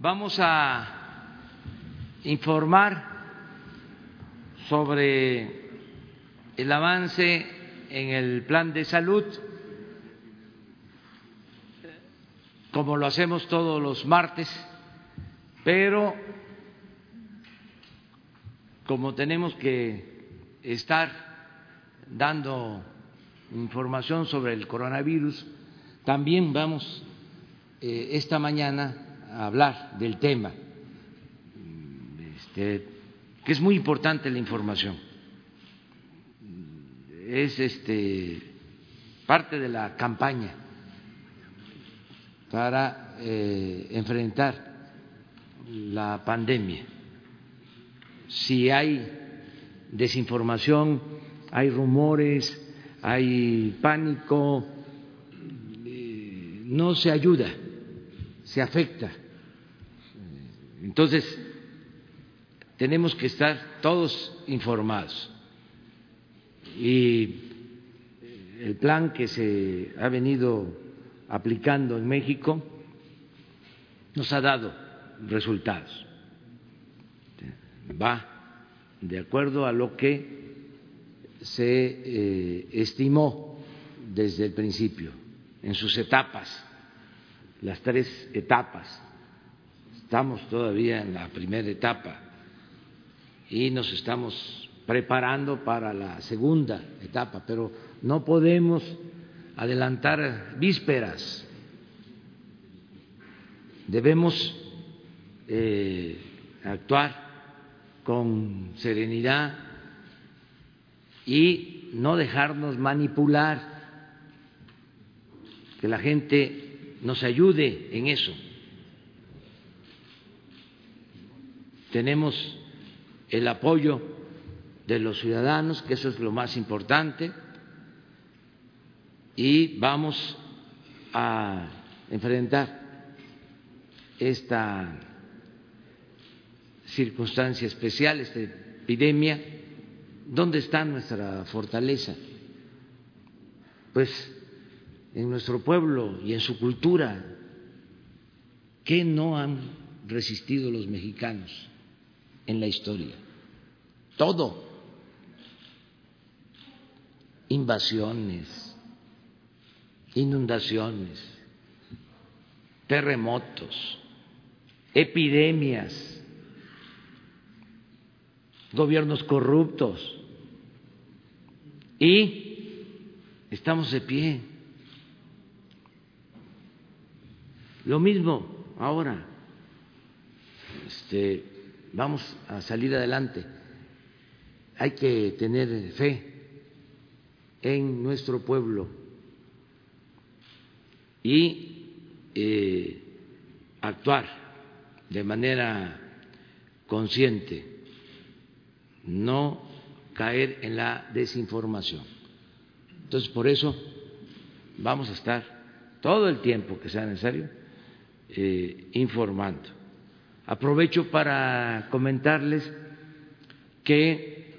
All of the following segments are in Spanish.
vamos a informar sobre el avance en el plan de salud, como lo hacemos todos los martes, pero como tenemos que estar dando información sobre el coronavirus, también vamos eh, esta mañana hablar del tema, este, que es muy importante la información. Es este, parte de la campaña para eh, enfrentar la pandemia. Si hay desinformación, hay rumores, hay pánico, no se ayuda, se afecta. Entonces, tenemos que estar todos informados. Y el plan que se ha venido aplicando en México nos ha dado resultados. Va de acuerdo a lo que se eh, estimó desde el principio en sus etapas, las tres etapas. Estamos todavía en la primera etapa y nos estamos preparando para la segunda etapa, pero no podemos adelantar vísperas. Debemos eh, actuar con serenidad y no dejarnos manipular que la gente nos ayude en eso. Tenemos el apoyo de los ciudadanos, que eso es lo más importante, y vamos a enfrentar esta circunstancia especial, esta epidemia. ¿Dónde está nuestra fortaleza? Pues en nuestro pueblo y en su cultura. ¿Qué no han resistido los mexicanos en la historia? Todo. Invasiones, inundaciones, terremotos, epidemias, gobiernos corruptos. Y estamos de pie Lo mismo ahora, este, vamos a salir adelante. Hay que tener fe en nuestro pueblo y eh, actuar de manera consciente, no caer en la desinformación. Entonces, por eso vamos a estar todo el tiempo que sea necesario eh, informando. Aprovecho para comentarles que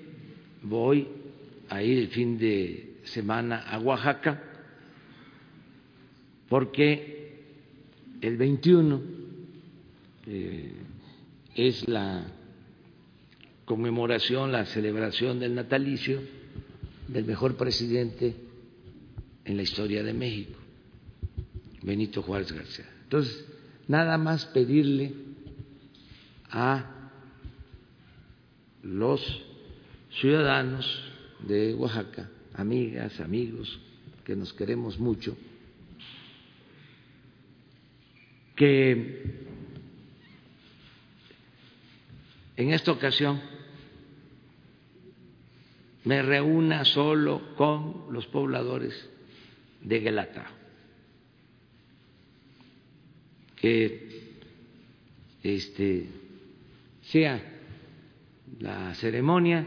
voy a ir el fin de semana a Oaxaca porque el 21 eh, es la conmemoración, la celebración del natalicio del mejor presidente en la historia de México, Benito Juárez García. Entonces, nada más pedirle a los ciudadanos de Oaxaca, amigas, amigos, que nos queremos mucho, que en esta ocasión me reúna solo con los pobladores de Guelatao que este, sea la ceremonia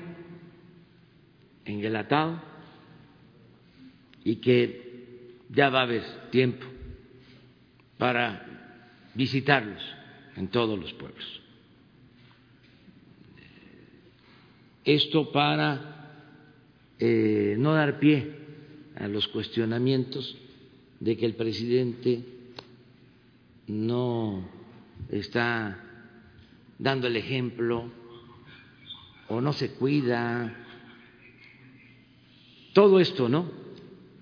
en Guelatao y que ya va a haber tiempo para visitarlos en todos los pueblos. Esto para eh, no dar pie a los cuestionamientos de que el presidente no está dando el ejemplo o no se cuida. Todo esto, ¿no?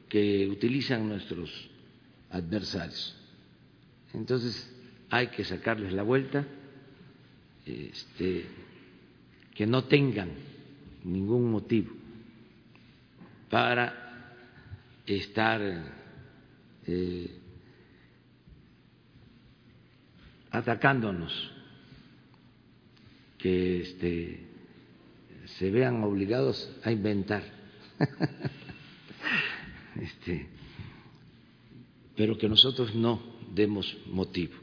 Que utilizan nuestros adversarios. Entonces hay que sacarles la vuelta, este, que no tengan ningún motivo para estar eh, atacándonos, que este, se vean obligados a inventar, este, pero que nosotros no demos motivo.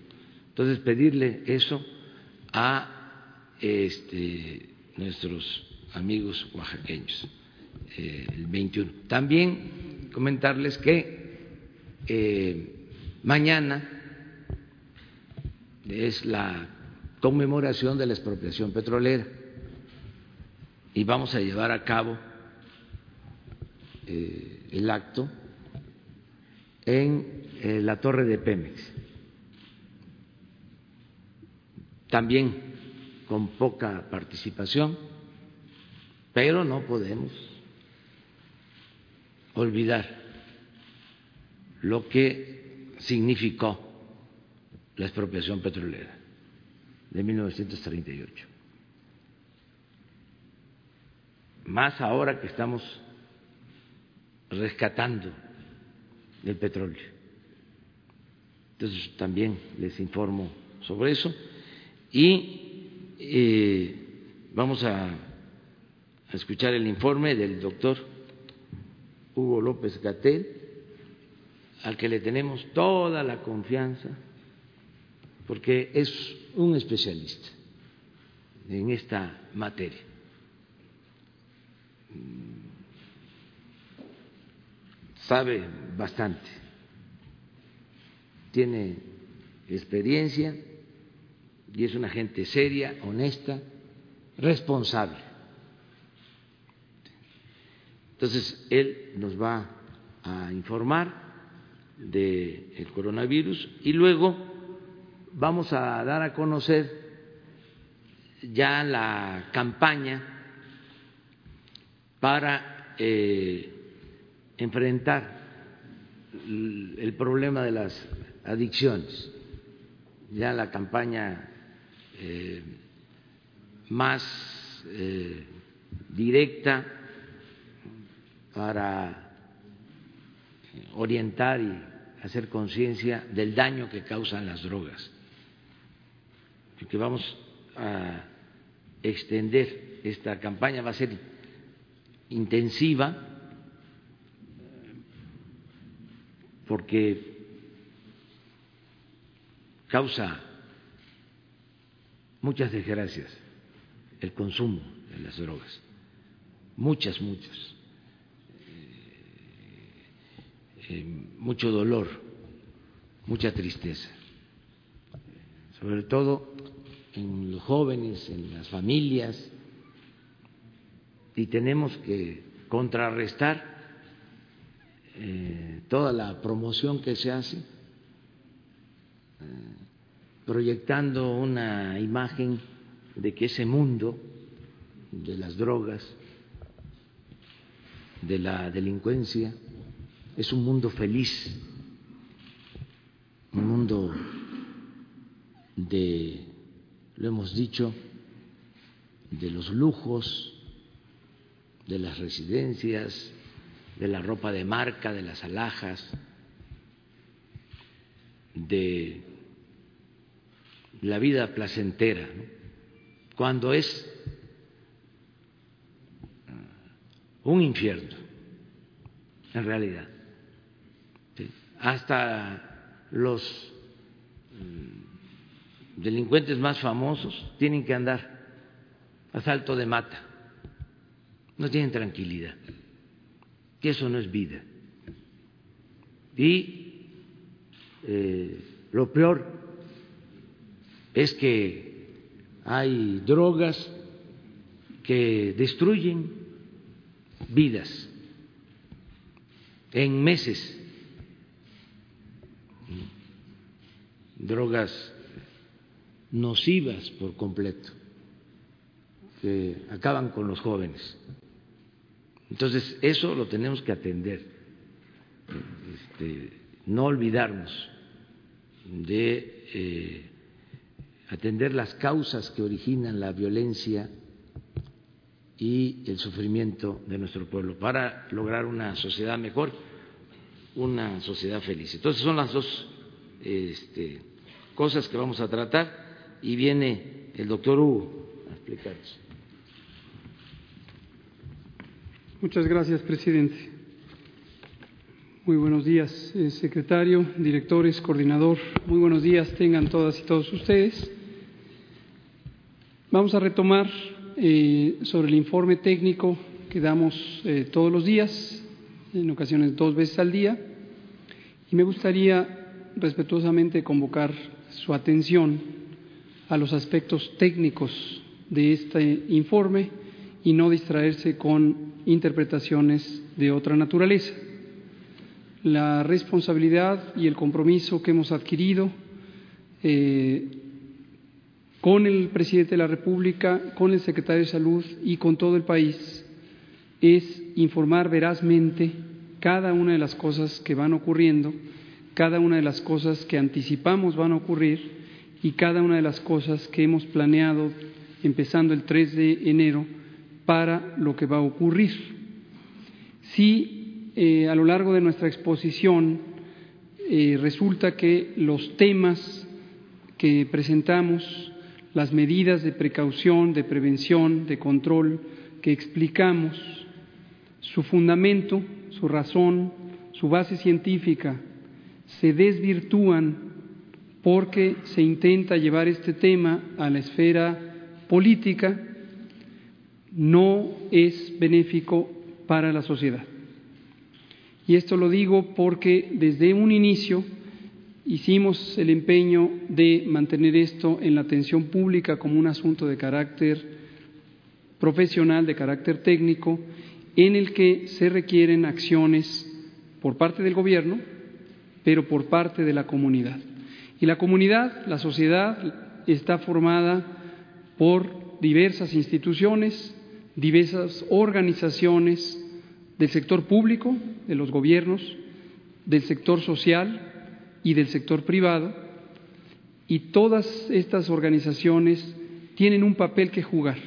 Entonces, pedirle eso a este, nuestros amigos oaxaqueños eh, el 21. También comentarles que eh, mañana es la conmemoración de la expropiación petrolera y vamos a llevar a cabo eh, el acto en eh, la torre de Pemex. También con poca participación, pero no podemos olvidar lo que significó la expropiación petrolera de 1938. Más ahora que estamos rescatando el petróleo. Entonces también les informo sobre eso y eh, vamos a, a escuchar el informe del doctor Hugo López Gatel, al que le tenemos toda la confianza porque es un especialista en esta materia. Sabe bastante, tiene experiencia y es una gente seria, honesta, responsable. Entonces, él nos va a informar del coronavirus y luego vamos a dar a conocer ya la campaña para eh, enfrentar el problema de las adicciones, ya la campaña eh, más eh, directa para orientar y hacer conciencia del daño que causan las drogas que vamos a extender esta campaña, va a ser intensiva, porque causa muchas desgracias el consumo de las drogas, muchas, muchas, eh, eh, mucho dolor, mucha tristeza, sobre todo en los jóvenes, en las familias, y tenemos que contrarrestar eh, toda la promoción que se hace, eh, proyectando una imagen de que ese mundo de las drogas, de la delincuencia, es un mundo feliz, un mundo de lo hemos dicho, de los lujos, de las residencias, de la ropa de marca, de las alhajas, de la vida placentera, cuando es un infierno, en realidad. Hasta los delincuentes más famosos tienen que andar a salto de mata, no tienen tranquilidad, que eso no es vida. Y eh, lo peor es que hay drogas que destruyen vidas en meses, drogas nocivas por completo, que acaban con los jóvenes. Entonces, eso lo tenemos que atender, este, no olvidarnos de eh, atender las causas que originan la violencia y el sufrimiento de nuestro pueblo para lograr una sociedad mejor, una sociedad feliz. Entonces son las dos este, cosas que vamos a tratar y viene el doctor Hugo a explicarnos. Muchas gracias, presidente. Muy buenos días, eh, secretario, directores, coordinador. Muy buenos días tengan todas y todos ustedes. Vamos a retomar eh, sobre el informe técnico que damos eh, todos los días, en ocasiones dos veces al día, y me gustaría respetuosamente convocar su atención a los aspectos técnicos de este informe y no distraerse con interpretaciones de otra naturaleza. La responsabilidad y el compromiso que hemos adquirido eh, con el presidente de la República, con el secretario de Salud y con todo el país es informar verazmente cada una de las cosas que van ocurriendo, cada una de las cosas que anticipamos van a ocurrir y cada una de las cosas que hemos planeado empezando el 3 de enero para lo que va a ocurrir. Si eh, a lo largo de nuestra exposición eh, resulta que los temas que presentamos las medidas de precaución, de prevención, de control que explicamos, su fundamento, su razón, su base científica, se desvirtúan porque se intenta llevar este tema a la esfera política, no es benéfico para la sociedad. Y esto lo digo porque desde un inicio hicimos el empeño de mantener esto en la atención pública como un asunto de carácter profesional, de carácter técnico, en el que se requieren acciones por parte del gobierno, pero por parte de la comunidad. Y la comunidad, la sociedad, está formada por diversas instituciones, diversas organizaciones del sector público, de los gobiernos, del sector social, y del sector privado, y todas estas organizaciones tienen un papel que jugar.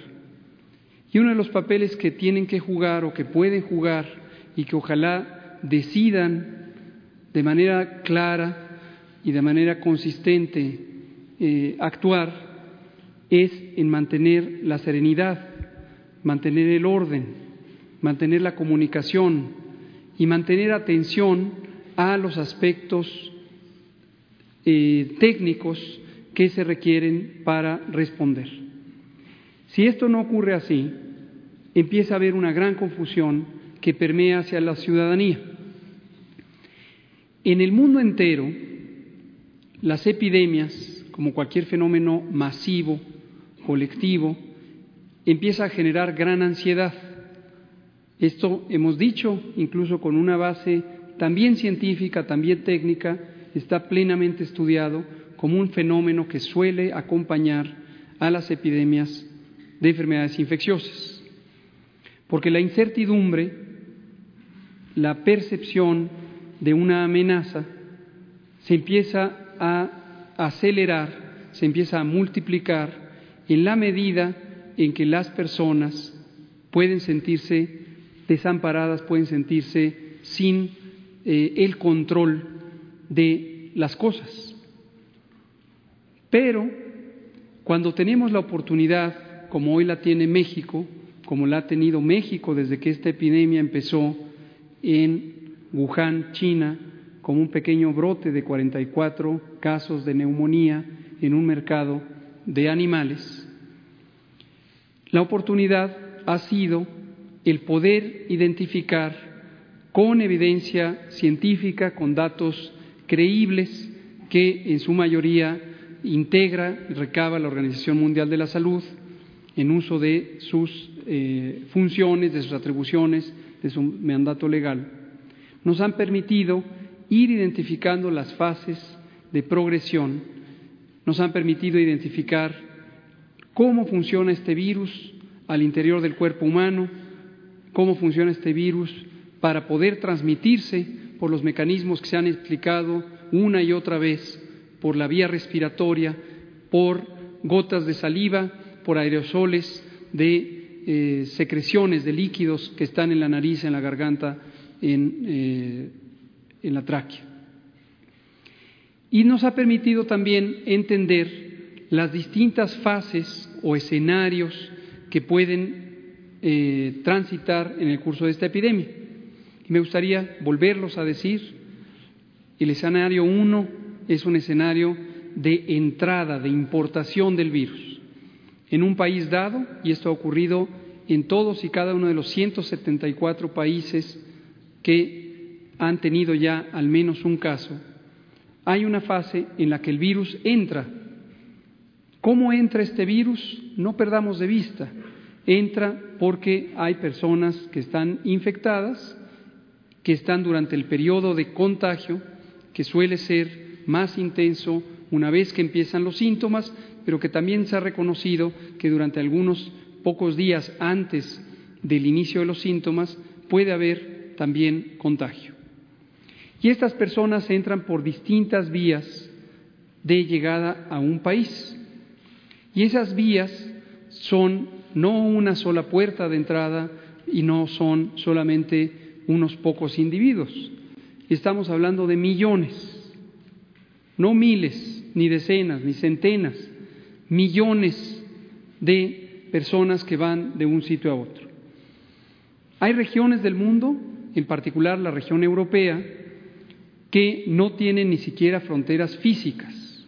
Y uno de los papeles que tienen que jugar o que pueden jugar y que ojalá decidan de manera clara y de manera consistente eh, actuar es en mantener la serenidad, mantener el orden, mantener la comunicación y mantener atención a los aspectos eh, técnicos que se requieren para responder. Si esto no ocurre así, empieza a haber una gran confusión que permea hacia la ciudadanía. En el mundo entero, las epidemias, como cualquier fenómeno masivo, colectivo, empieza a generar gran ansiedad. Esto hemos dicho, incluso con una base también científica, también técnica, está plenamente estudiado como un fenómeno que suele acompañar a las epidemias de enfermedades infecciosas. Porque la incertidumbre, la percepción de una amenaza se empieza a acelerar, se empieza a multiplicar en la medida en que las personas pueden sentirse desamparadas, pueden sentirse sin eh, el control de las cosas. Pero cuando tenemos la oportunidad, como hoy la tiene México, como la ha tenido México desde que esta epidemia empezó en Wuhan, China, como un pequeño brote de 44 casos de neumonía en un mercado de animales, la oportunidad ha sido el poder identificar con evidencia científica, con datos creíbles que en su mayoría integra y recaba la Organización Mundial de la Salud en uso de sus eh, funciones, de sus atribuciones, de su mandato legal, nos han permitido ir identificando las fases de progresión nos han permitido identificar cómo funciona este virus al interior del cuerpo humano, cómo funciona este virus para poder transmitirse por los mecanismos que se han explicado una y otra vez, por la vía respiratoria, por gotas de saliva, por aerosoles de eh, secreciones de líquidos que están en la nariz, en la garganta, en, eh, en la tráquea. Y nos ha permitido también entender las distintas fases o escenarios que pueden eh, transitar en el curso de esta epidemia. Y me gustaría volverlos a decir. El escenario 1 es un escenario de entrada, de importación del virus. En un país dado, y esto ha ocurrido en todos y cada uno de los 174 países que han tenido ya al menos un caso, hay una fase en la que el virus entra. ¿Cómo entra este virus? No perdamos de vista. Entra porque hay personas que están infectadas, que están durante el periodo de contagio, que suele ser más intenso una vez que empiezan los síntomas, pero que también se ha reconocido que durante algunos pocos días antes del inicio de los síntomas puede haber también contagio. Y estas personas entran por distintas vías de llegada a un país. Y esas vías son no una sola puerta de entrada y no son solamente unos pocos individuos. Estamos hablando de millones, no miles, ni decenas, ni centenas, millones de personas que van de un sitio a otro. Hay regiones del mundo, en particular la región europea, que no tienen ni siquiera fronteras físicas.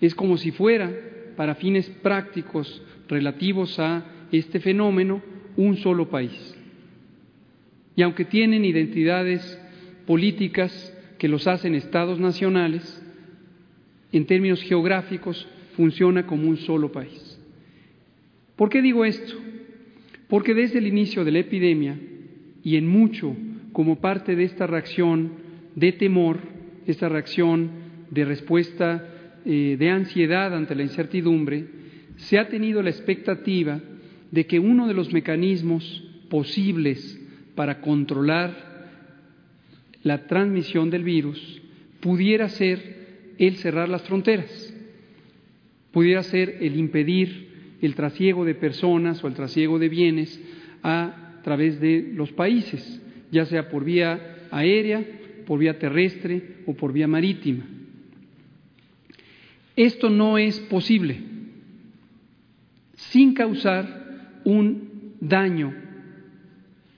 Es como si fuera, para fines prácticos relativos a este fenómeno, un solo país. Y aunque tienen identidades políticas que los hacen estados nacionales, en términos geográficos funciona como un solo país. ¿Por qué digo esto? Porque desde el inicio de la epidemia y en mucho como parte de esta reacción de temor, esta reacción de respuesta eh, de ansiedad ante la incertidumbre, se ha tenido la expectativa de que uno de los mecanismos posibles para controlar la transmisión del virus pudiera ser el cerrar las fronteras, pudiera ser el impedir el trasiego de personas o el trasiego de bienes a través de los países, ya sea por vía aérea por vía terrestre o por vía marítima. Esto no es posible sin causar un daño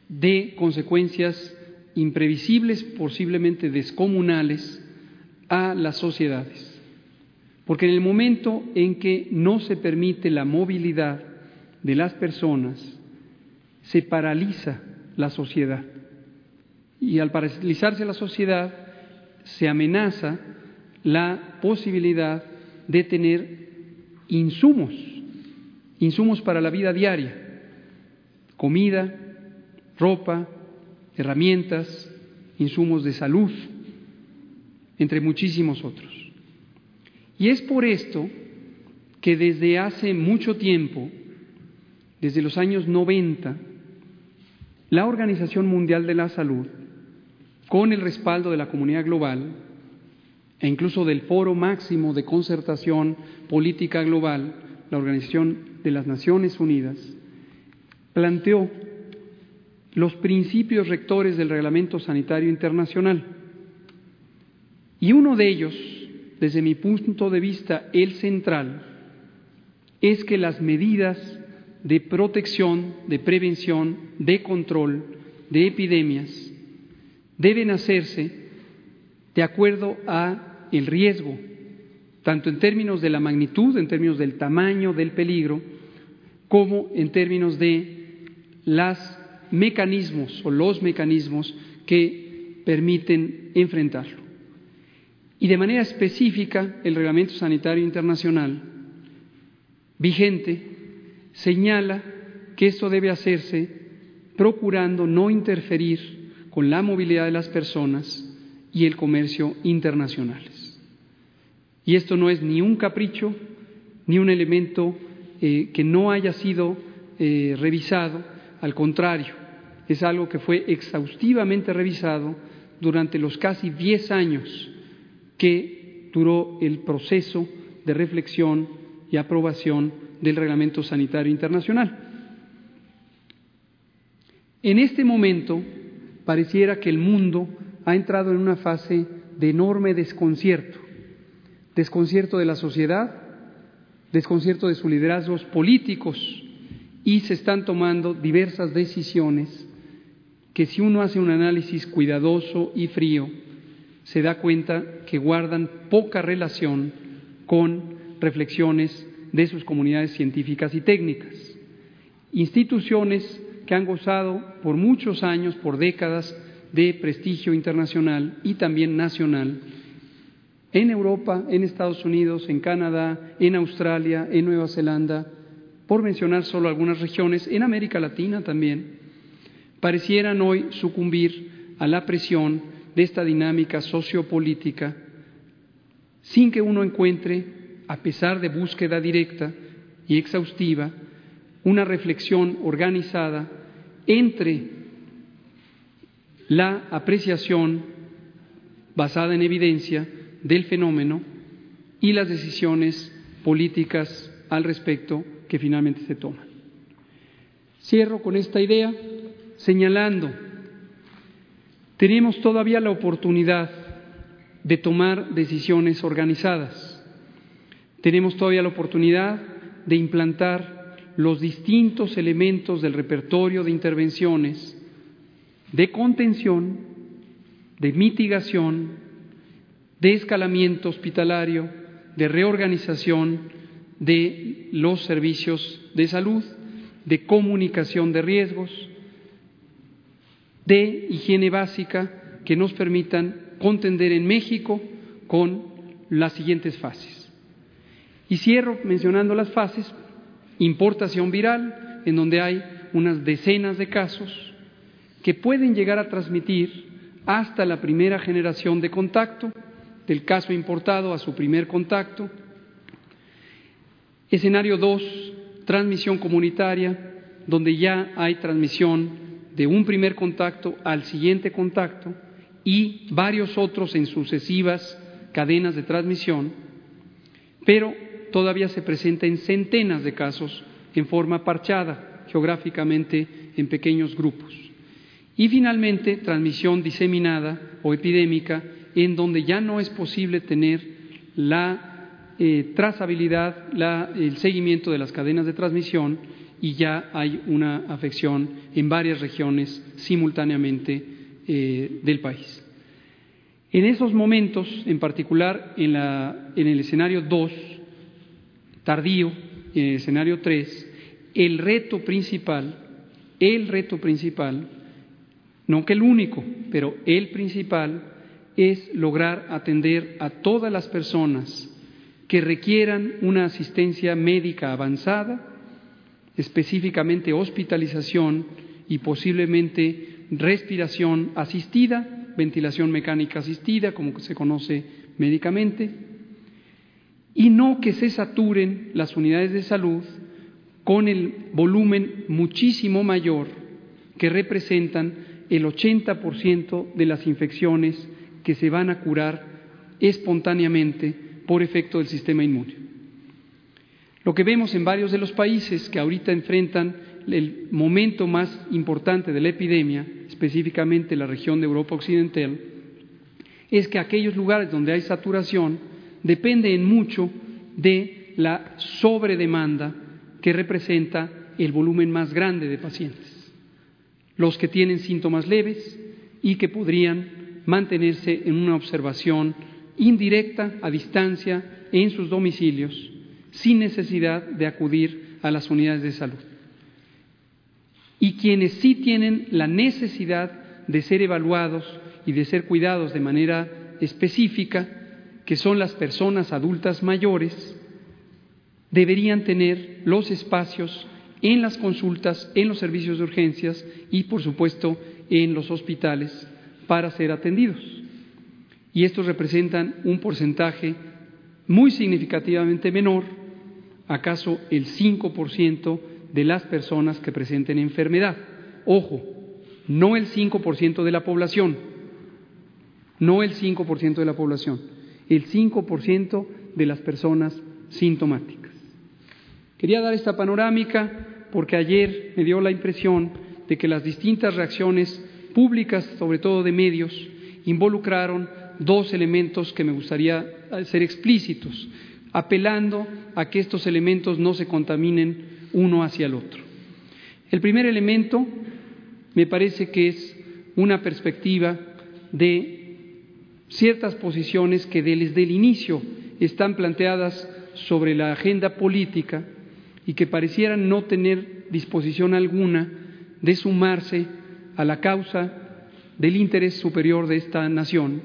de consecuencias imprevisibles, posiblemente descomunales, a las sociedades. Porque en el momento en que no se permite la movilidad de las personas, se paraliza la sociedad. Y al paralizarse la sociedad, se amenaza la posibilidad de tener insumos, insumos para la vida diaria, comida, ropa, herramientas, insumos de salud, entre muchísimos otros. Y es por esto que desde hace mucho tiempo, desde los años 90, la Organización Mundial de la Salud con el respaldo de la comunidad global e incluso del Foro Máximo de Concertación Política Global, la Organización de las Naciones Unidas, planteó los principios rectores del Reglamento Sanitario Internacional. Y uno de ellos, desde mi punto de vista, el central, es que las medidas de protección, de prevención, de control de epidemias deben hacerse de acuerdo a el riesgo, tanto en términos de la magnitud, en términos del tamaño del peligro, como en términos de los mecanismos o los mecanismos que permiten enfrentarlo. Y de manera específica, el Reglamento Sanitario Internacional vigente señala que esto debe hacerse procurando no interferir con la movilidad de las personas y el comercio internacionales. Y esto no es ni un capricho, ni un elemento eh, que no haya sido eh, revisado, al contrario, es algo que fue exhaustivamente revisado durante los casi diez años que duró el proceso de reflexión y aprobación del Reglamento Sanitario Internacional. En este momento pareciera que el mundo ha entrado en una fase de enorme desconcierto, desconcierto de la sociedad, desconcierto de sus liderazgos políticos y se están tomando diversas decisiones que si uno hace un análisis cuidadoso y frío, se da cuenta que guardan poca relación con reflexiones de sus comunidades científicas y técnicas. Instituciones que han gozado por muchos años, por décadas, de prestigio internacional y también nacional en Europa, en Estados Unidos, en Canadá, en Australia, en Nueva Zelanda, por mencionar solo algunas regiones, en América Latina también, parecieran hoy sucumbir a la presión de esta dinámica sociopolítica sin que uno encuentre, a pesar de búsqueda directa y exhaustiva, una reflexión organizada entre la apreciación basada en evidencia del fenómeno y las decisiones políticas al respecto que finalmente se toman. Cierro con esta idea señalando, tenemos todavía la oportunidad de tomar decisiones organizadas, tenemos todavía la oportunidad de implantar los distintos elementos del repertorio de intervenciones de contención, de mitigación, de escalamiento hospitalario, de reorganización de los servicios de salud, de comunicación de riesgos, de higiene básica que nos permitan contender en México con las siguientes fases. Y cierro mencionando las fases importación viral, en donde hay unas decenas de casos que pueden llegar a transmitir hasta la primera generación de contacto, del caso importado a su primer contacto. Escenario 2, transmisión comunitaria, donde ya hay transmisión de un primer contacto al siguiente contacto y varios otros en sucesivas cadenas de transmisión, pero todavía se presenta en centenas de casos en forma parchada, geográficamente en pequeños grupos. Y finalmente, transmisión diseminada o epidémica, en donde ya no es posible tener la eh, trazabilidad, el seguimiento de las cadenas de transmisión y ya hay una afección en varias regiones simultáneamente eh, del país. En esos momentos, en particular en, en el escenario 2, tardío, en el escenario 3, el reto principal, el reto principal, no que el único, pero el principal, es lograr atender a todas las personas que requieran una asistencia médica avanzada, específicamente hospitalización y posiblemente respiración asistida, ventilación mecánica asistida, como se conoce médicamente, y no que se saturen las unidades de salud con el volumen muchísimo mayor que representan el 80% de las infecciones que se van a curar espontáneamente por efecto del sistema inmune. Lo que vemos en varios de los países que ahorita enfrentan el momento más importante de la epidemia, específicamente la región de Europa Occidental, es que aquellos lugares donde hay saturación dependen mucho de la sobredemanda que representa el volumen más grande de pacientes, los que tienen síntomas leves y que podrían mantenerse en una observación indirecta, a distancia, en sus domicilios, sin necesidad de acudir a las unidades de salud. Y quienes sí tienen la necesidad de ser evaluados y de ser cuidados de manera específica, que son las personas adultas mayores, deberían tener los espacios en las consultas, en los servicios de urgencias y, por supuesto, en los hospitales para ser atendidos. Y estos representan un porcentaje muy significativamente menor, acaso el 5% de las personas que presenten enfermedad. Ojo, no el 5% de la población, no el 5% de la población, el 5% de las personas sintomáticas. Quería dar esta panorámica porque ayer me dio la impresión de que las distintas reacciones públicas, sobre todo de medios, involucraron dos elementos que me gustaría ser explícitos, apelando a que estos elementos no se contaminen uno hacia el otro. El primer elemento me parece que es una perspectiva de ciertas posiciones que desde el inicio están planteadas sobre la agenda política y que parecieran no tener disposición alguna de sumarse a la causa del interés superior de esta nación,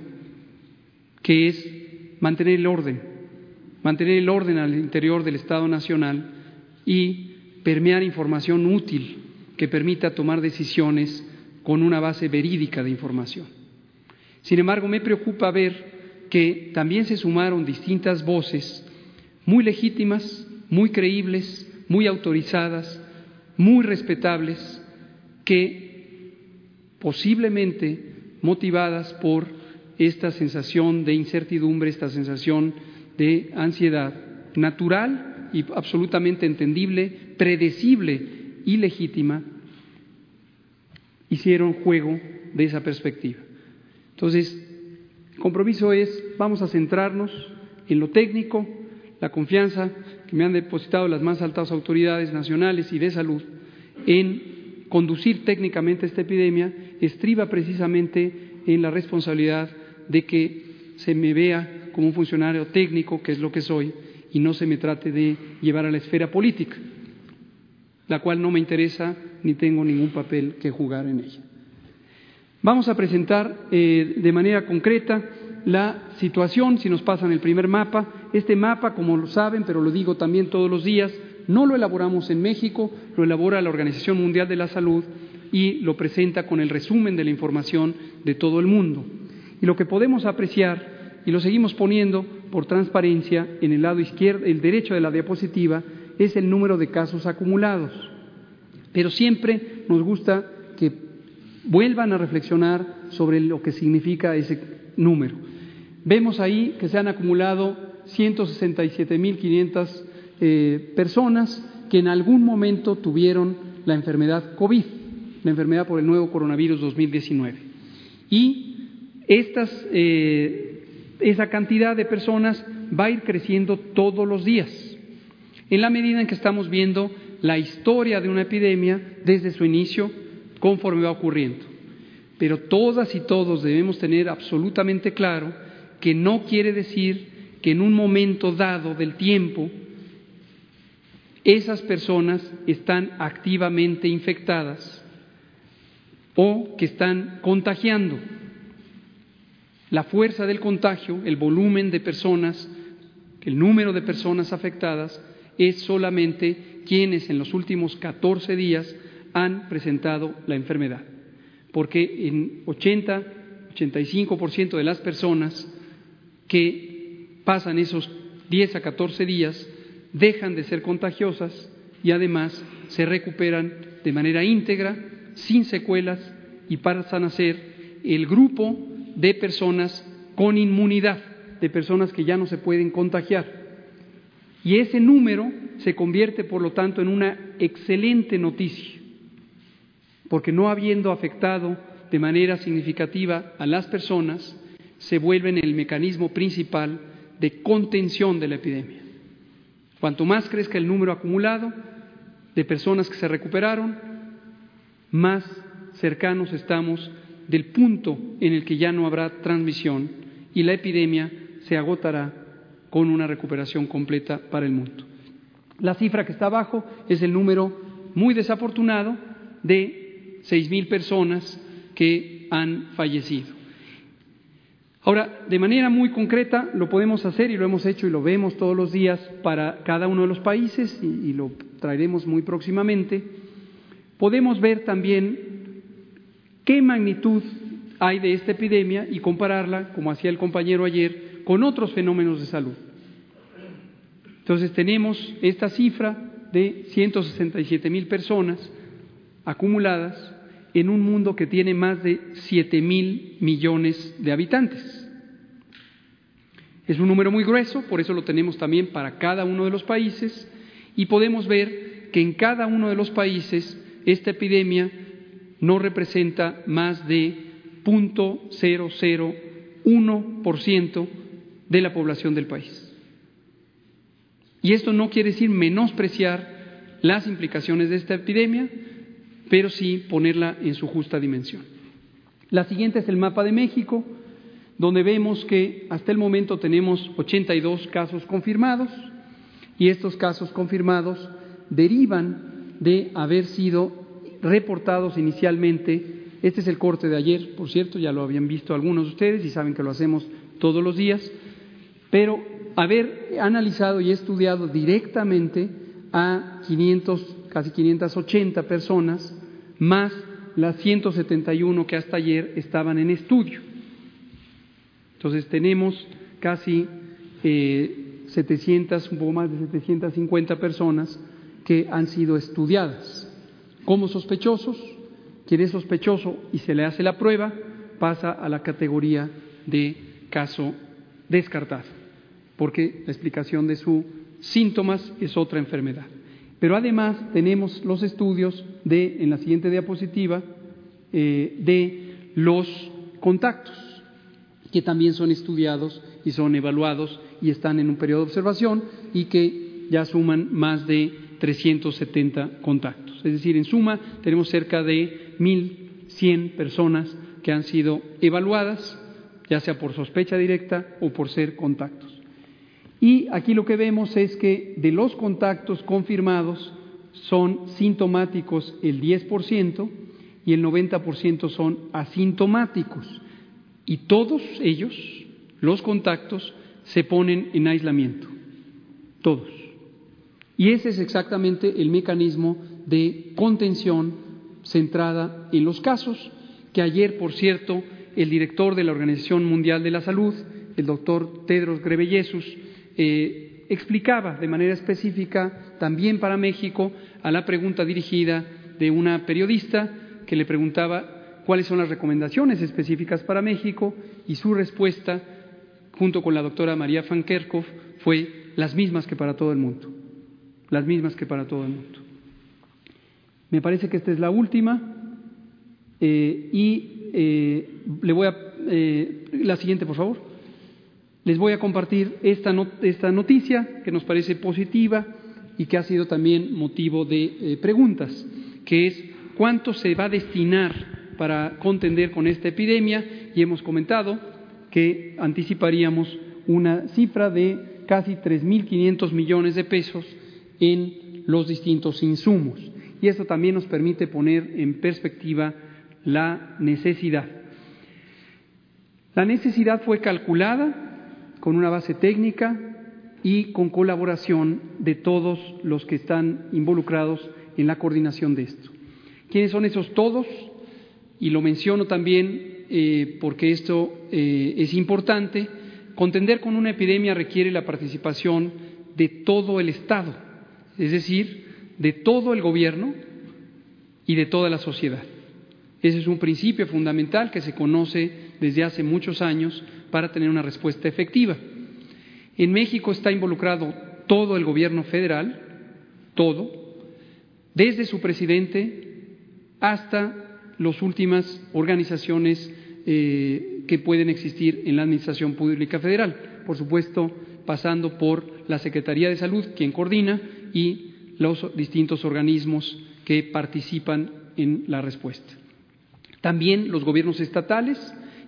que es mantener el orden, mantener el orden al interior del Estado Nacional y permear información útil que permita tomar decisiones con una base verídica de información. Sin embargo, me preocupa ver que también se sumaron distintas voces muy legítimas, muy creíbles, muy autorizadas, muy respetables, que posiblemente motivadas por esta sensación de incertidumbre, esta sensación de ansiedad natural y absolutamente entendible, predecible y legítima, hicieron juego de esa perspectiva. Entonces, el compromiso es, vamos a centrarnos en lo técnico, la confianza que me han depositado las más altas autoridades nacionales y de salud en conducir técnicamente esta epidemia estriba precisamente en la responsabilidad de que se me vea como un funcionario técnico, que es lo que soy, y no se me trate de llevar a la esfera política, la cual no me interesa ni tengo ningún papel que jugar en ella. Vamos a presentar eh, de manera concreta la situación, si nos pasan el primer mapa. Este mapa, como lo saben, pero lo digo también todos los días, no lo elaboramos en México, lo elabora la Organización Mundial de la Salud y lo presenta con el resumen de la información de todo el mundo. Y lo que podemos apreciar, y lo seguimos poniendo por transparencia en el lado izquierdo, el derecho de la diapositiva, es el número de casos acumulados. Pero siempre nos gusta que vuelvan a reflexionar sobre lo que significa ese número. Vemos ahí que se han acumulado 167.500 eh, personas que en algún momento tuvieron la enfermedad COVID, la enfermedad por el nuevo coronavirus 2019. Y estas, eh, esa cantidad de personas va a ir creciendo todos los días, en la medida en que estamos viendo la historia de una epidemia desde su inicio, conforme va ocurriendo. Pero todas y todos debemos tener absolutamente claro que no quiere decir que en un momento dado del tiempo esas personas están activamente infectadas o que están contagiando. La fuerza del contagio, el volumen de personas, el número de personas afectadas, es solamente quienes en los últimos 14 días han presentado la enfermedad. Porque en 80, 85% de las personas que pasan esos 10 a 14 días dejan de ser contagiosas y además se recuperan de manera íntegra, sin secuelas y pasan a ser el grupo de personas con inmunidad, de personas que ya no se pueden contagiar. Y ese número se convierte, por lo tanto, en una excelente noticia, porque no habiendo afectado de manera significativa a las personas, se vuelven el mecanismo principal de contención de la epidemia. Cuanto más crezca el número acumulado de personas que se recuperaron, más cercanos estamos del punto en el que ya no habrá transmisión y la epidemia se agotará con una recuperación completa para el mundo. La cifra que está abajo es el número muy desafortunado de 6.000 personas que han fallecido. Ahora, de manera muy concreta lo podemos hacer y lo hemos hecho y lo vemos todos los días para cada uno de los países y, lo traeremos muy próximamente. Podemos ver también qué magnitud hay de esta epidemia y compararla, como hacía el compañero ayer, con otros fenómenos de salud. Entonces tenemos esta cifra de 167 mil personas acumuladas en un mundo que tiene más de 7 mil millones de habitantes. Es un número muy grueso, por eso lo tenemos también para cada uno de los países y podemos ver que en cada uno de los países esta epidemia no representa más de 0.001% de la población del país. Y esto no quiere decir menospreciar las implicaciones de esta epidemia, pero sí ponerla en su justa dimensión. La siguiente es el mapa de México donde vemos que hasta el momento tenemos 82 casos confirmados y estos casos confirmados derivan de haber sido reportados inicialmente. Este es el corte de ayer, por cierto, ya lo habían visto algunos de ustedes y saben que lo hacemos todos los días, pero haber analizado y estudiado directamente a 500, casi 580 personas, más las 171 que hasta ayer estaban en estudio. Entonces tenemos casi 700, eh, un poco más de 750 personas que han sido estudiadas como sospechosos. Quien es sospechoso y se le hace la prueba pasa a la categoría de caso descartado, porque la explicación de sus síntomas es otra enfermedad. Pero además tenemos los estudios de, en la siguiente diapositiva, eh, de los contactos que también son estudiados y son evaluados y están en un periodo de observación y que ya suman más de 370 contactos. Es decir, en suma tenemos cerca de 1.100 personas que han sido evaluadas, ya sea por sospecha directa o por ser contactos. Y aquí lo que vemos es que de los contactos confirmados son sintomáticos el 10% y el 90% son asintomáticos. Y todos ellos, los contactos, se ponen en aislamiento. Todos. Y ese es exactamente el mecanismo de contención centrada en los casos, que ayer, por cierto, el director de la Organización Mundial de la Salud, el doctor Tedros Ghebreyesus, eh, explicaba de manera específica también para México a la pregunta dirigida de una periodista que le preguntaba cuáles son las recomendaciones específicas para México y su respuesta, junto con la doctora María Van Kerkhoff, fue las mismas que para todo el mundo, las mismas que para todo el mundo. Me parece que esta es la última eh, y eh, le voy a la siguiente, por favor. Les voy a compartir esta, noticia que nos parece positiva y que ha sido también motivo de preguntas, que es cuánto se va a destinar para contender con esta epidemia y hemos comentado que anticiparíamos una cifra de casi 3.500 millones de pesos en los distintos insumos. Y esto también nos permite poner en perspectiva la necesidad. La necesidad fue calculada con una base técnica y con colaboración de todos los que están involucrados en la coordinación de esto. ¿Quiénes son esos todos? y lo menciono también eh, porque esto eh, es importante, contender con una epidemia requiere la participación de todo el Estado, es decir, de todo el gobierno y de toda la sociedad. Ese es un principio fundamental que se conoce desde hace muchos años para tener una respuesta efectiva. En México está involucrado todo el gobierno federal, todo, desde su presidente hasta las últimas organizaciones eh, que pueden existir en la Administración Pública Federal. Por supuesto, pasando por la Secretaría de Salud, quien coordina, y los distintos organismos que participan en la respuesta. También los gobiernos estatales,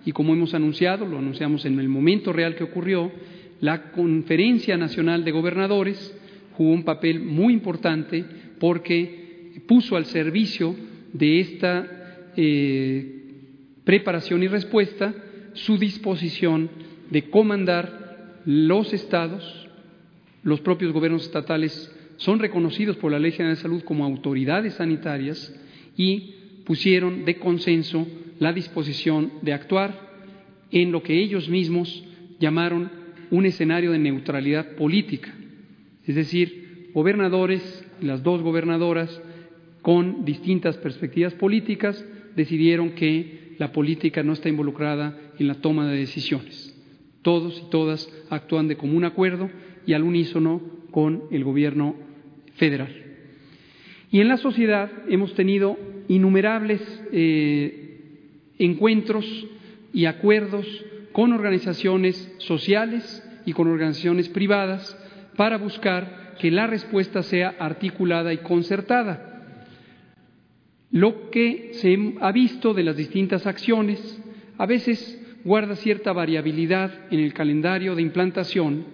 y como hemos anunciado, lo anunciamos en el momento real que ocurrió, la Conferencia Nacional de Gobernadores jugó un papel muy importante porque puso al servicio de esta eh, preparación y respuesta su disposición de comandar los estados, los propios gobiernos estatales son reconocidos por la Ley General de Salud como autoridades sanitarias y pusieron de consenso la disposición de actuar en lo que ellos mismos llamaron un escenario de neutralidad política. Es decir, gobernadores, las dos gobernadoras, con distintas perspectivas políticas, decidieron que la política no está involucrada en la toma de decisiones. Todos y todas actúan de común acuerdo y al unísono con el gobierno federal. Y en la sociedad hemos tenido innumerables eh, encuentros y acuerdos con organizaciones sociales y con organizaciones privadas para buscar que la respuesta sea articulada y concertada. Lo que se ha visto de las distintas acciones a veces guarda cierta variabilidad en el calendario de implantación,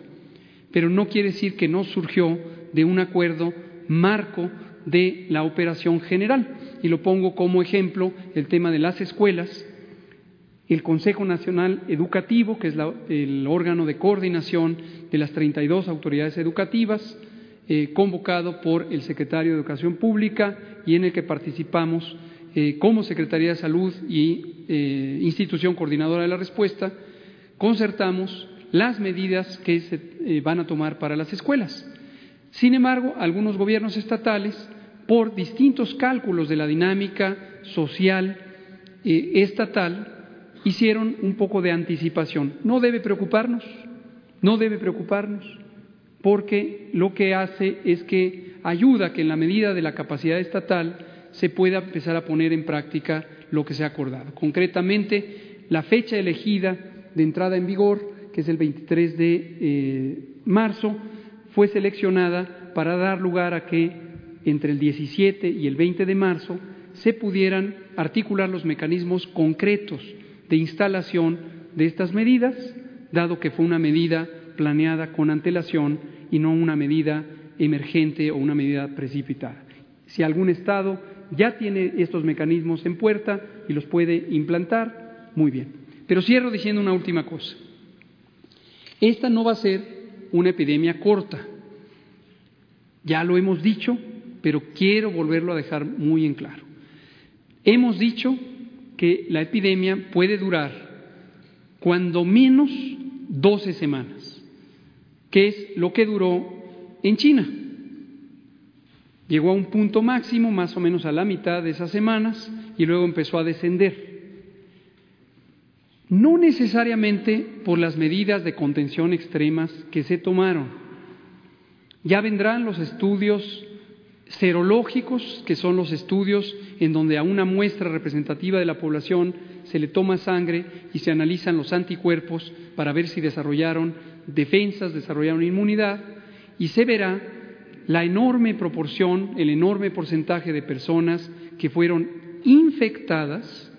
pero no quiere decir que no surgió de un acuerdo marco de la operación general. Y lo pongo como ejemplo el tema de las escuelas, el Consejo Nacional Educativo, que es el órgano de coordinación de las 32 autoridades educativas, eh, convocado por el secretario de Educación Pública y en el que participamos eh, como Secretaría de Salud y eh, institución coordinadora de la respuesta, concertamos las medidas que se van a tomar para las escuelas. Sin embargo, algunos gobiernos estatales, por distintos cálculos de la dinámica social estatal, hicieron un poco de anticipación. No debe preocuparnos, no debe preocuparnos, porque lo que hace es que ayuda a que en la medida de la capacidad estatal se pueda empezar a poner en práctica lo que se ha acordado. Concretamente, la fecha elegida de entrada en vigor, que es el 23 de eh, marzo, fue seleccionada para dar lugar a que entre el 17 y el 20 de marzo se pudieran articular los mecanismos concretos de instalación de estas medidas, dado que fue una medida planeada con antelación y no una medida emergente o una medida precipitada. Si algún Estado ya tiene estos mecanismos en puerta y los puede implantar, muy bien. Pero cierro diciendo una última cosa. Esta no va a ser una epidemia corta. Ya lo hemos dicho, pero quiero volverlo a dejar muy en claro. Hemos dicho que la epidemia puede durar cuando menos 12 semanas, que es lo que duró en China. Llegó a un punto máximo, más o menos a la mitad de esas semanas, y luego empezó a descender. No necesariamente por las medidas de contención extremas que se tomaron. Ya vendrán los estudios serológicos, que son los estudios en donde a una muestra representativa de la población se le toma sangre y se analizan los anticuerpos para ver si desarrollaron defensas, desarrollaron inmunidad, y se verá la enorme proporción, el enorme porcentaje de personas que fueron infectadas,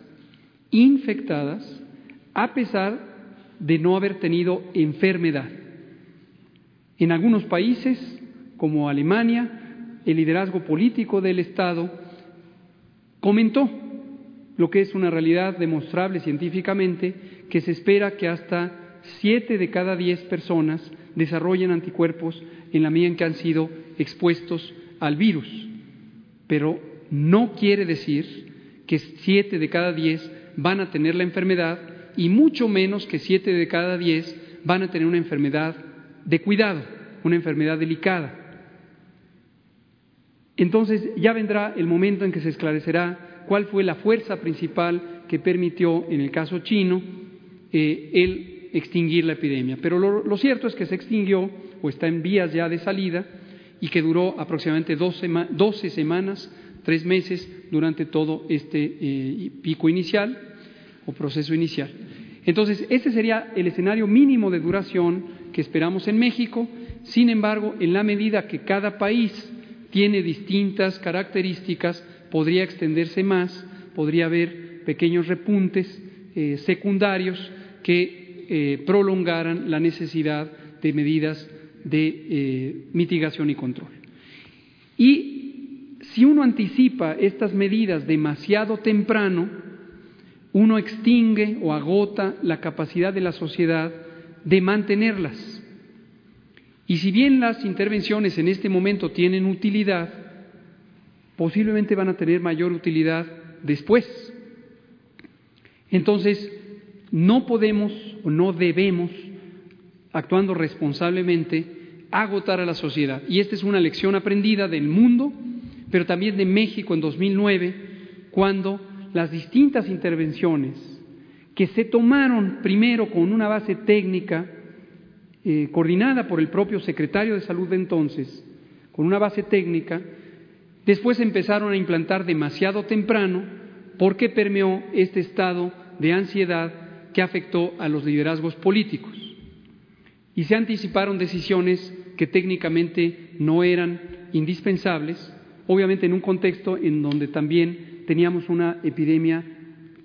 infectadas, a pesar de no haber tenido enfermedad. En algunos países, como Alemania, el liderazgo político del Estado comentó lo que es una realidad demostrable científicamente, que se espera que hasta siete de cada diez personas desarrollen anticuerpos en la medida en que han sido expuestos al virus. Pero no quiere decir que siete de cada diez van a tener la enfermedad y mucho menos que siete de cada diez van a tener una enfermedad de cuidado, una enfermedad delicada. Entonces ya vendrá el momento en que se esclarecerá cuál fue la fuerza principal que permitió, en el caso chino, eh, el extinguir la epidemia. Pero lo, cierto es que se extinguió o está en vías ya de salida y que duró aproximadamente 12, semanas, tres meses durante todo este eh, pico inicial o proceso inicial. Entonces, ese sería el escenario mínimo de duración que esperamos en México. Sin embargo, en la medida que cada país tiene distintas características, podría extenderse más, podría haber pequeños repuntes eh, secundarios que eh, prolongaran la necesidad de medidas de eh, mitigación y control. Y si uno anticipa estas medidas demasiado temprano, uno extingue o agota la capacidad de la sociedad de mantenerlas. Y si bien las intervenciones en este momento tienen utilidad, posiblemente van a tener mayor utilidad después. Entonces, no podemos o no debemos, actuando responsablemente, agotar a la sociedad. Y esta es una lección aprendida del mundo, pero también de México en 2009, cuando las distintas intervenciones que se tomaron primero con una base técnica eh, coordinada por el propio secretario de salud de entonces, con una base técnica, después empezaron a implantar demasiado temprano porque permeó este estado de ansiedad que afectó a los liderazgos políticos. Y se anticiparon decisiones que técnicamente no eran indispensables, obviamente en un contexto en donde también teníamos una epidemia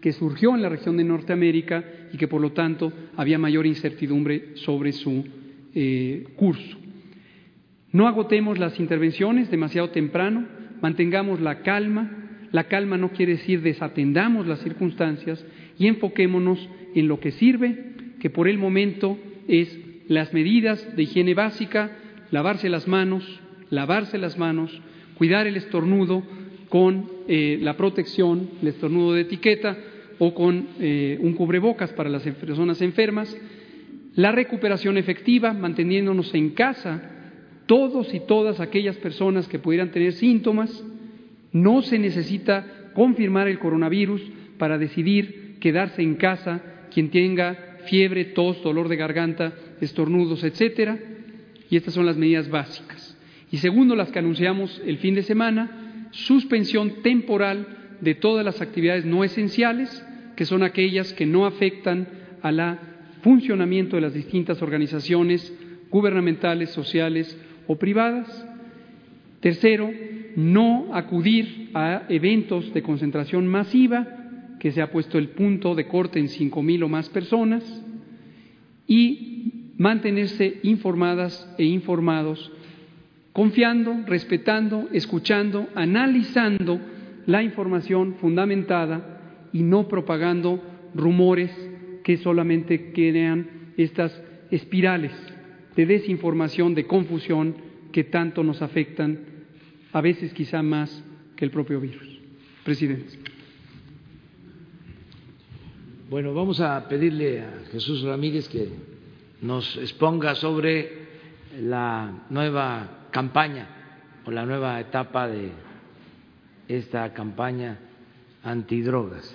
que surgió en la región de Norteamérica y que por lo tanto había mayor incertidumbre sobre su eh, curso. No agotemos las intervenciones demasiado temprano, mantengamos la calma. La calma no quiere decir desatendamos las circunstancias y enfoquémonos en lo que sirve, que por el momento es las medidas de higiene básica, lavarse las manos, lavarse las manos, cuidar el estornudo con eh, la protección, el estornudo de etiqueta o con eh, un cubrebocas para las personas enfermas, la recuperación efectiva, manteniéndonos en casa todos y todas aquellas personas que pudieran tener síntomas, no se necesita confirmar el coronavirus para decidir quedarse en casa quien tenga fiebre, tos, dolor de garganta, estornudos, etcétera. Y estas son las medidas básicas. Y segundo, las que anunciamos el fin de semana, suspensión temporal de todas las actividades no esenciales, que son aquellas que no afectan al funcionamiento de las distintas organizaciones gubernamentales, sociales o privadas. Tercero, no acudir a eventos de concentración masiva, que se ha puesto el punto de corte en cinco mil o más personas, y mantenerse informadas e informados, confiando, respetando, escuchando, analizando la información fundamentada y no propagando rumores que solamente crean estas espirales de desinformación, de confusión que tanto nos afectan, a veces quizá más que el propio virus. Presidente. Bueno, vamos a pedirle a Jesús Ramírez que nos exponga sobre la nueva campaña o la nueva etapa de esta campaña antidrogas.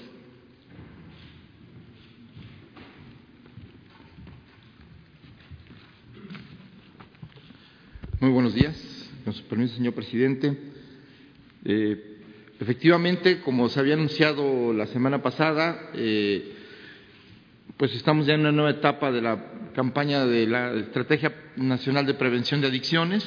Muy buenos días. Con su permiso, señor presidente. Eh, efectivamente, como se había anunciado la semana pasada, eh, pues estamos ya en una nueva etapa de la campaña de la Estrategia Nacional de Prevención de Adicciones,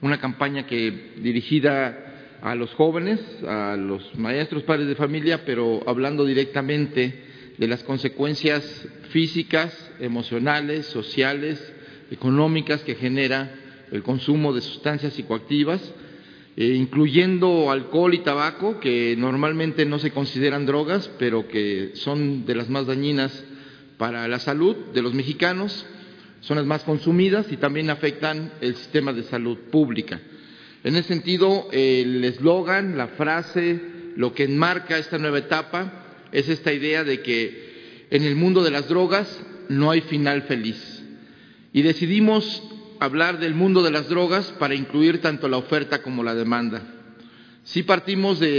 una campaña que dirigida a los jóvenes, a los maestros, padres de familia, pero hablando directamente de las consecuencias físicas, emocionales, sociales, económicas que genera el consumo de sustancias psicoactivas, eh, incluyendo alcohol y tabaco, que normalmente no se consideran drogas, pero que son de las más dañinas para la salud de los mexicanos, son las más consumidas y también afectan el sistema de salud pública. En ese sentido, el eslogan, la frase, lo que enmarca esta nueva etapa es esta idea de que en el mundo de las drogas no hay final feliz. Y decidimos hablar del mundo de las drogas para incluir tanto la oferta como la demanda. Sí partimos de,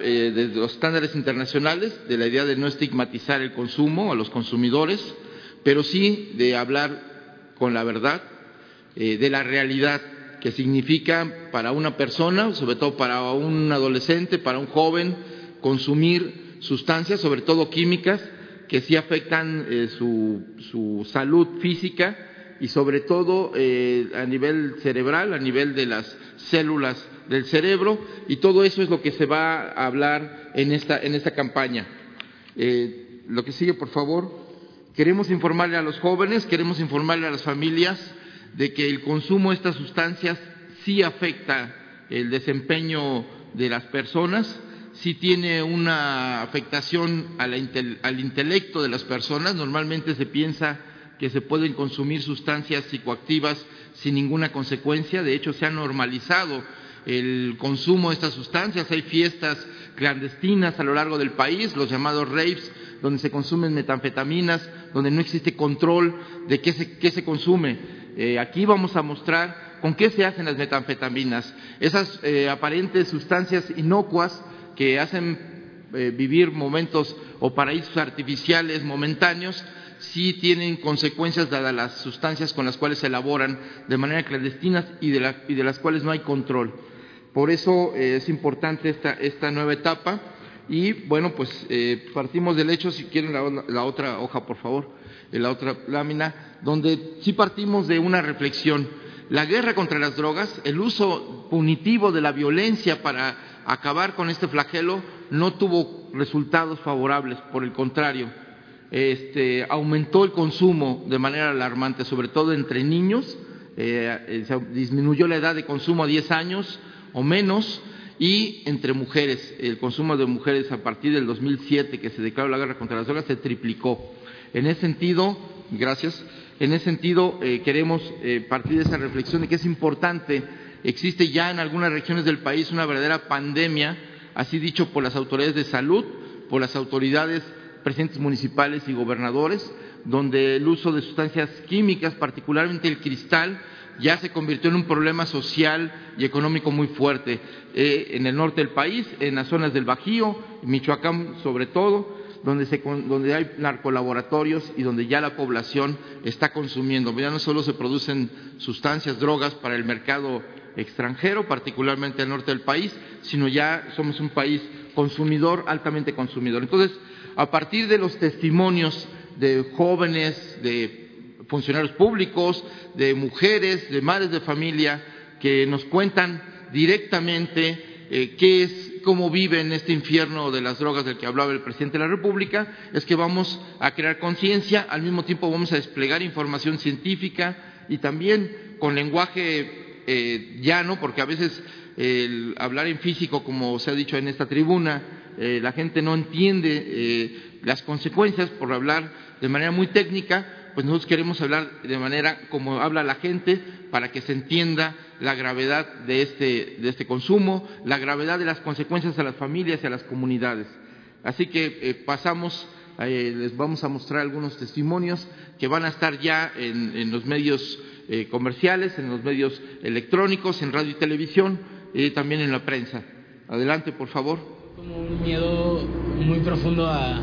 eh, los estándares internacionales, de la idea de no estigmatizar el consumo a los consumidores, pero sí de hablar con la verdad, eh, de la realidad que significa para una persona, sobre todo para un adolescente, para un joven, consumir sustancias, sobre todo químicas, que sí afectan eh, su salud física y sobre todo eh, a nivel cerebral, a nivel de las células del cerebro, y todo eso es lo que se va a hablar en esta, en esta campaña. Eh, lo que sigue, por favor. Queremos informarle a los jóvenes, queremos informarle a las familias de que el consumo de estas sustancias sí afecta el desempeño de las personas, sí tiene una afectación al intelecto de las personas. Normalmente se piensa que se pueden consumir sustancias psicoactivas sin ninguna consecuencia. De hecho, se ha normalizado el consumo de estas sustancias. Hay fiestas clandestinas a lo largo del país, los llamados raves, donde se consumen metanfetaminas, donde no existe control de qué se, qué se consume. Eh, aquí vamos a mostrar con qué se hacen las metanfetaminas, esas eh, aparentes sustancias inocuas que hacen eh, vivir momentos o paraísos artificiales momentáneos, sí tienen consecuencias dadas las sustancias con las cuales se elaboran de manera clandestina y de, y de las cuales no hay control. Por eso es importante esta, nueva etapa y bueno, pues partimos del hecho, si quieren la, la otra hoja por favor, la otra lámina, donde sí partimos de una reflexión. La guerra contra las drogas, el uso punitivo de la violencia para acabar con este flagelo no tuvo resultados favorables, por el contrario, este, aumentó el consumo de manera alarmante, sobre todo entre niños, eh, se disminuyó la edad de consumo a 10 años o menos, y entre mujeres, el consumo de mujeres a partir del 2007 que se declaró la guerra contra las drogas se triplicó. En ese sentido, gracias, en ese sentido eh, queremos eh, partir de esa reflexión de que es importante, existe ya en algunas regiones del país una verdadera pandemia, así dicho por las autoridades de salud, por las autoridades presidentes municipales y gobernadores, donde el uso de sustancias químicas, particularmente el cristal, ya se convirtió en un problema social y económico muy fuerte eh, en el norte del país, en las zonas del Bajío, Michoacán sobre todo, donde, se, donde hay narcolaboratorios y donde ya la población está consumiendo. Ya no solo se producen sustancias, drogas para el mercado extranjero, particularmente al norte del país, sino ya somos un país consumidor, altamente consumidor. Entonces, a partir de los testimonios de jóvenes, de funcionarios públicos, de mujeres, de madres de familia, que nos cuentan directamente eh, qué es cómo vive en este infierno de las drogas del que hablaba el presidente de la República, es que vamos a crear conciencia, al mismo tiempo vamos a desplegar información científica y también con lenguaje eh, llano, porque a veces el hablar en físico, como se ha dicho en esta tribuna, eh, la gente no entiende eh, las consecuencias por hablar de manera muy técnica, pues nosotros queremos hablar de manera como habla la gente para que se entienda la gravedad de este, de este consumo, la gravedad de las consecuencias a las familias y a las comunidades. Así que eh, pasamos, eh, les vamos a mostrar algunos testimonios que van a estar ya en, los medios eh, comerciales, en los medios electrónicos, en radio y televisión y también en la prensa. Adelante, por favor. Como un miedo muy profundo a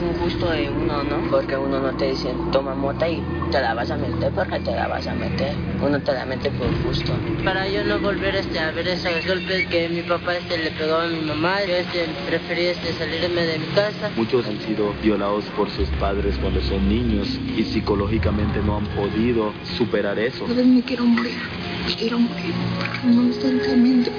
un gusto de uno, ¿no? Porque uno no te dice, toma mota y te la vas a meter porque te la vas a meter. Uno te la mete por gusto. Para yo no volver este, a ver esos golpes que mi papá este, le pegó a mi mamá, yo este, preferí este, salirme de mi casa. Muchos han sido violados por sus padres cuando son niños y psicológicamente no han podido superar eso. A me quiero morir, me quiero morir, constantemente.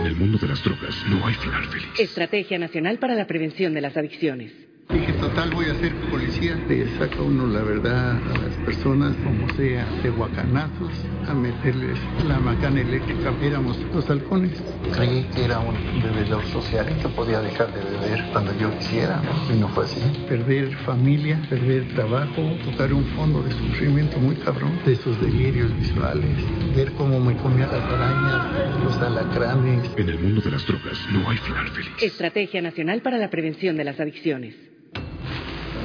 En el mundo de las drogas no hay final feliz. Estrategia Nacional para la Prevención de las Adicciones. Dije, total, voy a ser policía. Le saca uno la verdad a las personas, como sea, de guacanazos, a meterles la macana eléctrica. Éramos los halcones. Creí que era un bebedor social que podía dejar de beber cuando yo quisiera, y no fue así. Perder familia, perder trabajo, tocar un fondo de sufrimiento muy cabrón, de esos delirios visuales, ver cómo me comía las arañas, los alacranes. En el mundo de las drogas no hay final feliz. Estrategia Nacional para la Prevención de las Adicciones.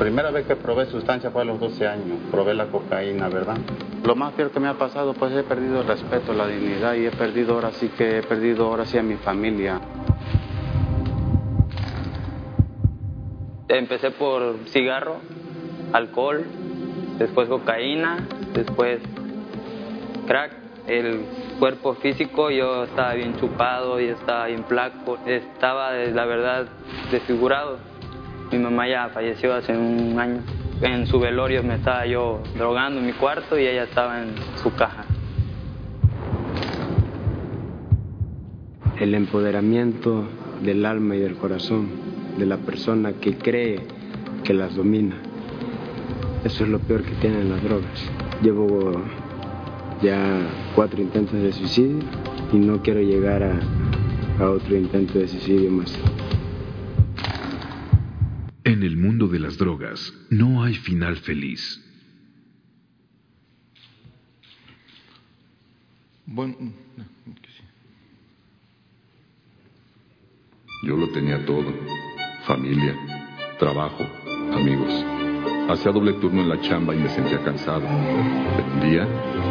Primera vez que probé sustancia fue a los 12 años, probé la cocaína, ¿verdad? Lo más peor que me ha pasado, pues he perdido el respeto, la dignidad y he perdido ahora sí que he perdido ahora sí a mi familia. Empecé por cigarro, alcohol, después cocaína, después crack. El cuerpo físico yo estaba bien chupado y estaba bien flaco, estaba la verdad desfigurado. Mi mamá ya falleció hace un año. En su velorio me estaba yo drogando en mi cuarto y ella estaba en su caja. El empoderamiento del alma y del corazón de la persona que cree que las domina. Eso es lo peor que tienen las drogas. Llevo ya cuatro intentos de suicidio y no quiero llegar a, a otro intento de suicidio más. En el mundo de las drogas no hay final feliz. Bueno, Yo lo tenía todo. Familia, trabajo, amigos. Hacía doble turno en la chamba y me sentía cansado. Pero un día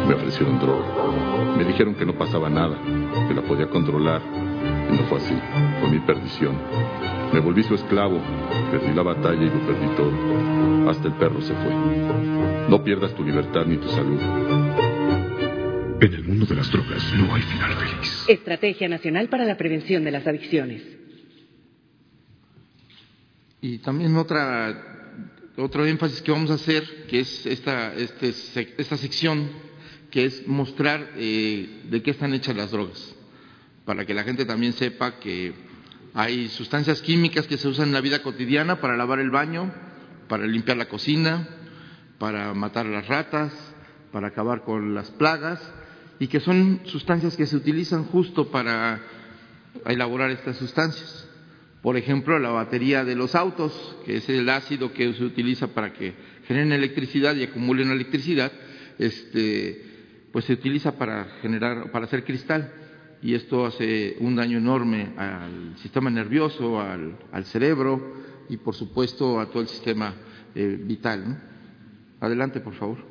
me ofrecieron droga. Me dijeron que no pasaba nada, que la podía controlar. Y no fue así. Fue mi perdición. Me volví su esclavo. Perdí la batalla y lo perdí todo. Hasta el perro se fue. No pierdas tu libertad ni tu salud. En el mundo de las drogas no hay final feliz. Estrategia Nacional para la Prevención de las Adicciones. Y también otra, otro énfasis que vamos a hacer, que es esta, este, esta sección, que es mostrar eh, de qué están hechas las drogas, para que la gente también sepa que hay sustancias químicas que se usan en la vida cotidiana para lavar el baño, para limpiar la cocina, para matar las ratas, para acabar con las plagas, y que son sustancias que se utilizan justo para elaborar estas sustancias. Por ejemplo, la batería de los autos, que es el ácido que se utiliza para que generen electricidad y acumulen electricidad, este, pues se utiliza para generar, para hacer cristal. Y esto hace un daño enorme al sistema nervioso, al, al cerebro y, por supuesto, a todo el sistema eh, vital. ¿no? Adelante, por favor.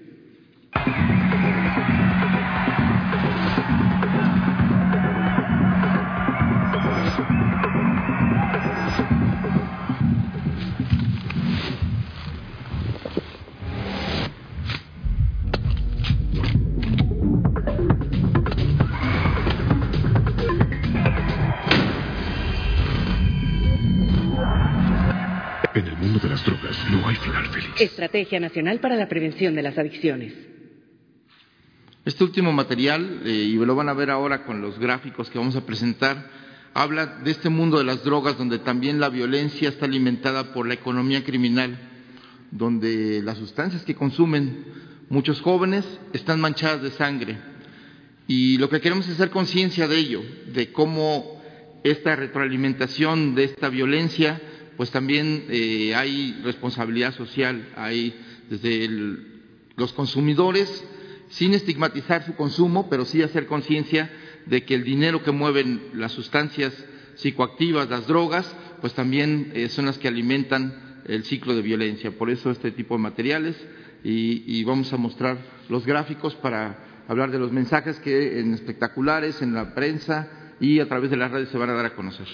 Estrategia Nacional para la Prevención de las Adicciones. Este último material, eh, y lo van a ver ahora con los gráficos que vamos a presentar, habla de este mundo de las drogas donde también la violencia está alimentada por la economía criminal, donde las sustancias que consumen muchos jóvenes están manchadas de sangre. Y lo que queremos es hacer conciencia de ello, de cómo esta retroalimentación de esta violencia, pues también eh, hay responsabilidad social, hay desde los consumidores, sin estigmatizar su consumo, pero sí hacer conciencia de que el dinero que mueven las sustancias psicoactivas, las drogas, pues también eh, son las que alimentan el ciclo de violencia. Por eso este tipo de materiales y, y, vamos a mostrar los gráficos para hablar de los mensajes que en espectaculares, en la prensa y a través de las redes se van a dar a conocer.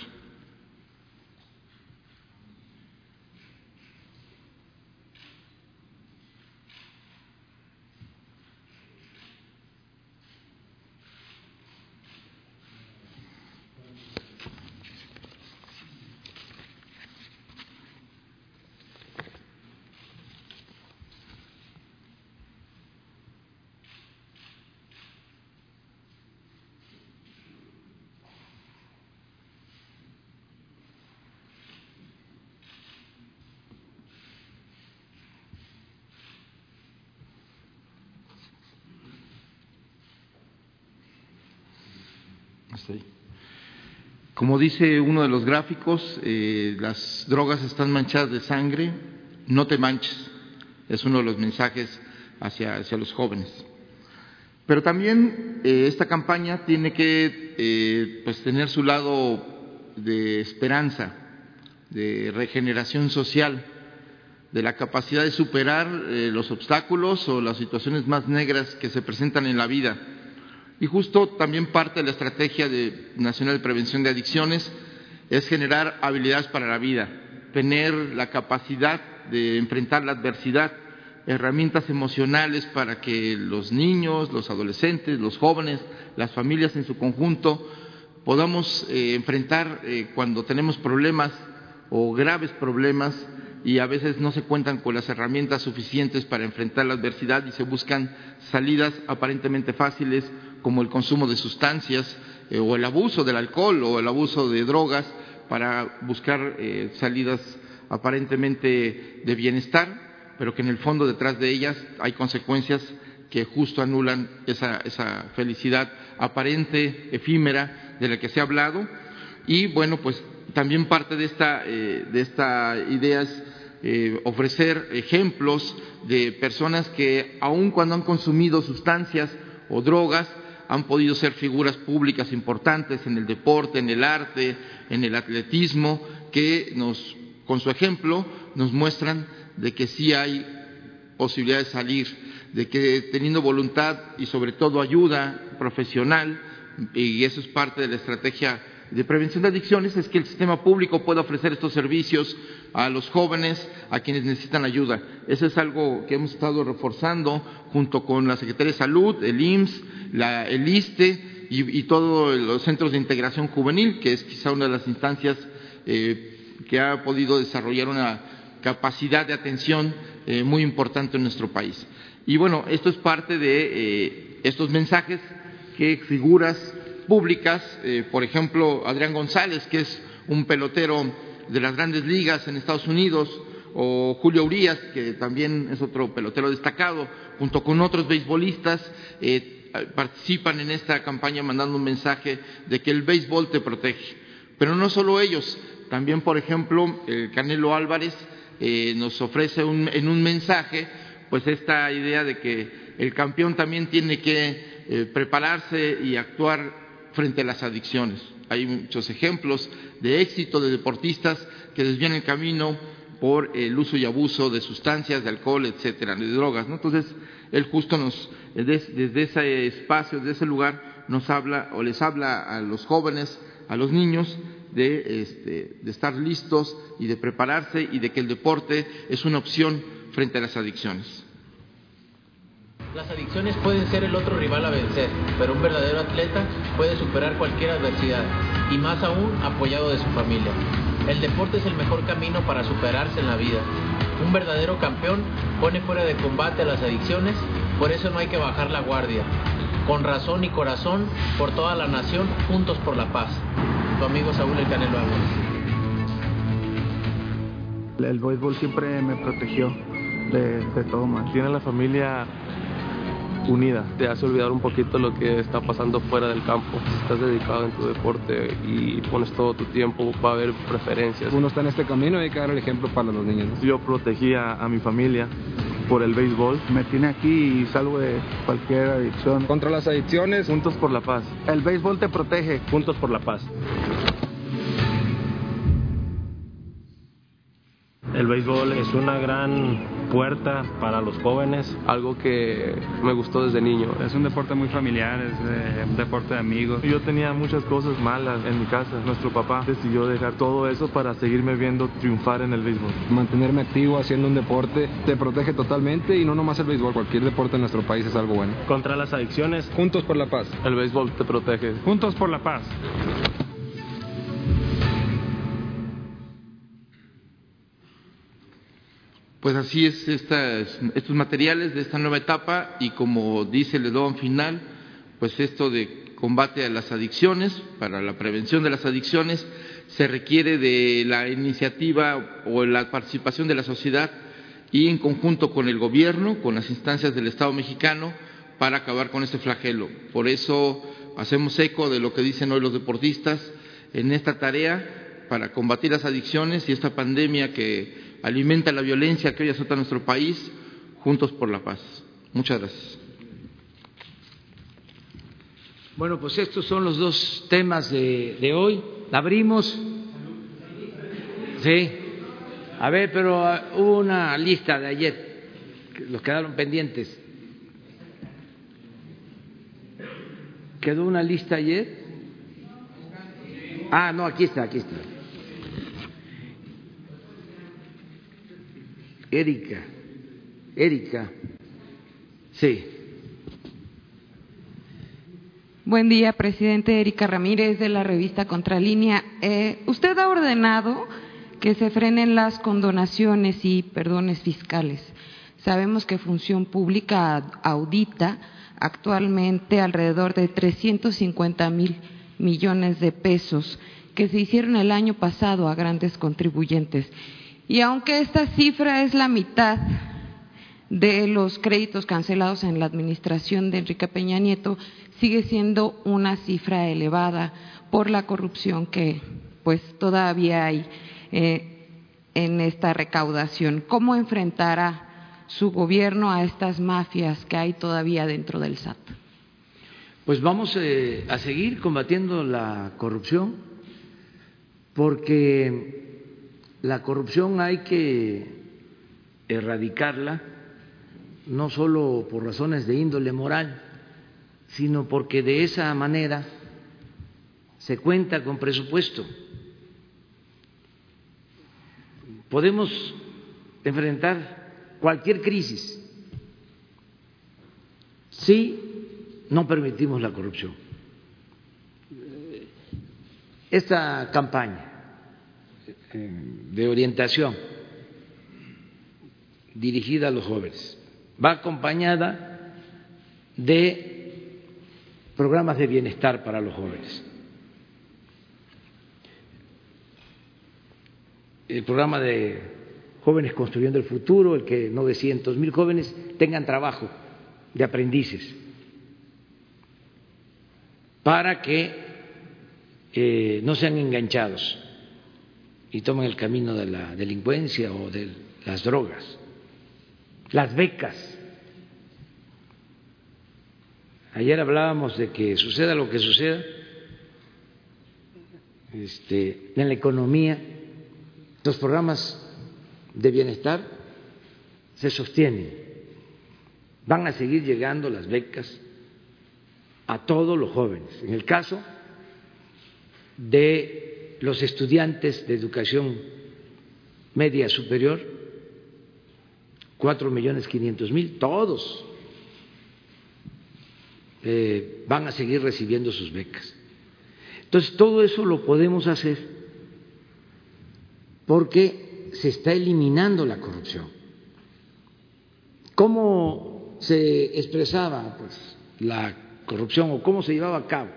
Como dice uno de los gráficos, eh, las drogas están manchadas de sangre, no te manches. Es uno de los mensajes hacia, hacia los jóvenes. Pero también eh, esta campaña tiene que eh, pues tener su lado de esperanza, de regeneración social, de la capacidad de superar los obstáculos o las situaciones más negras que se presentan en la vida y justo también parte de la estrategia de, nacional de prevención de adicciones es generar habilidades para la vida, tener la capacidad de enfrentar la adversidad, herramientas emocionales para que los niños, los adolescentes, los jóvenes, las familias en su conjunto podamos eh, enfrentar eh, cuando tenemos problemas o graves problemas y a veces no se cuentan con las herramientas suficientes para enfrentar la adversidad y se buscan salidas aparentemente fáciles como el consumo de sustancias eh, o el abuso del alcohol o el abuso de drogas para buscar eh, salidas aparentemente de bienestar, pero que en el fondo detrás de ellas hay consecuencias que justo anulan esa, esa felicidad aparente, efímera, de la que se ha hablado. Y bueno, pues también parte de esta, eh, de esta idea es ofrecer ejemplos de personas que, aun cuando han consumido sustancias o drogas, han podido ser figuras públicas importantes en el deporte, en el arte, en el atletismo, que nos, con su ejemplo nos muestran de que sí hay posibilidad de salir, de que teniendo voluntad y sobre todo ayuda profesional, y eso es parte de la estrategia de prevención de adicciones es que el sistema público pueda ofrecer estos servicios a los jóvenes, a quienes necesitan ayuda. Eso es algo que hemos estado reforzando junto con la Secretaría de Salud, el IMSS, la, el ISTE y, todos los centros de integración juvenil, que es quizá una de las instancias eh, que ha podido desarrollar una capacidad de atención eh, muy importante en nuestro país. Y bueno, esto es parte de eh, estos mensajes que figuras públicas, por ejemplo, Adrián González, que es un pelotero de las grandes ligas en Estados Unidos, o Julio Urias, que también es otro pelotero destacado, junto con otros beisbolistas, eh, participan en esta campaña mandando un mensaje de que el béisbol te protege. Pero no solo ellos, también, por ejemplo, el Canelo Álvarez eh, nos ofrece en un mensaje, pues esta idea de que el campeón también tiene que prepararse y actuar frente a las adicciones. Hay muchos ejemplos de éxito de deportistas que desvían el camino por el uso y abuso de sustancias, de alcohol, etcétera, de drogas. ¿no? Entonces, él justo nos, desde ese espacio, desde ese lugar, nos habla o les habla a los jóvenes, a los niños, de, este, de estar listos y de prepararse y de que el deporte es una opción frente a las adicciones. Las adicciones pueden ser el otro rival a vencer, pero un verdadero atleta puede superar cualquier adversidad, y más aún apoyado de su familia. El deporte es el mejor camino para superarse en la vida. Un verdadero campeón pone fuera de combate a las adicciones, por eso no hay que bajar la guardia. Con razón y corazón, por toda la nación, juntos por la paz. Tu amigo Saúl El Canelo Álvarez. El béisbol siempre me protegió de, de todo mal. Tiene la familia unida. Te hace olvidar un poquito lo que está pasando fuera del campo. Si estás dedicado en tu deporte y pones todo tu tiempo, va a haber preferencias. Uno está en este camino y hay que dar el ejemplo para los niños. Yo protegía a mi familia por el béisbol. Me tiene aquí y salgo de cualquier adicción. Contra las adicciones. Juntos por la paz. El béisbol te protege. Juntos por la paz. El béisbol es una gran puerta para los jóvenes. Algo que me gustó desde niño. Es un deporte muy familiar, es eh, un deporte de amigos. Yo tenía muchas cosas malas en mi casa. Nuestro papá decidió dejar todo eso para seguirme viendo triunfar en el béisbol. Mantenerme activo haciendo un deporte te protege totalmente y no nomás el béisbol, cualquier deporte en nuestro país es algo bueno. Contra las adicciones. Juntos por la paz. El béisbol te protege. Juntos por la paz. Pues así es estos materiales de esta nueva etapa y como dice el eslogan final, pues esto de combate a las adicciones, para la prevención de las adicciones, se requiere de la iniciativa o la participación de la sociedad y en conjunto con el gobierno, con las instancias del Estado mexicano, para acabar con este flagelo. Por eso, hacemos eco de lo que dicen hoy los deportistas en esta tarea para combatir las adicciones y esta pandemia que alimenta la violencia que hoy azota nuestro país, juntos por la paz. Muchas gracias. Bueno, pues estos son los dos temas de, de hoy. Abrimos. Sí. A ver, pero uh, hubo una lista de ayer, que los quedaron pendientes. ¿Quedó una lista ayer? Ah, no, aquí está, aquí está. Erika, Erika, sí. Buen día, presidente Erika Ramírez de la revista Contralínea. Eh, usted ha ordenado que se frenen las condonaciones y perdones fiscales. Sabemos que Función Pública audita actualmente alrededor de 350 mil millones de pesos que se hicieron el año pasado a grandes contribuyentes. Y aunque esta cifra es la mitad de los créditos cancelados en la administración de Enrique Peña Nieto, sigue siendo una cifra elevada por la corrupción que pues todavía hay eh, en esta recaudación. ¿Cómo enfrentará su gobierno a estas mafias que hay todavía dentro del SAT? Pues vamos eh, a seguir combatiendo la corrupción porque la corrupción hay que erradicarla no solo por razones de índole moral, sino porque de esa manera se cuenta con presupuesto. Podemos enfrentar cualquier crisis si no permitimos la corrupción. Esta campaña de orientación dirigida a los jóvenes va acompañada de programas de bienestar para los jóvenes. El programa de Jóvenes Construyendo el Futuro, el que 900 mil jóvenes tengan trabajo de aprendices, para que eh, no sean enganchados y tomen el camino de la delincuencia o de las drogas las becas. Ayer hablábamos de que suceda lo que suceda este, en la economía, los programas de bienestar se sostienen. Van a seguir llegando las becas a todos los jóvenes. En el caso de los estudiantes de educación media superior, cuatro millones quinientos mil, todos eh, van a seguir recibiendo sus becas. Entonces, todo eso lo podemos hacer porque se está eliminando la corrupción. ¿Cómo se expresaba pues, la corrupción o cómo se llevaba a cabo?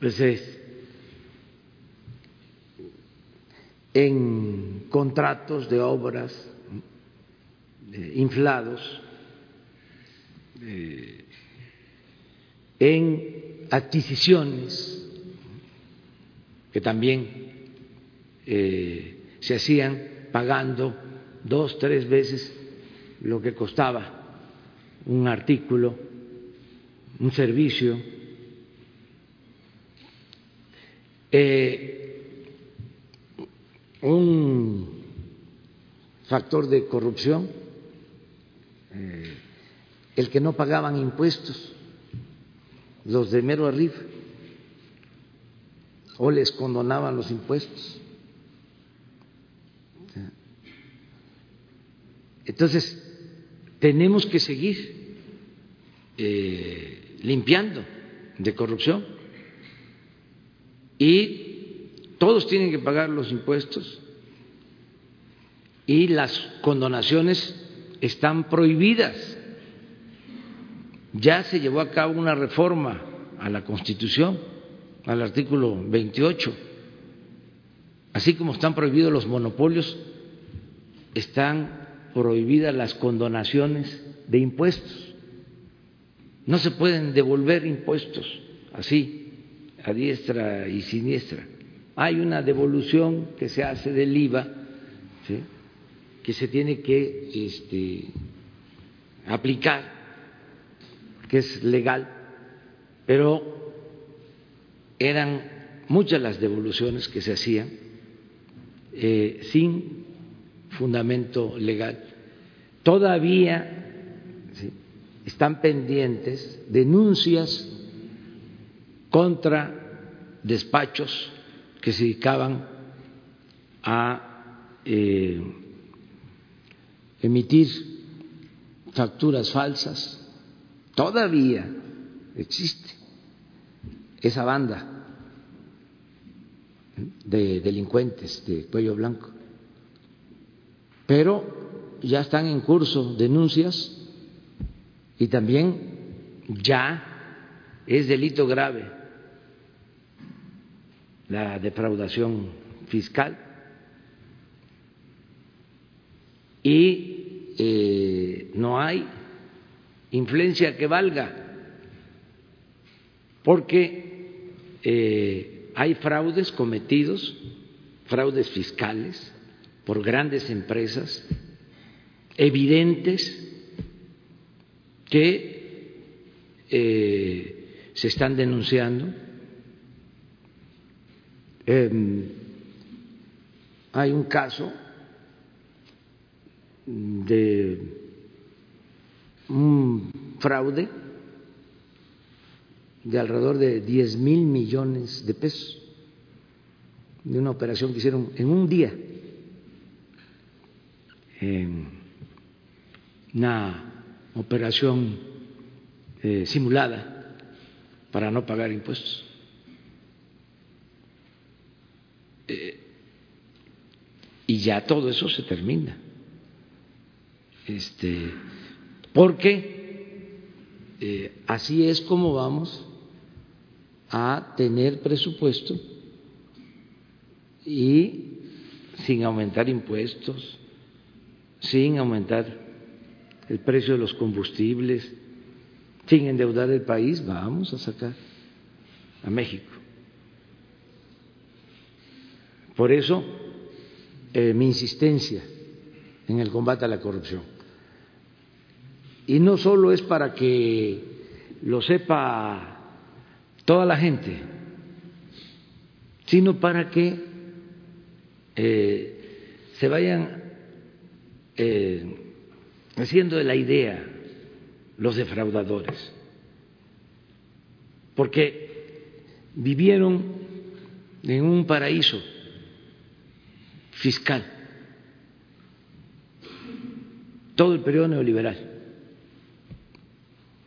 Pues es en contratos de obras eh, inflados, eh, en adquisiciones que también eh, se hacían pagando dos, tres veces lo que costaba un artículo, un servicio. Un factor de corrupción, eh, el que no pagaban impuestos, los de mero arriba, o les condonaban los impuestos. Entonces, tenemos que seguir eh, limpiando de corrupción y todos tienen que pagar los impuestos y las condonaciones están prohibidas. Ya se llevó a cabo una reforma a la Constitución, al artículo 28. Así como están prohibidos los monopolios, están prohibidas las condonaciones de impuestos. No se pueden devolver impuestos así, a diestra y siniestra. Hay una devolución que se hace del IVA, que se tiene que este, aplicar, que es legal, pero eran muchas las devoluciones que se hacían eh, sin fundamento legal. Todavía están pendientes denuncias contra despachos que se dedicaban a eh, emitir facturas falsas. Todavía existe esa banda de delincuentes de cuello blanco. Pero ya están en curso denuncias y también ya es delito grave la defraudación fiscal y eh, no hay influencia que valga porque eh, hay fraudes cometidos, fraudes fiscales por grandes empresas evidentes que eh, se están denunciando. Em, hay un caso de un fraude de alrededor de 10 mil millones de pesos de una operación que hicieron en un día, en una operación eh, simulada para no pagar impuestos. Eh, y ya todo eso se termina. Este, porque eh, así es como vamos a tener presupuesto y sin aumentar impuestos, sin aumentar el precio de los combustibles, sin endeudar el país, vamos a sacar a México. Por eso eh, mi insistencia en el combate a la corrupción. Y no solo es para que lo sepa toda la gente, sino para que eh, se vayan eh, haciendo de la idea los defraudadores, porque vivieron en un paraíso fiscal todo el periodo neoliberal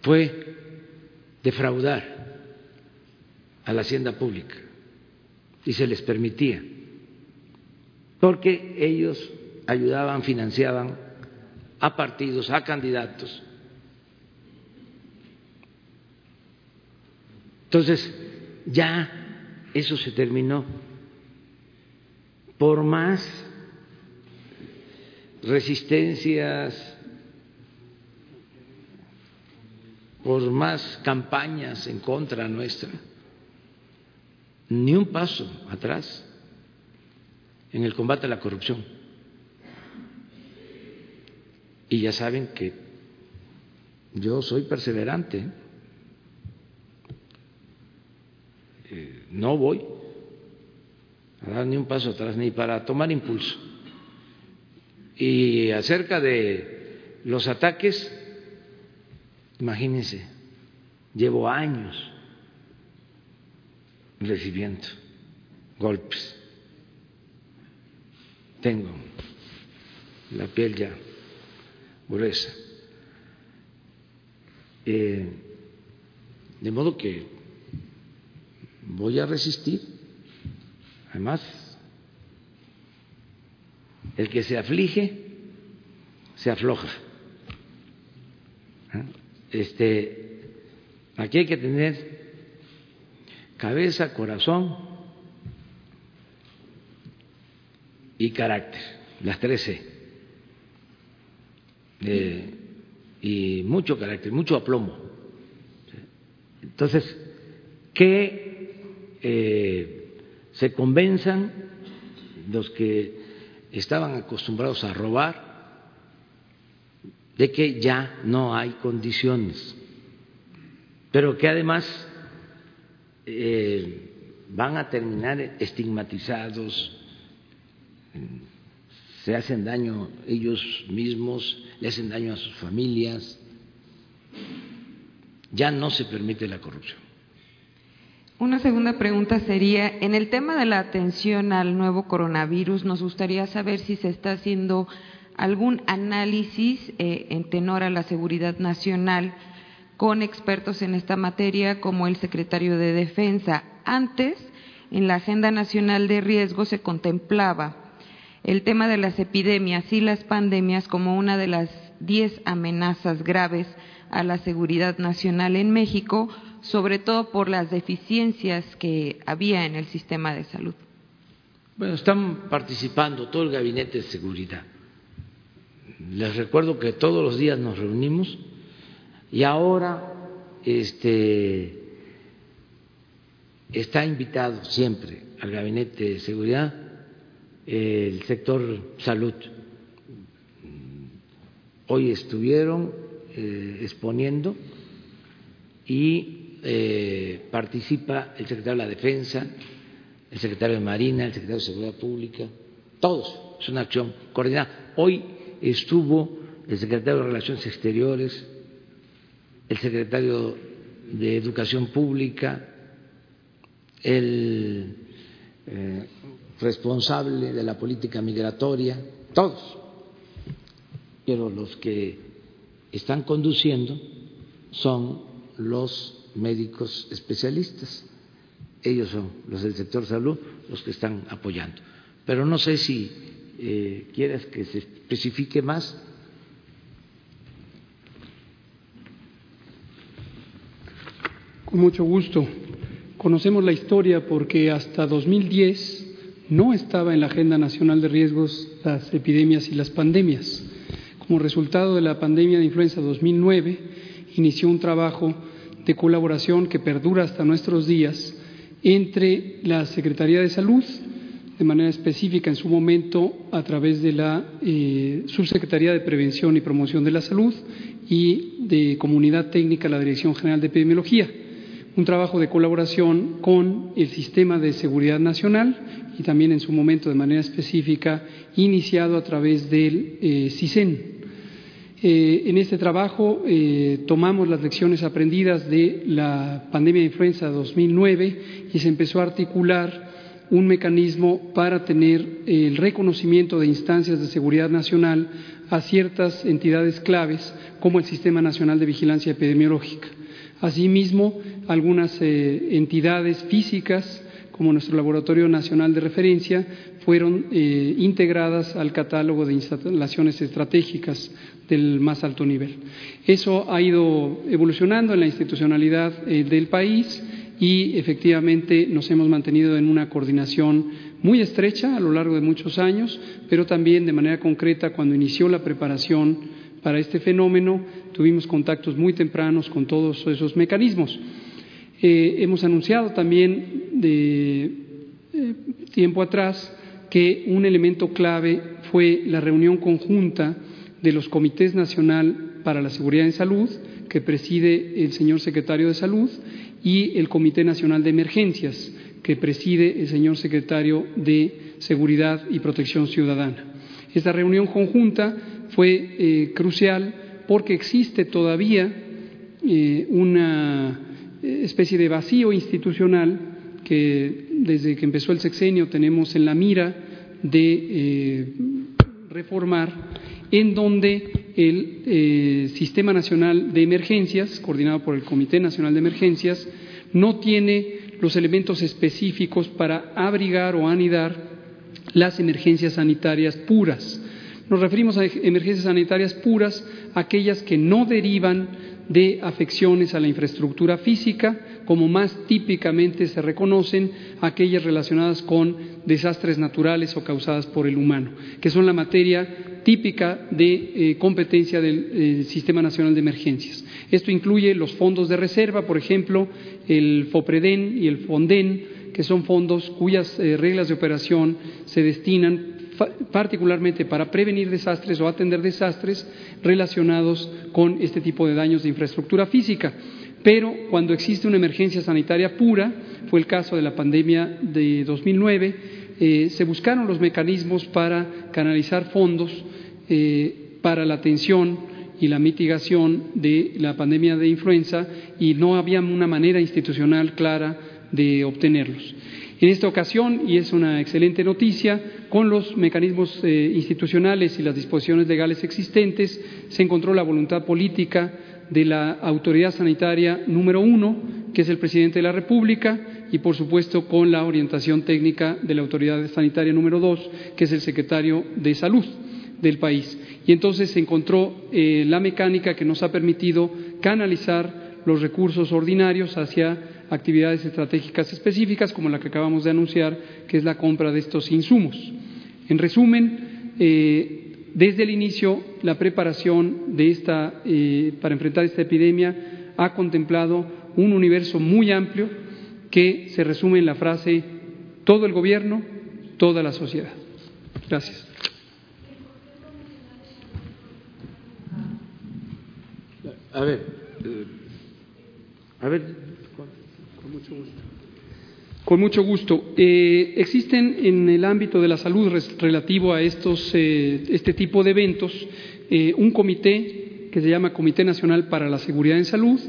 fue defraudar a la hacienda pública y se les permitía porque ellos ayudaban, financiaban a partidos, a candidatos. Entonces, ya eso se terminó. Por más resistencias, por más campañas en contra nuestra, ni un paso atrás en el combate a la corrupción. Y ya saben que yo soy perseverante. Eh, no voy a dar ni un paso atrás ni para tomar impulso. Y acerca de los ataques, imagínense, llevo años recibiendo golpes. Tengo la piel ya gruesa. Eh, de modo que voy a resistir. Además, el que se aflige, se afloja. ¿Ah? Este, aquí hay que tener cabeza, corazón y carácter, las tres C y mucho carácter, mucho aplomo Entonces, que eh, se convenzan los que estaban acostumbrados a robar de que ya no hay condiciones, pero que además eh, van a terminar estigmatizados, se hacen daño ellos mismos, le hacen daño a sus familias, ya no se permite la corrupción. Una segunda pregunta sería, en el tema de la atención al nuevo coronavirus, nos gustaría saber si se está haciendo algún análisis eh, en tenor a la seguridad nacional con expertos en esta materia como el secretario de Defensa. Antes, en la Agenda Nacional de Riesgo se contemplaba el tema de las epidemias y las pandemias como una de las diez amenazas graves a la seguridad nacional en México, sobre todo por las deficiencias que había en el sistema de salud. Bueno, están participando todo el gabinete de seguridad. Les recuerdo que todos los días nos reunimos y ahora este, está invitado siempre al gabinete de seguridad el sector salud. Hoy estuvieron eh, exponiendo y eh, participa el secretario de la Defensa, el secretario de Marina, el secretario de Seguridad Pública, todos. Es una acción coordinada. Hoy estuvo el secretario de Relaciones Exteriores, el secretario de Educación Pública, el eh, responsable de la política migratoria, todos. Pero los que están conduciendo son los médicos especialistas. Ellos son los del sector salud los que están apoyando. Pero no sé si eh, quieres que se especifique más. Con mucho gusto. Conocemos la historia porque hasta 2010 no estaba en la Agenda Nacional de Riesgos las epidemias y las pandemias. Como resultado de la pandemia de influenza 2009, inició un trabajo de colaboración que perdura hasta nuestros días entre la Secretaría de Salud, de manera específica en su momento a través de la eh, Subsecretaría de Prevención y Promoción de la Salud y de Comunidad Técnica, la Dirección General de Epidemiología. Un trabajo de colaboración con el Sistema de Seguridad Nacional y también en su momento de manera específica iniciado a través del eh, CISEN, eh, en este trabajo eh, tomamos las lecciones aprendidas de la pandemia de influenza 2009 y se empezó a articular un mecanismo para tener el reconocimiento de instancias de seguridad nacional a ciertas entidades claves como el Sistema Nacional de Vigilancia Epidemiológica. Asimismo, algunas eh, entidades físicas como nuestro Laboratorio Nacional de Referencia, fueron integradas al catálogo de instalaciones estratégicas del más alto nivel. Eso ha ido evolucionando en la institucionalidad eh, del país y efectivamente nos hemos mantenido en una coordinación muy estrecha a lo largo de muchos años, pero también de manera concreta cuando inició la preparación para este fenómeno tuvimos contactos muy tempranos con todos esos mecanismos. Eh, hemos anunciado también de eh, tiempo atrás que un elemento clave fue la reunión conjunta de los Comités Nacional para la Seguridad en Salud, que preside el señor secretario de Salud, y el Comité Nacional de Emergencias, que preside el señor secretario de Seguridad y Protección Ciudadana. Esta reunión conjunta fue eh, crucial porque existe todavía eh, una eh, especie de vacío institucional que desde que empezó el sexenio tenemos en la mira de reformar en donde el eh, Sistema Nacional de Emergencias, coordinado por el Comité Nacional de Emergencias, no tiene los elementos específicos para abrigar o anidar las emergencias sanitarias puras. Nos referimos a emergencias sanitarias puras, aquellas que no derivan de afecciones a la infraestructura física, como más típicamente se reconocen aquellas relacionadas con desastres naturales o causadas por el humano, que son la materia típica de eh, competencia del eh, Sistema Nacional de Emergencias. Esto incluye los fondos de reserva, por ejemplo, el FOPREDEN y el FONDEN, que son fondos cuyas eh, reglas de operación se destinan particularmente para prevenir desastres o atender desastres relacionados con este tipo de daños de infraestructura física. Pero cuando existe una emergencia sanitaria pura, fue el caso de la pandemia de 2009, eh, se buscaron los mecanismos para canalizar fondos eh, para la atención y la mitigación de la pandemia de influenza y no había una manera institucional clara de obtenerlos. En esta ocasión, y es una excelente noticia, con los mecanismos eh, institucionales y las disposiciones legales existentes, se encontró la voluntad política de la autoridad sanitaria número uno, que es el presidente de la República, y por supuesto con la orientación técnica de la autoridad sanitaria número dos, que es el secretario de Salud del país. Y entonces se encontró eh, la mecánica que nos ha permitido canalizar los recursos ordinarios hacia actividades estratégicas específicas, como la que acabamos de anunciar, que es la compra de estos insumos. En resumen, eh, desde el inicio, la preparación de esta, eh, para enfrentar esta epidemia ha contemplado un universo muy amplio que se resume en la frase todo el gobierno, toda la sociedad. Gracias. A ver, eh, a ver, con mucho gusto. Con mucho gusto. Eh, existen en el ámbito de la salud relativo a estos, eh, este tipo de eventos un comité que se llama Comité Nacional para la Seguridad en Salud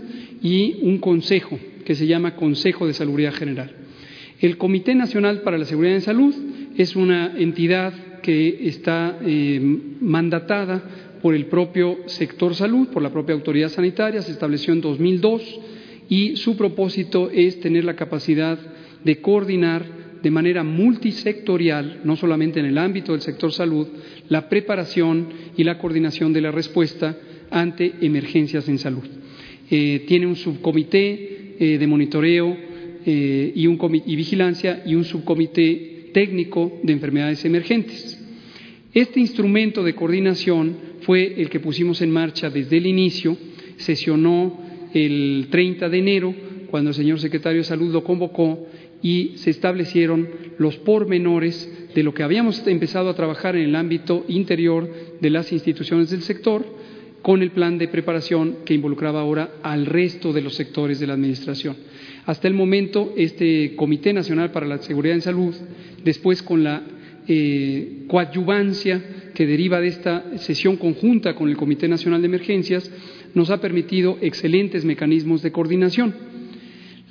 y un consejo que se llama Consejo de Salubridad General. El Comité Nacional para la Seguridad en Salud es una entidad que está mandatada por el propio sector salud, por la propia autoridad sanitaria, se estableció en 2002 y su propósito es tener la capacidad de coordinar de manera multisectorial, no solamente en el ámbito del sector salud, la preparación y la coordinación de la respuesta ante emergencias en salud. Eh, tiene un subcomité eh, de monitoreo eh, y, un y vigilancia y un subcomité técnico de enfermedades emergentes. Este instrumento de coordinación fue el que pusimos en marcha desde el inicio, sesionó el 30 de enero, cuando el señor secretario de Salud lo convocó y se establecieron los pormenores de lo que habíamos empezado a trabajar en el ámbito interior de las instituciones del sector con el plan de preparación que involucraba ahora al resto de los sectores de la Administración. Hasta el momento, este Comité Nacional para la Seguridad en Salud, después con la eh, coadyuvancia que deriva de esta sesión conjunta con el Comité Nacional de Emergencias, nos ha permitido excelentes mecanismos de coordinación.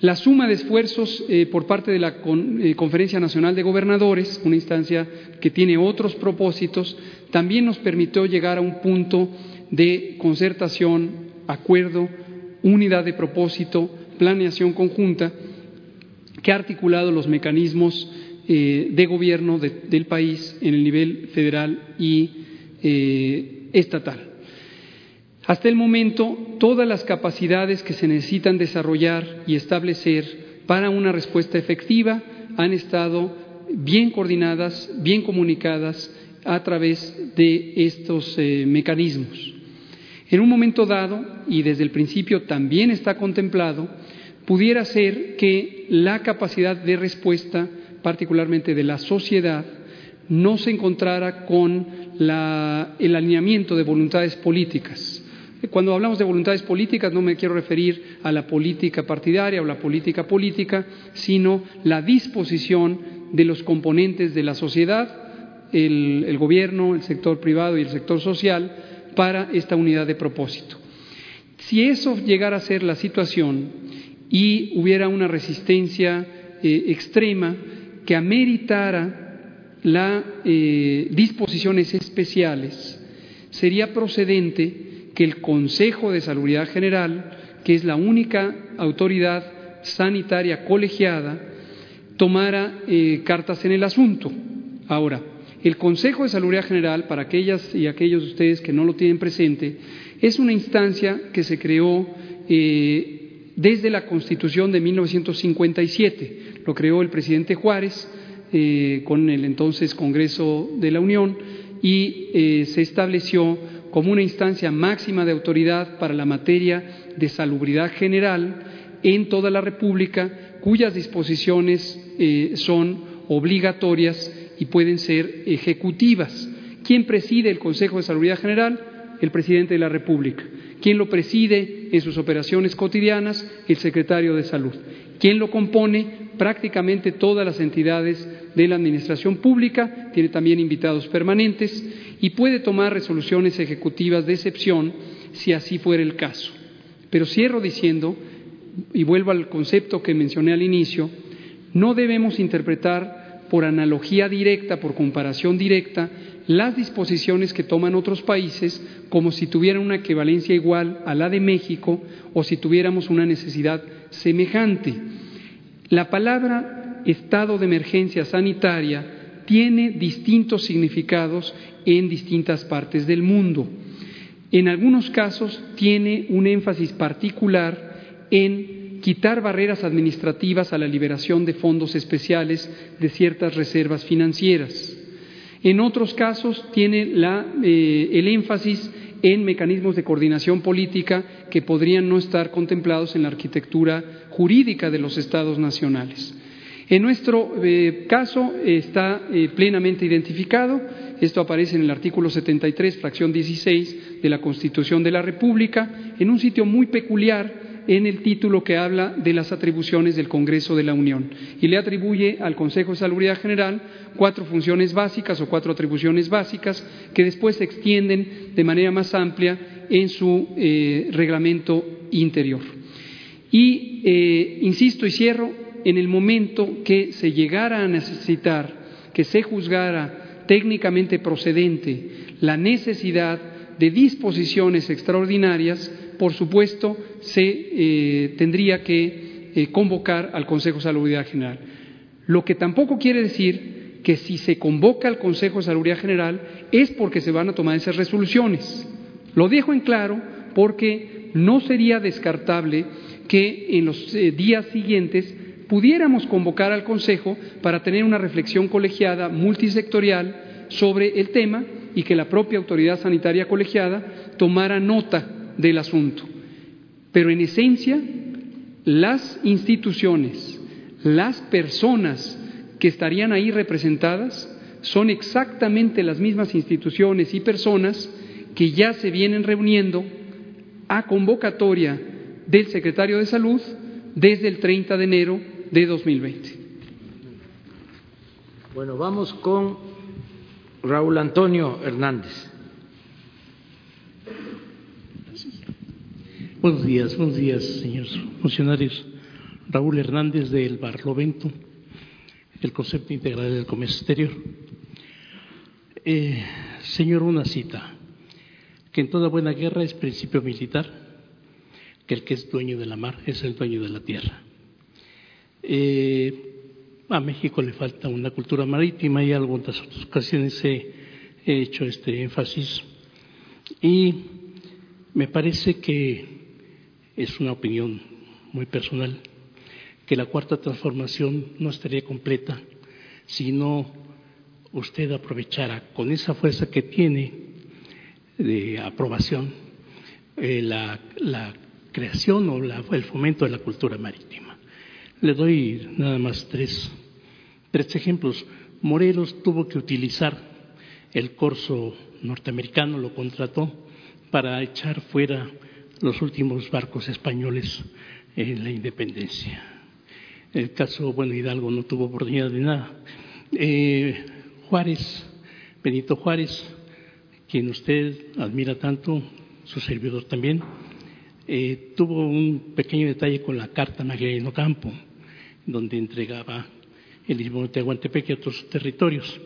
La suma de esfuerzos eh, por parte de la eh, Conferencia Nacional de Gobernadores, una instancia que tiene otros propósitos, también nos permitió llegar a un punto de concertación, acuerdo, unidad de propósito, planeación conjunta, que ha articulado los mecanismos eh, de gobierno del país en el nivel federal y estatal. Hasta el momento, todas las capacidades que se necesitan desarrollar y establecer para una respuesta efectiva han estado bien coordinadas, bien comunicadas a través de estos eh, mecanismos. En un momento dado, y desde el principio también está contemplado, pudiera ser que la capacidad de respuesta, particularmente de la sociedad, no se encontrara con el alineamiento de voluntades políticas. Cuando hablamos de voluntades políticas no me quiero referir a la política partidaria o la política política, sino la disposición de los componentes de la sociedad, el, gobierno, el sector privado y el sector social para esta unidad de propósito. Si eso llegara a ser la situación y hubiera una resistencia eh, extrema que ameritara las eh, disposiciones especiales, sería procedente que el Consejo de Salubridad General, que es la única autoridad sanitaria colegiada, tomara eh, cartas en el asunto. Ahora, El Consejo de Salubridad General, para aquellas y aquellos de ustedes que no lo tienen presente, es una instancia que se creó eh, desde la Constitución de 1957. Lo creó el presidente Juárez eh, con el entonces Congreso de la Unión y eh, se estableció como una instancia máxima de autoridad para la materia de salubridad general en toda la República, cuyas disposiciones son obligatorias y pueden ser ejecutivas. ¿Quién preside el Consejo de Salubridad General? El presidente de la República. ¿Quién lo preside en sus operaciones cotidianas? El secretario de Salud. ¿Quién lo compone? Prácticamente todas las entidades de la Administración Pública, tiene también invitados permanentes y puede tomar resoluciones ejecutivas de excepción si así fuera el caso. Pero cierro diciendo, y vuelvo al concepto que mencioné al inicio, no debemos interpretar por analogía directa, por comparación directa, las disposiciones que toman otros países como si tuvieran una equivalencia igual a la de México o si tuviéramos una necesidad semejante. La palabra estado de emergencia sanitaria tiene distintos significados en distintas partes del mundo. En algunos casos tiene un énfasis particular en quitar barreras administrativas a la liberación de fondos especiales de ciertas reservas financieras. En otros casos tiene eh, el énfasis en mecanismos de coordinación política que podrían no estar contemplados en la arquitectura jurídica de los estados nacionales. En nuestro eh, caso está eh, plenamente identificado, esto aparece en el artículo 73, fracción 16 de la Constitución de la República, en un sitio muy peculiar en el título que habla de las atribuciones del Congreso de la Unión y le atribuye al Consejo de Salubridad General cuatro funciones básicas o cuatro atribuciones básicas que después se extienden de manera más amplia en su eh, reglamento interior. Y, eh, insisto y cierro, en el momento que se llegara a necesitar, que se juzgara técnicamente procedente la necesidad de disposiciones extraordinarias, por supuesto, se eh, tendría que eh, convocar al Consejo de Salubridad General. Lo que tampoco quiere decir que si se convoca al Consejo de Salubridad General es porque se van a tomar esas resoluciones. Lo dejo en claro porque no sería descartable que en los eh, días siguientes pudiéramos convocar al Consejo para tener una reflexión colegiada multisectorial sobre el tema y que la propia autoridad sanitaria colegiada tomara nota del asunto. Pero en esencia, las instituciones, las personas que estarían ahí representadas son exactamente las mismas instituciones y personas que ya se vienen reuniendo a convocatoria del secretario de Salud desde el 30 de enero de 2020. Bueno, vamos con Raúl Antonio Hernández. Buenos días, buenos días, señores funcionarios. Raúl Hernández del Barlovento, el concepto integral del comercio exterior. Eh, señor, una cita, que en toda buena guerra es principio militar, que el que es dueño de la mar es el dueño de la tierra. Eh, a México le falta una cultura marítima y algunas otras ocasiones he hecho este énfasis. Y me parece que es una opinión muy personal, que la cuarta transformación no estaría completa si no usted aprovechara con esa fuerza que tiene de aprobación eh, la, creación o el fomento de la cultura marítima. Le doy nada más tres, tres ejemplos. Morelos tuvo que utilizar el corso norteamericano, lo contrató para echar fuera los últimos barcos españoles en la independencia. El caso, bueno, Hidalgo no tuvo oportunidad de nada. Eh, Juárez, Benito Juárez, quien usted admira tanto, su servidor también, eh, tuvo un pequeño detalle con la Carta Magdaleno Campo, donde entregaba el istmo de Tehuantepec y otros territorios.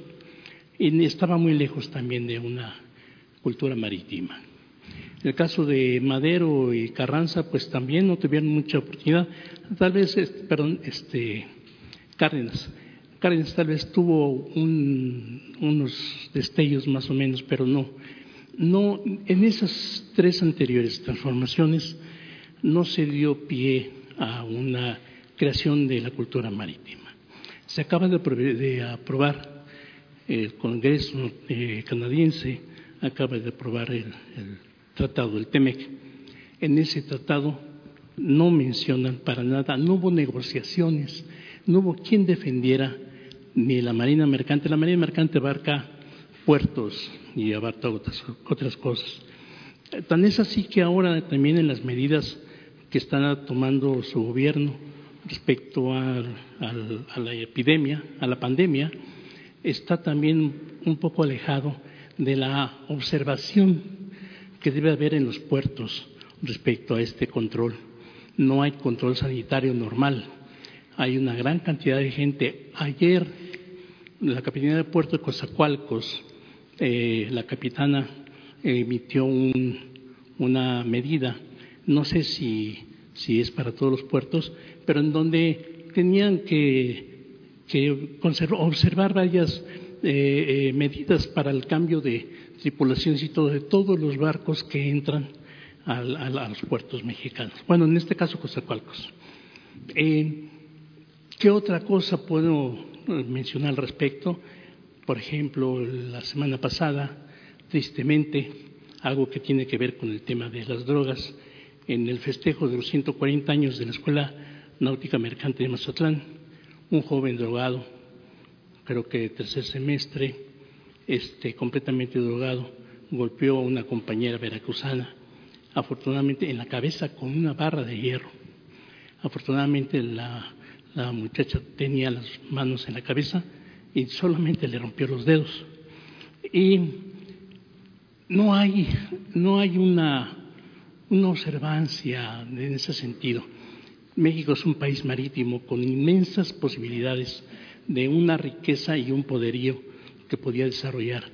Y estaba muy lejos también de una cultura marítima. El caso de Madero y Carranza, pues también no tuvieron mucha oportunidad. Tal vez, perdón, este, Cárdenas. Cárdenas tal vez tuvo unos destellos más o menos, pero no. No, en esas tres anteriores transformaciones no se dio pie a una creación de la cultura marítima. Se acaba de aprobar el Congreso eh, canadiense, acaba de aprobar el, el tratado, el TEMEC. En ese tratado no mencionan para nada, no hubo negociaciones, no hubo quien defendiera ni la Marina Mercante. La Marina Mercante abarca puertos y abarca otras, otras cosas. Tan es así que ahora también en las medidas que está tomando su gobierno respecto a, a la epidemia, a la pandemia, está también un poco alejado de la observación que debe haber en los puertos respecto a este control. No hay control sanitario normal. Hay una gran cantidad de gente. Ayer, la Capitanía de Puerto de Cozacualcos, eh, la capitana emitió un, una medida, no sé si, es para todos los puertos, pero en donde tenían que, que observar varias eh, eh, medidas para el cambio de tripulaciones y todo, de todos los barcos que entran a, a, a los puertos mexicanos. Bueno, en este caso Cozacualcos. Eh, ¿Qué otra cosa puedo mencionar al respecto? Por ejemplo, la semana pasada, tristemente, algo que tiene que ver con el tema de las drogas, en el festejo de los 140 años de la Escuela Náutica Mercante de Mazatlán, un joven drogado, creo que tercer semestre, este, completamente drogado, golpeó a una compañera veracruzana, afortunadamente en la cabeza con una barra de hierro. Afortunadamente la, la muchacha tenía las manos en la cabeza y solamente le rompió los dedos. Y no hay, no hay una, una observancia en ese sentido. México es un país marítimo con inmensas posibilidades de una riqueza y un poderío que podía desarrollar.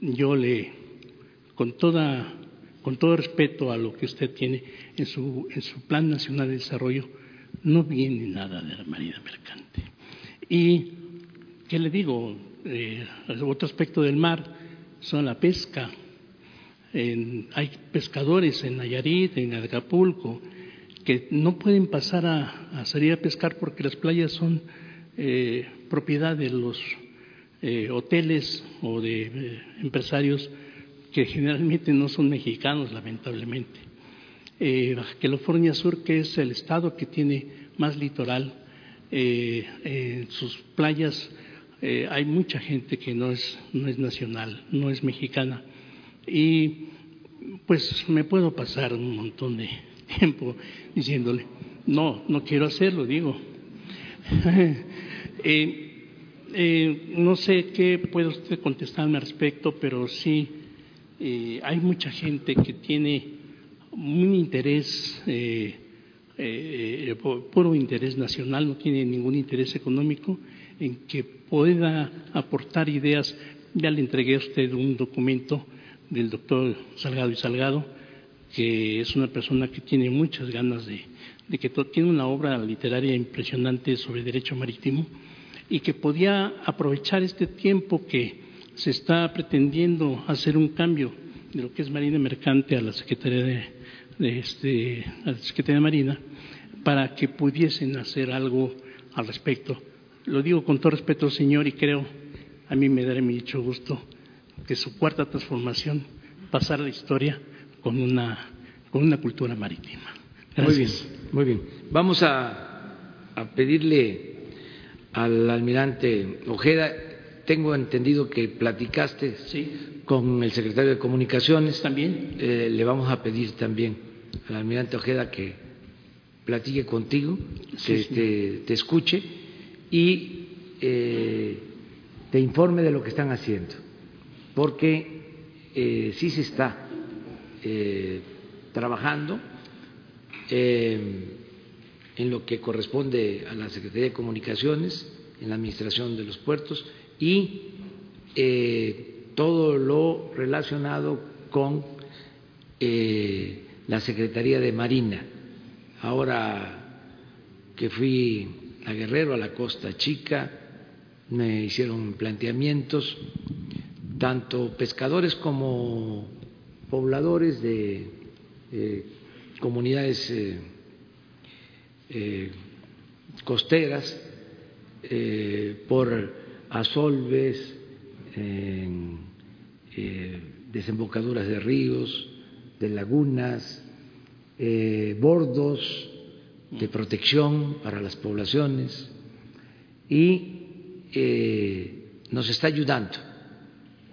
Yo le, con, toda, con todo respeto a lo que usted tiene en su, en su Plan Nacional de Desarrollo, no viene nada de la Marina Mercante. Y, ¿qué le digo? Eh, otro aspecto del mar son la pesca. En, hay pescadores en Nayarit, en Acapulco, que no pueden pasar a, salir a pescar porque las playas son eh, propiedad de los eh, hoteles o de eh, empresarios que generalmente no son mexicanos, lamentablemente. Eh, Baja California Sur, que es el estado que tiene más litoral, en sus playas hay mucha gente que no es, no es nacional, no es mexicana. Y pues me puedo pasar un montón de tiempo diciéndole, no, no quiero hacerlo, digo. Eh, eh, no sé qué puede usted contestarme al respecto, pero sí eh, hay mucha gente que tiene un interés, eh, eh, puro interés nacional, no tiene ningún interés económico en que pueda aportar ideas. Ya le entregué a usted un documento del doctor Salgado y Salgado, que es una persona que tiene muchas ganas de, de que tiene una obra literaria impresionante sobre derecho marítimo y que podía aprovechar este tiempo que se está pretendiendo hacer un cambio de lo que es Marina Mercante a la Secretaría de, de este, a la Secretaría de Marina para que pudiesen hacer algo al respecto. Lo digo con todo respeto, señor, y creo, a mí me daré mucho gusto que su cuarta transformación pasara a la historia con una, con una cultura marítima. Gracias. Muy bien, muy bien. Vamos a, a pedirle al almirante Ojeda. Tengo entendido que platicaste sí. con el secretario de Comunicaciones. También. Eh, le vamos a pedir también al almirante Ojeda que platique contigo, Sí, que sí. te, te escuche y eh, te informe de lo que están haciendo, porque eh, sí se está eh, trabajando eh, en lo que corresponde a la Secretaría de Comunicaciones, en la Administración de los Puertos y eh, todo lo relacionado con eh, la Secretaría de Marina. Ahora que fui a Guerrero, a la Costa Chica, me hicieron planteamientos, tanto pescadores como pobladores de eh, comunidades eh, eh, costeras por asolves, desembocaduras de ríos, de lagunas, bordos de protección para las poblaciones y nos está ayudando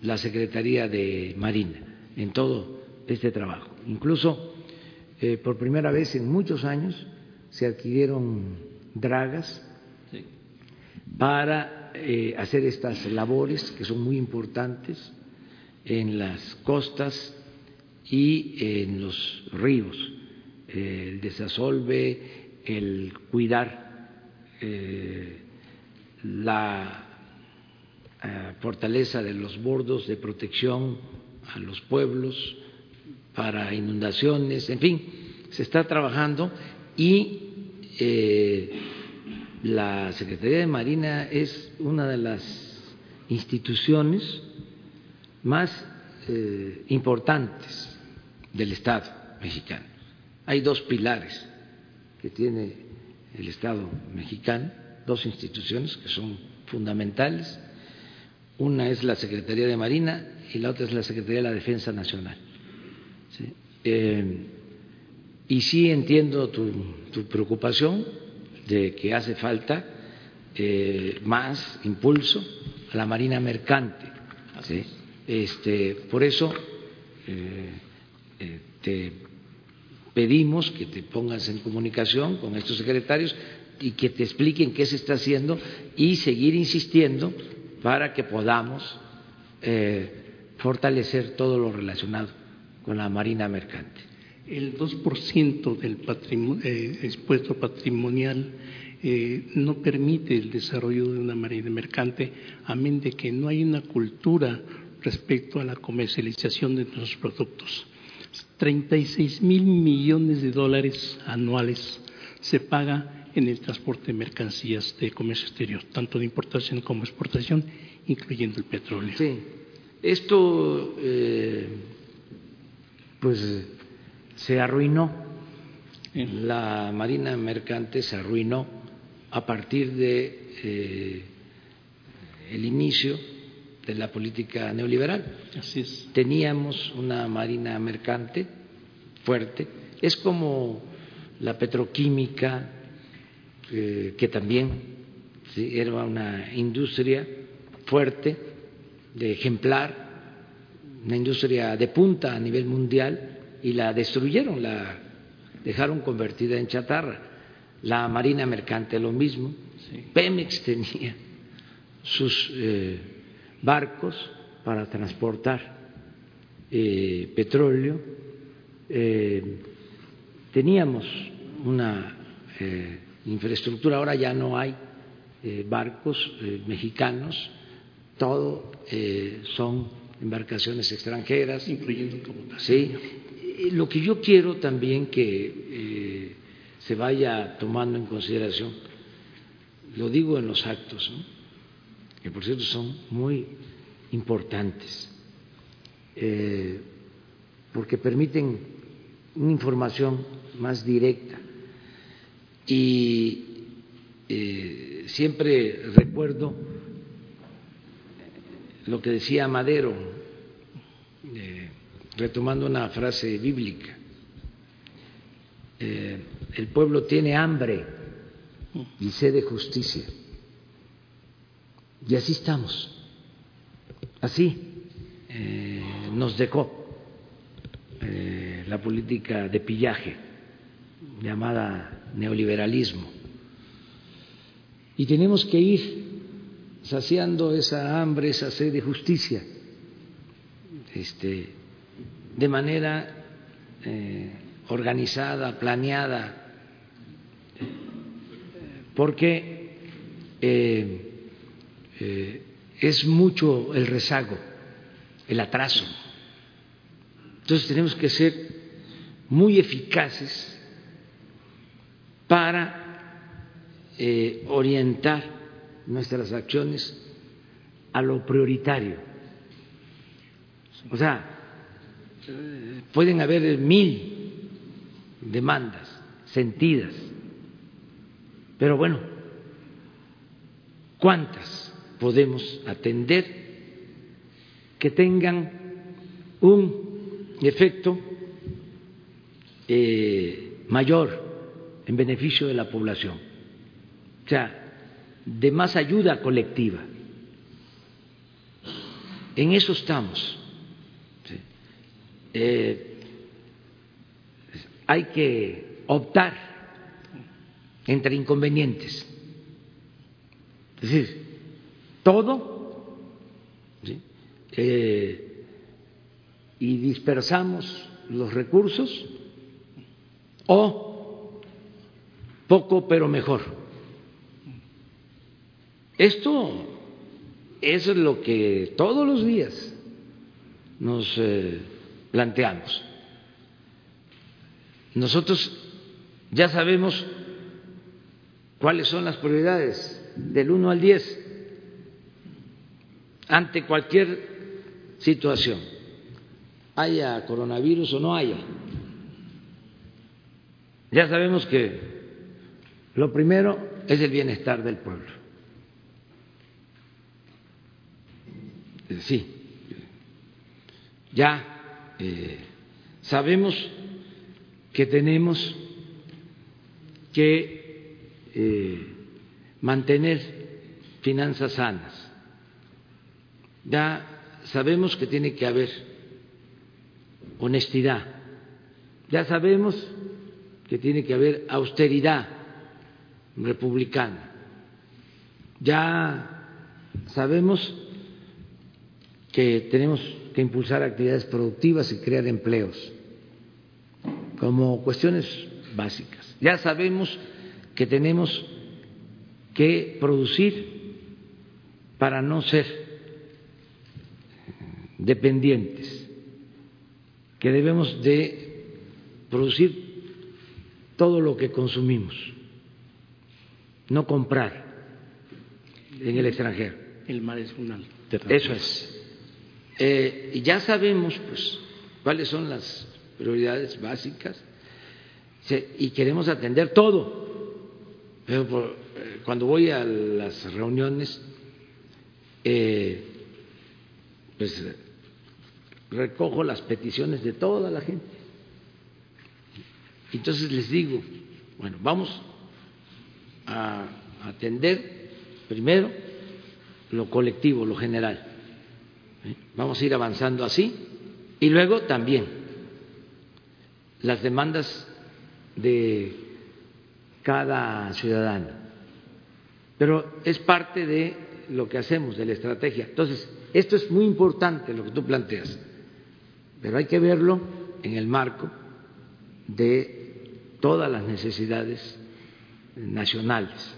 la Secretaría de Marina en todo este trabajo. Incluso eh, por primera vez en muchos años se adquirieron dragas para eh, hacer estas labores que son muy importantes en las costas y en los ríos, el desasolve, el cuidar eh, la fortaleza de los bordos de protección a los pueblos para inundaciones, en fin, se está trabajando y eh, la Secretaría de Marina es una de las instituciones más eh, importantes del Estado mexicano. Hay dos pilares que tiene el Estado mexicano, dos instituciones que son fundamentales una es la Secretaría de Marina y la otra es la Secretaría de la Defensa Nacional. Eh, y sí entiendo tu, preocupación de que hace falta eh, más impulso a la Marina Mercante. Este, por eso eh, te pedimos que te pongas en comunicación con estos secretarios y que te expliquen qué se está haciendo y seguir insistiendo para que podamos eh, fortalecer todo lo relacionado con la marina mercante. El 2% del eh, expuesto patrimonial eh, no permite el desarrollo de una marina mercante, a menos de que no hay una cultura respecto a la comercialización de nuestros productos. 36 mil millones de dólares anuales se paga en el transporte de mercancías de comercio exterior, tanto de importación como exportación, incluyendo el petróleo. Sí, esto eh, pues se arruinó, la marina mercante se arruinó a partir de eh, el inicio de la política neoliberal. Así es. Teníamos una marina mercante fuerte, es como la petroquímica, eh, que también era una industria fuerte, de ejemplar, una industria de punta a nivel mundial y la destruyeron, la dejaron convertida en chatarra. La Marina Mercante lo mismo. Pemex tenía sus eh, barcos para transportar eh, petróleo. teníamos una infraestructura. Ahora ya no hay eh, barcos eh, mexicanos, todo eh, son embarcaciones extranjeras. Incluyendo Sí. Lo que yo quiero también que se vaya tomando en consideración, lo digo en los actos, que por cierto son muy importantes, porque permiten una información más directa y eh, siempre recuerdo lo que decía Madero, eh, retomando una frase bíblica, eh, el pueblo tiene hambre y sed de justicia. Y así estamos, así nos dejó la política de pillaje llamada neoliberalismo. Y tenemos que ir saciando esa hambre, esa sed de justicia, este, de manera eh, organizada, planeada, porque eh, eh, es mucho el rezago, el atraso. Entonces tenemos que ser muy eficaces para orientar nuestras acciones a lo prioritario. O sea, pueden haber mil demandas sentidas, pero bueno, ¿cuántas podemos atender que tengan un efecto eh, mayor en beneficio de la población? O sea, de más ayuda colectiva. En eso estamos. Eh, hay que optar entre inconvenientes. Es decir, todo eh, y dispersamos los recursos o poco pero mejor. Esto es lo que todos los días nos eh, planteamos. Nosotros ya sabemos cuáles son las prioridades del 1 al 10 ante cualquier situación, haya coronavirus o no haya. Ya sabemos que lo primero es el bienestar del pueblo. Sí, ya eh, sabemos que tenemos que eh, mantener finanzas sanas. Ya sabemos que tiene que haber honestidad. Ya sabemos que tiene que haber austeridad republicana. Ya sabemos que tenemos que impulsar actividades productivas y crear empleos como cuestiones básicas. Ya sabemos que tenemos que producir para no ser dependientes, que debemos de producir todo lo que consumimos, no comprar en el extranjero. El mar es una Eso es. Eh, y ya sabemos, pues, cuáles son las prioridades básicas y queremos atender todo. Pero eh, cuando voy a las reuniones, eh, pues recojo las peticiones de toda la gente. Entonces les digo, bueno, vamos a atender primero lo colectivo, lo general. Vamos a ir avanzando así y luego también las demandas de cada ciudadano. Pero es parte de lo que hacemos, de la estrategia. Entonces, esto es muy importante lo que tú planteas, pero hay que verlo en el marco de todas las necesidades nacionales.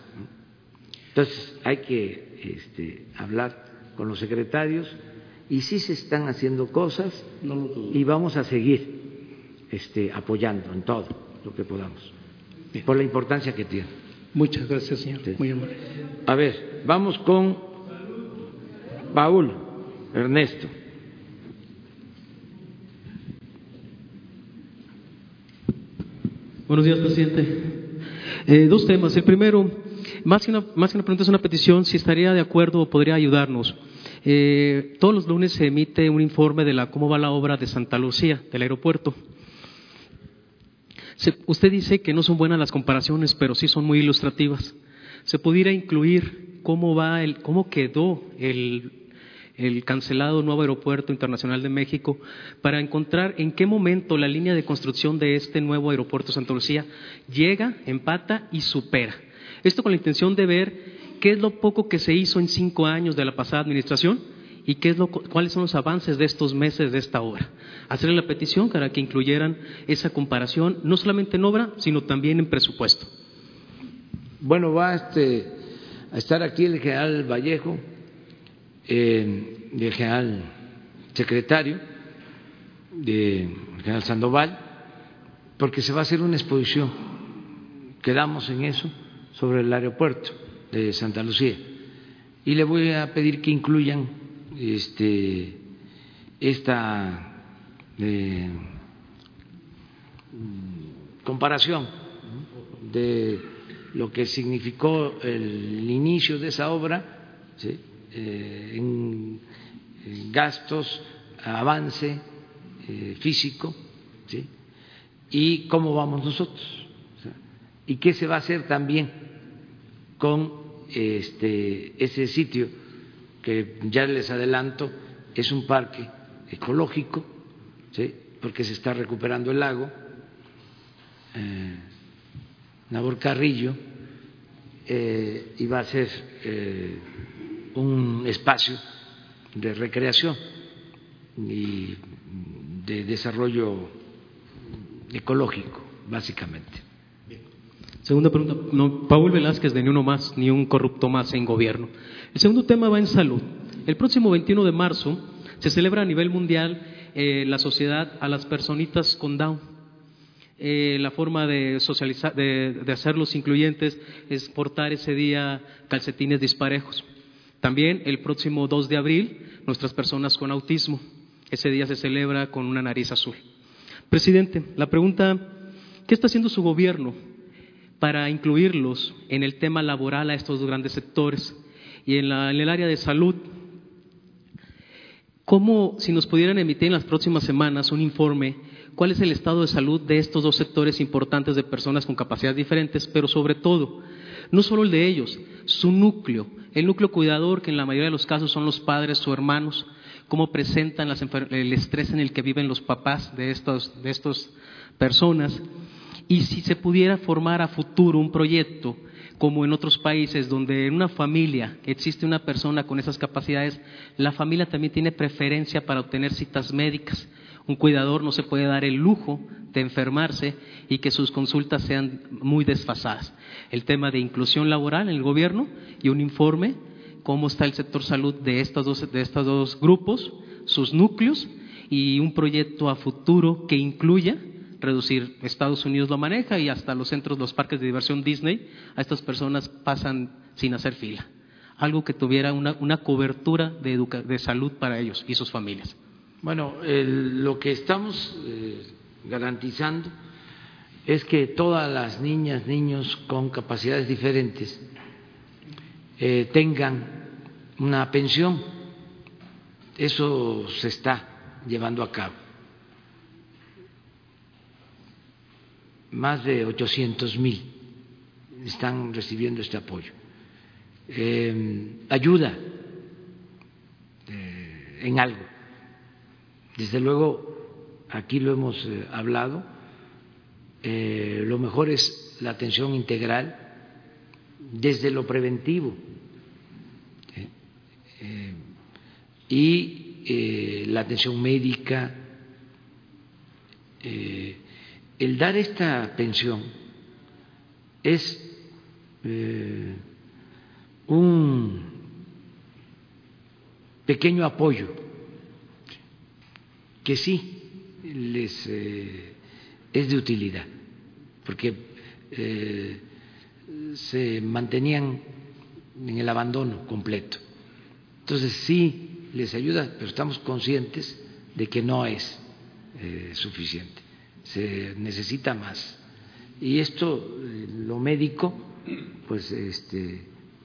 Entonces, hay que este, hablar con los secretarios y sí se están haciendo cosas y vamos a seguir este, apoyando en todo lo que podamos, por la importancia que tiene. Muchas gracias, señor. Muy amable. A ver, vamos con Paul Ernesto. Buenos días, presidente. Eh, dos temas. El primero, más que, una, más que una pregunta, es una petición, si estaría de acuerdo o podría ayudarnos. Eh, todos los lunes se emite un informe de la cómo va la obra de Santa Lucía, del aeropuerto. Se, usted dice que no son buenas las comparaciones, pero sí son muy ilustrativas. ¿Se pudiera incluir cómo, va el, cómo quedó el, el cancelado nuevo aeropuerto internacional de México para encontrar en qué momento la línea de construcción de este nuevo aeropuerto Santa Lucía llega, empata y supera? Esto con la intención de ver qué es lo poco que se hizo en cinco años de la pasada administración y qué es lo, cuáles son los avances de estos meses de esta obra. Hacerle la petición para que incluyeran esa comparación, no solamente en obra, sino también en presupuesto. Bueno, va este, a estar aquí el general Vallejo eh, el general secretario, de, el general Sandoval, porque se va a hacer una exposición. Quedamos en eso sobre el aeropuerto de Santa Lucía. y le voy a pedir que incluyan este, esta eh, comparación de lo que significó el inicio de esa obra eh, en, gastos, avance eh, físico, y cómo vamos nosotros, y qué se va a hacer también con este, ese sitio que ya les adelanto es un parque ecológico, porque se está recuperando el lago, eh, Nabor Carrillo, eh, va a ser eh, un espacio de recreación y de desarrollo ecológico, básicamente. Segunda pregunta, no, Paul Velázquez de Ni Uno Más, ni un corrupto más en gobierno. El segundo tema va en salud. El próximo 21 de marzo se celebra a nivel mundial eh, la sociedad a las personitas con Down. Eh, la forma de, socializar, de, de hacerlos incluyentes es portar ese día calcetines disparejos. También el próximo 2 de abril, nuestras personas con autismo. Ese día se celebra con una nariz azul. Presidente, la pregunta, ¿qué está haciendo su gobierno para incluirlos en el tema laboral a estos grandes sectores? Y en, la, en el área de salud, ¿cómo, si nos pudieran emitir en las próximas semanas un informe, cuál es el estado de salud de estos dos sectores importantes de personas con capacidades diferentes, pero sobre todo, no solo el de ellos, su núcleo, el núcleo cuidador, que en la mayoría de los casos son los padres o hermanos, cómo presentan el estrés en el que viven los papás de estas de estos personas, y si se pudiera formar a futuro un proyecto como en otros países donde en una familia existe una persona con esas capacidades, la familia también tiene preferencia para obtener citas médicas. Un cuidador no se puede dar el lujo de enfermarse y que sus consultas sean muy desfasadas. El tema de inclusión laboral en el gobierno y un informe cómo está el sector salud de estos dos, de estos dos grupos, sus núcleos y un proyecto a futuro que incluya reducir. Estados Unidos lo maneja y hasta los centros, los parques de diversión Disney, a estas personas pasan sin hacer fila. Algo que tuviera una, una cobertura de, de, salud para ellos y sus familias. Bueno, lo que estamos eh, garantizando es que todas las niñas, niños con capacidades diferentes eh, tengan una pensión. Eso se está llevando a cabo. Más de 800 mil están recibiendo este apoyo. Eh, ayuda eh, en algo. Desde luego, aquí lo hemos eh, hablado, eh, lo mejor es la atención integral desde lo preventivo y la atención médica el dar esta pensión es eh, un pequeño apoyo que sí les eh, es de utilidad, porque eh, se mantenían en el abandono completo. Entonces sí les ayuda, pero estamos conscientes de que no es suficiente se necesita más. Y esto, eh, lo médico, pues este,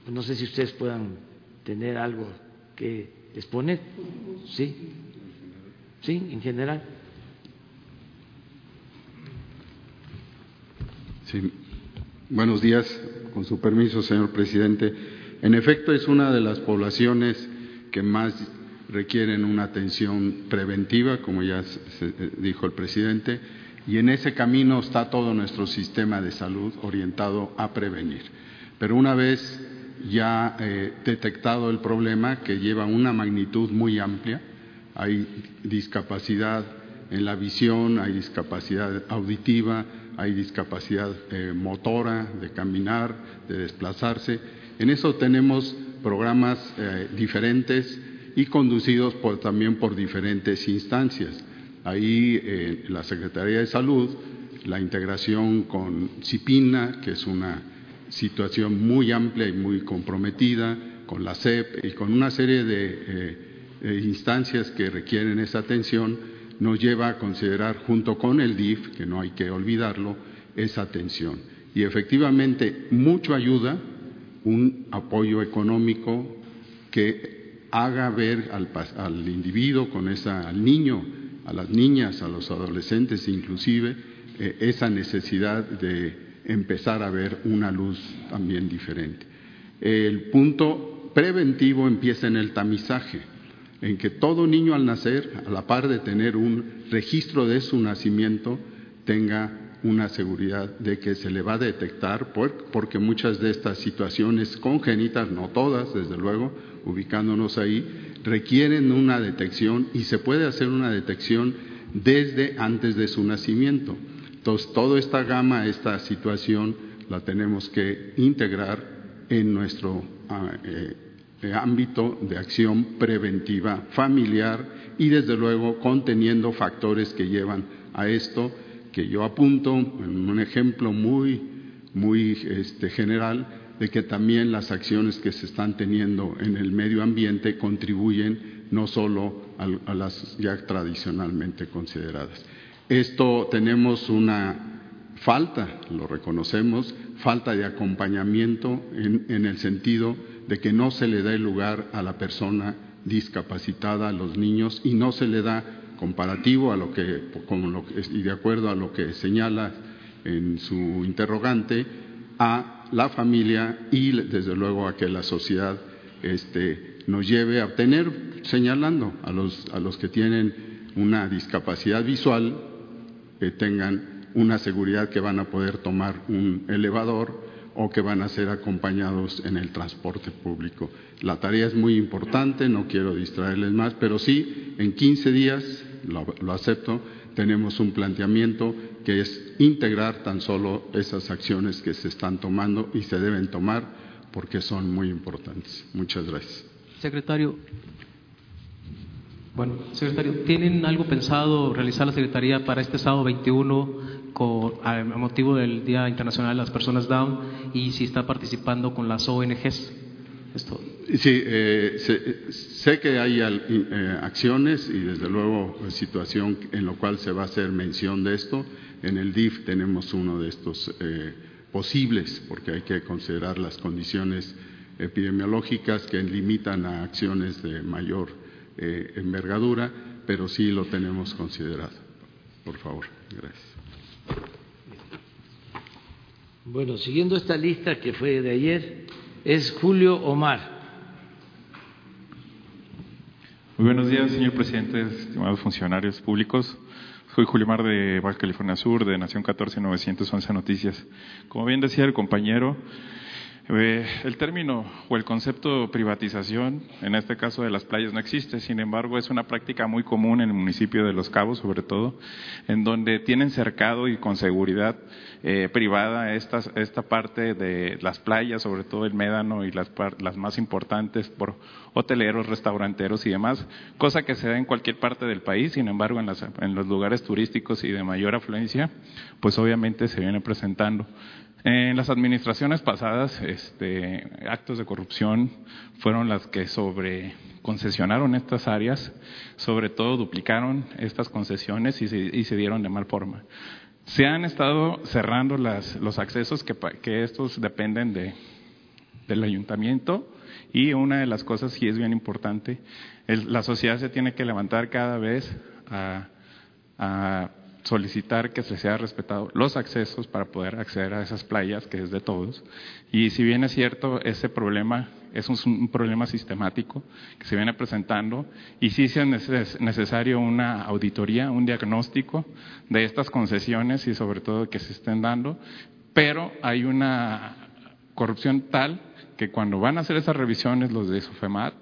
no sé si ustedes puedan tener algo que exponer. Sí, sí, en general. Sí, buenos días, con su permiso, señor presidente. En efecto, es una de las poblaciones que más requieren una atención preventiva, como ya eh, dijo el presidente y en ese camino está todo nuestro sistema de salud orientado a prevenir. Pero una vez ya eh, detectado el problema, que lleva una magnitud muy amplia, hay discapacidad en la visión, hay discapacidad auditiva, hay discapacidad eh, motora, de caminar, de desplazarse. En eso tenemos programas eh, diferentes y conducidos también por diferentes instancias. Ahí eh, la Secretaría de Salud, la integración con CIPINA, que es una situación muy amplia y muy comprometida, con la CEP y con una serie de eh, eh, instancias que requieren esa atención, nos lleva a considerar, junto con el DIF, que no hay que olvidarlo, esa atención. Y efectivamente, mucho ayuda un apoyo económico que haga ver al, al individuo con esa, al niño, a las niñas, a los adolescentes inclusive, eh, esa necesidad de empezar a ver una luz también diferente. El punto preventivo empieza en el tamizaje, en que todo niño al nacer, a la par de tener un registro de su nacimiento, tenga una seguridad de que se le va a detectar, porque muchas de estas situaciones congénitas, no todas, desde luego, ubicándonos ahí, requieren una detección y se puede hacer una detección desde antes de su nacimiento. Entonces, toda esta gama, esta situación, la tenemos que integrar en nuestro ah, eh, ámbito de acción preventiva familiar y, desde luego, conteniendo factores que llevan a esto que yo apunto en un ejemplo muy, muy este, general de que también las acciones que se están teniendo en el medio ambiente contribuyen no solo a, las ya tradicionalmente consideradas. Esto tenemos una falta, lo reconocemos, falta de acompañamiento en, en el sentido de que no se le da el lugar a la persona discapacitada, a los niños, y no se le da comparativo a lo que, y de acuerdo a lo que señala en su interrogante, a la familia y desde luego a que la sociedad este, nos lleve a obtener, señalando a los, a los que tienen una discapacidad visual, que tengan una seguridad que van a poder tomar un elevador o que van a ser acompañados en el transporte público. La tarea es muy importante, no quiero distraerles más, pero sí, en 15 días, lo, acepto, tenemos un planteamiento que es integrar tan solo esas acciones que se están tomando y se deben tomar porque son muy importantes. Muchas gracias. Secretario, bueno, secretario, ¿tienen algo pensado realizar la Secretaría para este sábado 21 con, a, motivo del Día Internacional de las Personas Down y si está participando con las ONGs. Esto. Sí, eh, sé, que hay eh, acciones y desde luego situación en la cual se va a hacer mención de esto. En el DIF tenemos uno de estos eh, posibles, porque hay que considerar las condiciones epidemiológicas que limitan a acciones de mayor envergadura, pero sí lo tenemos considerado. Por favor, gracias. Bueno, siguiendo esta lista que fue de ayer, es Julio Omar. Muy buenos días, señor presidente, estimados funcionarios públicos. Soy Julio Omar de Baja California Sur, de Nación 14911 Noticias. Como bien decía el compañero, eh, el término o el concepto privatización, en este caso de las playas, no existe. Sin embargo, es una práctica muy común en el municipio de Los Cabos, sobre todo, en donde tienen cercado y con seguridad eh, privada esta, esta parte de las playas, sobre todo el Médano y las, las más importantes por hoteleros, restauranteros y demás, cosa que se da en cualquier parte del país. Sin embargo, en, las, en los lugares turísticos y de mayor afluencia, pues obviamente se viene presentando. En las administraciones pasadas, este, actos de corrupción fueron las que sobre concesionaron estas áreas, sobre todo duplicaron estas concesiones y se, dieron de mal forma. Se han estado cerrando los accesos que, estos dependen de, del ayuntamiento y una de las cosas que es bien importante, la sociedad se tiene que levantar cada vez a solicitar que se sea respetado los accesos para poder acceder a esas playas, que es de todos. Y si bien es cierto, ese problema es un, problema sistemático que se viene presentando y sí es necesario una auditoría, un diagnóstico de estas concesiones y sobre todo que se estén dando, pero hay una corrupción tal que cuando van a hacer esas revisiones los de SUFEMAT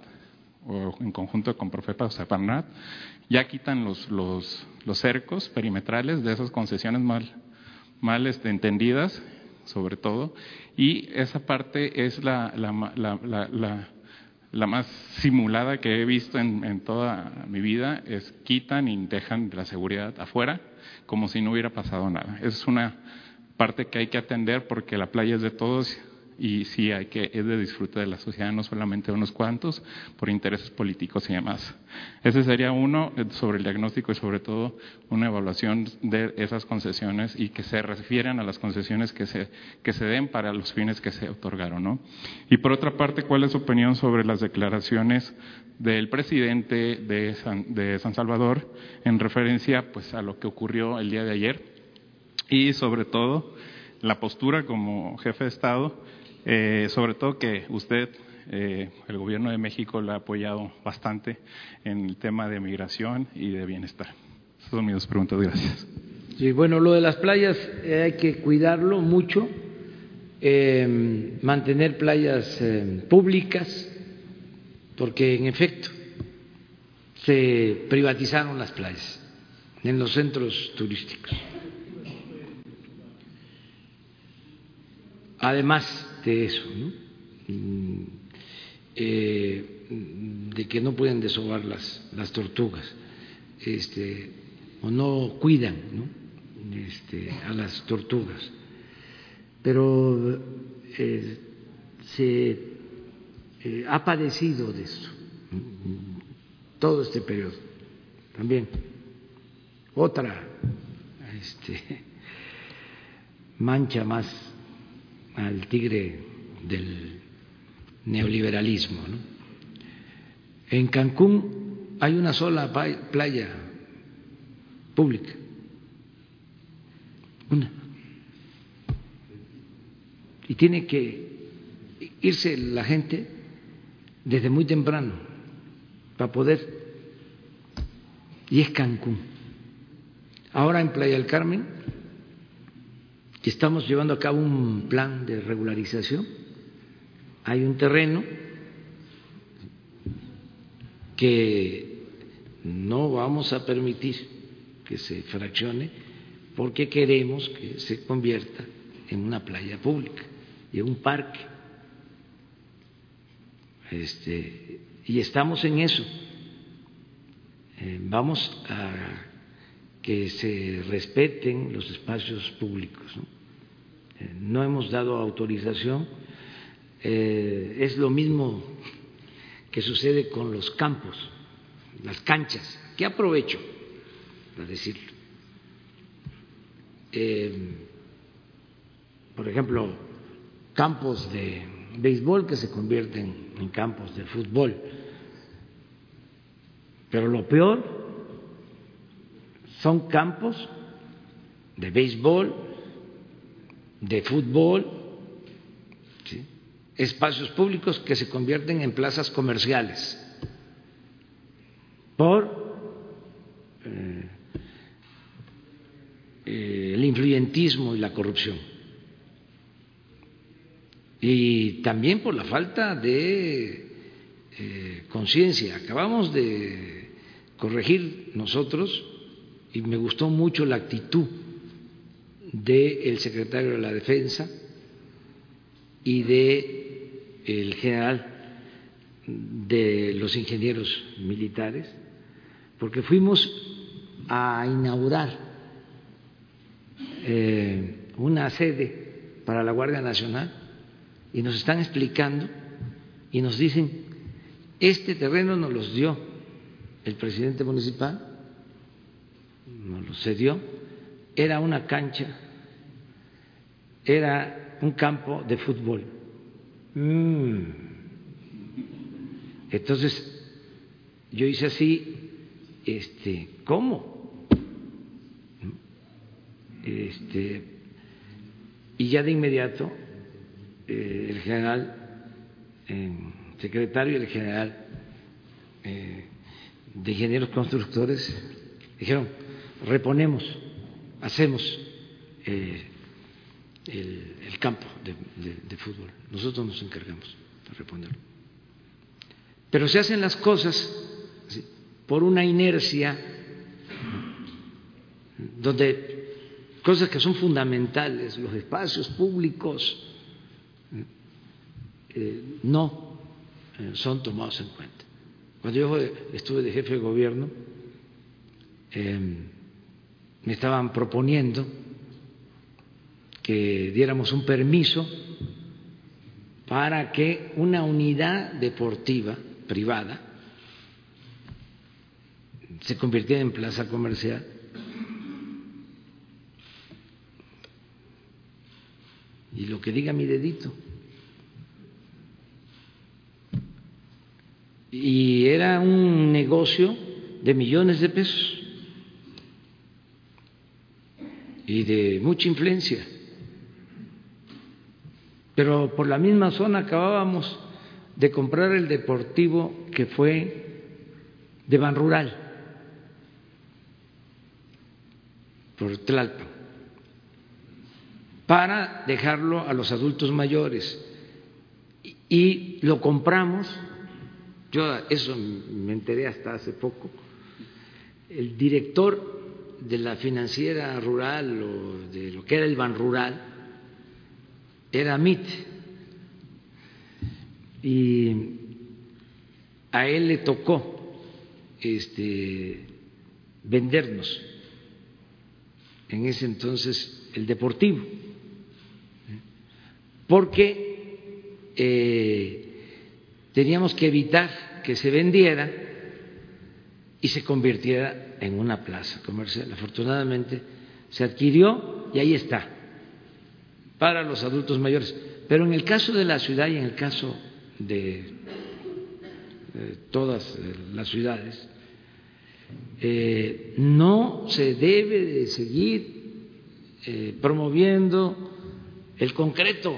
o en conjunto con Profepa o Separnat, ya quitan los, los, los cercos perimetrales de esas concesiones mal, mal este, entendidas, sobre todo, y esa parte es la, la, la, la, más simulada que he visto en, en, toda mi vida, es quitan y dejan la seguridad afuera como si no hubiera pasado nada. Es una parte que hay que atender porque la playa es de todos y sí hay que, es de disfrute de la sociedad, no solamente de unos cuantos, por intereses políticos y demás. Ese sería uno eh, sobre el diagnóstico y sobre todo una evaluación de esas concesiones y que se refieran a las concesiones que se, que se den para los fines que se otorgaron, ¿no? Y por otra parte, ¿cuál es su opinión sobre las declaraciones del presidente de San, de San Salvador en referencia pues a lo que ocurrió el día de ayer y sobre todo la postura como jefe de Estado eh, sobre todo que usted, eh, el gobierno de México, lo ha apoyado bastante en el tema de migración y de bienestar. Esas son mis dos preguntas. Gracias. Sí, bueno, lo de las playas eh, hay que cuidarlo mucho, eh, mantener playas eh, públicas, porque en efecto se privatizaron las playas en los centros turísticos. Además, de eso, ¿no? eh, de que no pueden desovar las, las tortugas, este, o no cuidan ¿no? Este, a las tortugas. Pero eh, se eh, ha padecido de esto todo este periodo también. Otra este, mancha más al tigre del neoliberalismo. En Cancún hay una sola playa pública, una. Y tiene que irse la gente desde muy temprano para poder, y es Cancún. Ahora en Playa del Carmen estamos llevando a cabo un plan de regularización. Hay un terreno que no vamos a permitir que se fraccione porque queremos que se convierta en una playa pública y en un parque. Este, y estamos en eso. Eh, vamos a que se respeten los espacios públicos. ¿no? No hemos dado autorización. Eh, es lo mismo que sucede con los campos, las canchas. ¿Qué aprovecho para decirlo? Eh, por ejemplo, campos de béisbol que se convierten en campos de fútbol. Pero lo peor son campos de béisbol, de fútbol, espacios públicos que se convierten en plazas comerciales por eh, eh, el influyentismo y la corrupción. Y también por la falta de eh, conciencia. Acabamos de corregir nosotros y me gustó mucho la actitud del secretario de la Defensa y de el general de los ingenieros militares, porque fuimos a inaugurar eh, una sede para la Guardia Nacional y nos están explicando y nos dicen, este terreno nos los dio el presidente municipal nos lo cedió, era una cancha, era un campo de fútbol. Mm. Entonces, yo hice así, este, ¿cómo? Este, y ya de inmediato eh, el general eh, secretario y el general eh, de ingenieros constructores dijeron, reponemos, hacemos eh, el, campo de, fútbol. Nosotros nos encargamos de reponerlo. Pero se hacen las cosas por una inercia donde cosas que son fundamentales, los espacios públicos, eh, no eh, son tomados en cuenta. Cuando yo estuve de jefe de gobierno, eh, me estaban proponiendo que diéramos un permiso para que una unidad deportiva privada se convirtiera en plaza comercial. Y lo que diga mi dedito. Y era un negocio de millones de pesos y de mucha influencia. Pero por la misma zona acabábamos de comprar el deportivo que fue de Ban Rural, por Tlalpan, para dejarlo a los adultos mayores. Y lo compramos, yo eso me enteré hasta hace poco, el director de la financiera rural o de lo que era el Ban Rural era MIT. Y a él le tocó este, vendernos en ese entonces el deportivo, porque eh, teníamos que evitar que se vendiera y se convirtiera en una plaza comercial. Afortunadamente se adquirió y ahí está, para los adultos mayores. Pero en el caso de la ciudad y en el caso de, todas las ciudades, eh, no se debe de seguir eh, promoviendo el concreto,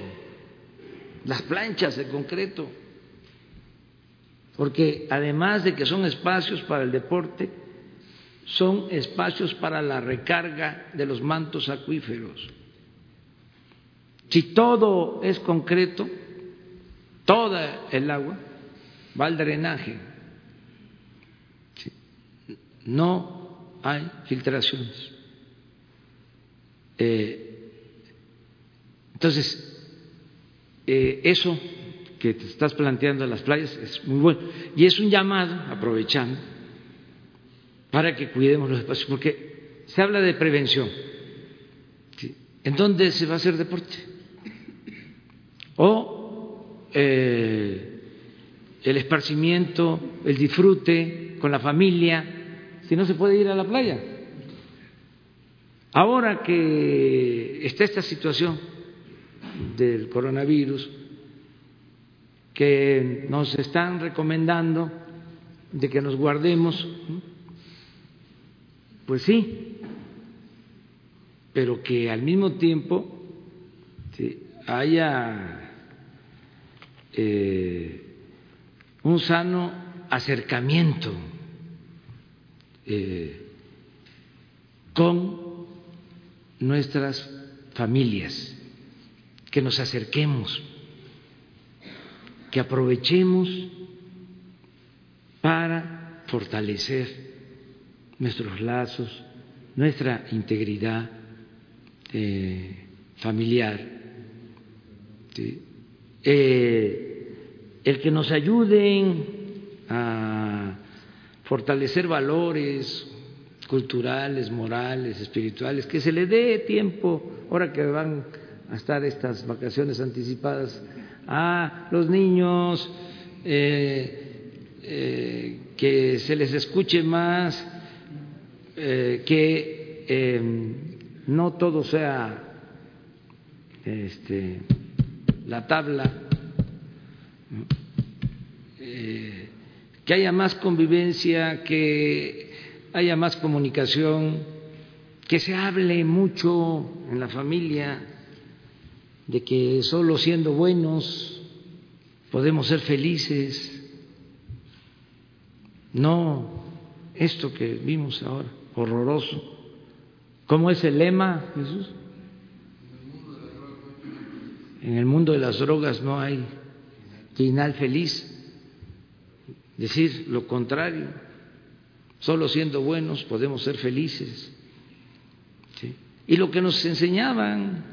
las planchas de concreto porque además de que son espacios para el deporte, son espacios para la recarga de los mantos acuíferos. Si todo es concreto, toda el agua va al drenaje. No hay filtraciones. Eh, entonces, eh, eso que te estás planteando en las playas es muy bueno. Y es un llamado, aprovechando, para que cuidemos los espacios, porque se habla de prevención. ¿En dónde se va a hacer deporte? O eh, el esparcimiento, el disfrute con la familia, si no se puede ir a la playa. Ahora que está esta situación del coronavirus, que nos están recomendando de que nos guardemos, pues sí, pero que al mismo tiempo haya eh, un sano acercamiento eh, con nuestras familias, que nos acerquemos que aprovechemos para fortalecer nuestros lazos, nuestra integridad eh, familiar, eh, el que nos ayuden a fortalecer valores culturales, morales, espirituales, que se le dé tiempo, ahora que van a estar estas vacaciones anticipadas, a los niños, eh, que se les escuche más, eh, que no todo sea este, la tabla, que haya más convivencia, que haya más comunicación, que se hable mucho en la familia de que solo siendo buenos podemos ser felices. No esto que vimos ahora, horroroso. ¿Cómo es el lema, Jesús? En el mundo de las drogas no hay final feliz. Decir lo contrario, solo siendo buenos podemos ser felices. Y lo que nos enseñaban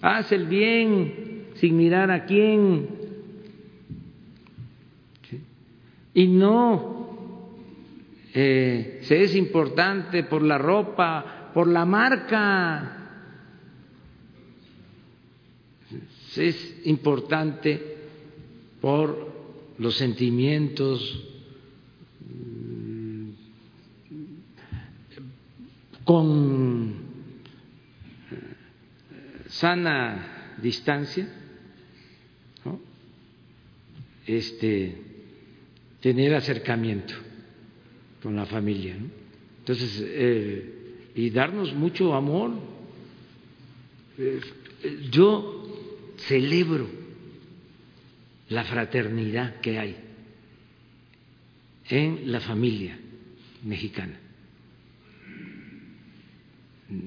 haz el bien sin mirar a quién. Y no eh, se es importante por la ropa, por la marca. Se es importante por los sentimientos, mm, con sana distancia, este, tener acercamiento con la familia. Entonces, eh, y darnos mucho amor. Yo celebro la fraternidad que hay en la familia mexicana.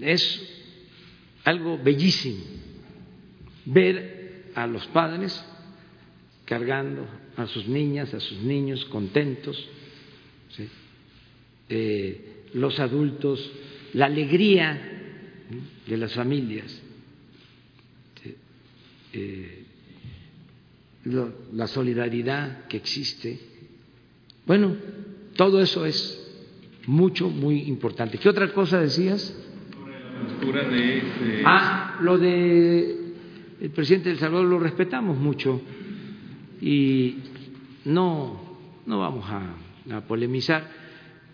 Es algo bellísimo ver a los padres cargando a sus niñas, a sus niños contentos, eh, los adultos, la alegría de las familias, eh, la solidaridad que existe. Bueno, todo eso es mucho, muy importante. ¿Qué otra cosa decías? de, Ah, lo de el presidente del Salvador lo respetamos mucho y no, no vamos a, a polemizar.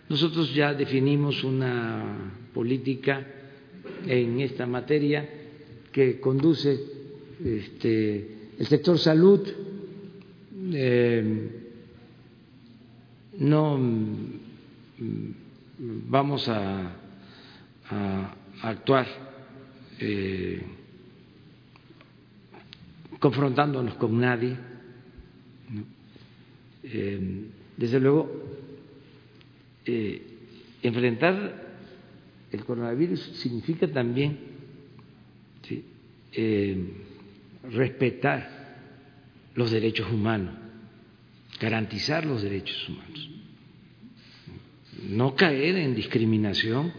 Nosotros ya definimos una política en esta materia que conduce este, el sector salud. Eh, no mm, vamos a, a actuar eh, confrontándonos con nadie. Eh, desde luego, eh, enfrentar el coronavirus significa también eh, respetar los derechos humanos, garantizar los derechos humanos, no caer en discriminación.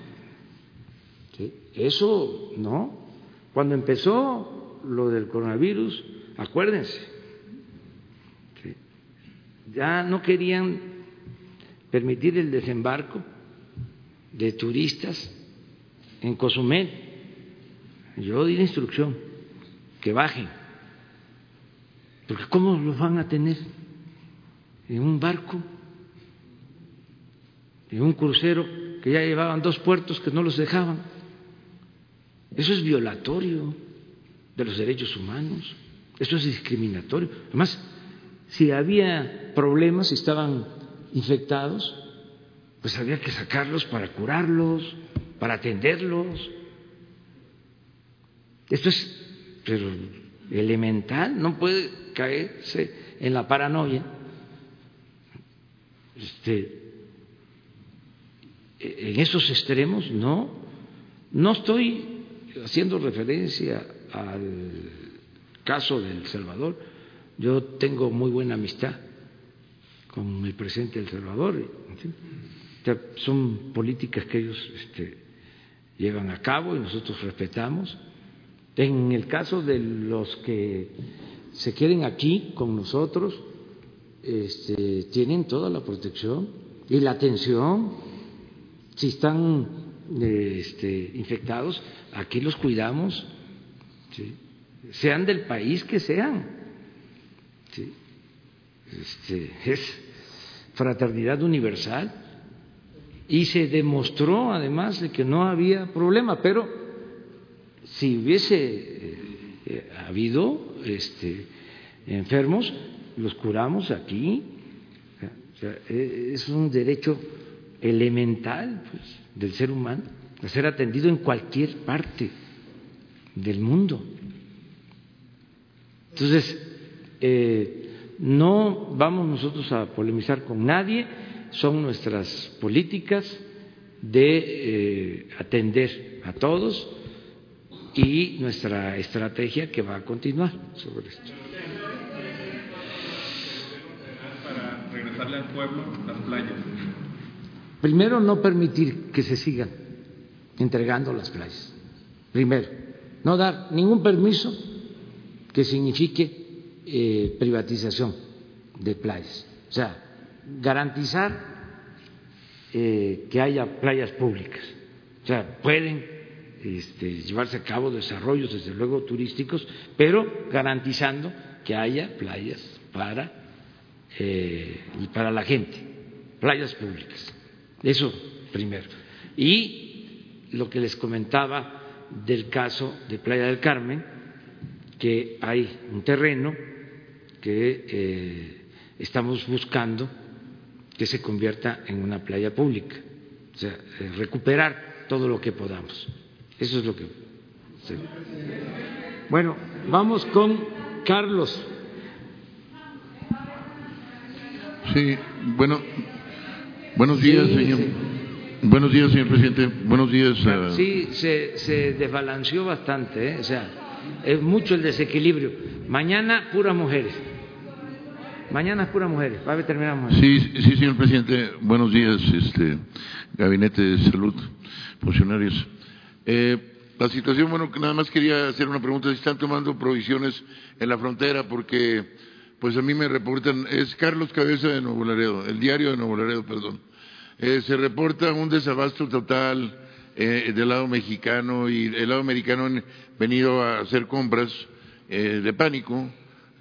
Eso no. Cuando empezó lo del coronavirus, acuérdense, ya no querían permitir el desembarco de turistas en Cozumel. Yo di la instrucción que bajen, porque ¿cómo los van a tener en un barco, en un crucero que ya llevaban dos puertos que no los dejaban? Eso es violatorio de los derechos humanos, eso es discriminatorio. Además, si había problemas, si estaban infectados, pues había que sacarlos para curarlos, para atenderlos. Esto es pero elemental, no puede caerse en la paranoia. Este, en esos extremos, no. No estoy haciendo referencia al caso de El Salvador. Yo tengo muy buena amistad con el presidente de El Salvador. Son políticas que ellos este, llevan a cabo y nosotros respetamos. En el caso de los que se queden aquí con nosotros, este, tienen toda la protección y la atención. Si están este, infectados, aquí los cuidamos, sean del país que sean. Este, es fraternidad universal y se demostró además de que no había problema, pero si hubiese eh, habido este, enfermos, los curamos aquí. Sea, es un derecho elemental pues, del ser humano a ser atendido en cualquier parte del mundo. Entonces, eh, no vamos nosotros a polemizar con nadie, son nuestras políticas de eh, atender a todos y nuestra estrategia que va a continuar sobre esto. Para regresarle al pueblo las playas. Primero, no permitir que se sigan entregando las playas. Primero, no dar ningún permiso que signifique eh, privatización de playas. O sea, garantizar eh, que haya playas públicas. O sea, pueden este, llevarse a cabo desarrollos, desde luego, turísticos, pero garantizando que haya playas para, eh, para la gente, playas públicas. Eso primero. Y lo que les comentaba del caso de Playa del Carmen, que hay un terreno que eh, estamos buscando que se convierta en una playa pública, o sea, eh, recuperar todo lo que podamos. Eso es lo que. sí. Bueno, vamos con Carlos. Sí, bueno, buenos días, Sí, señor. sí. Buenos días, señor presidente. Buenos días. Sí, se, se desbalanceó bastante, ¿eh? o sea, es mucho el desequilibrio. Mañana puras mujeres. Mañana es puras mujeres. Va a terminar mujeres. Sí, sí, señor presidente. Buenos días, este, Gabinete de Salud, funcionarios. Eh, la situación, bueno, nada más quería hacer una pregunta. Si están tomando provisiones en la frontera, porque, pues a mí me reportan, es Carlos Cabeza de Nuevo Laredo, el diario de Nuevo Laredo, perdón. Eh, se reporta un desabasto total eh, del lado mexicano y el lado americano han venido a hacer compras eh, de pánico,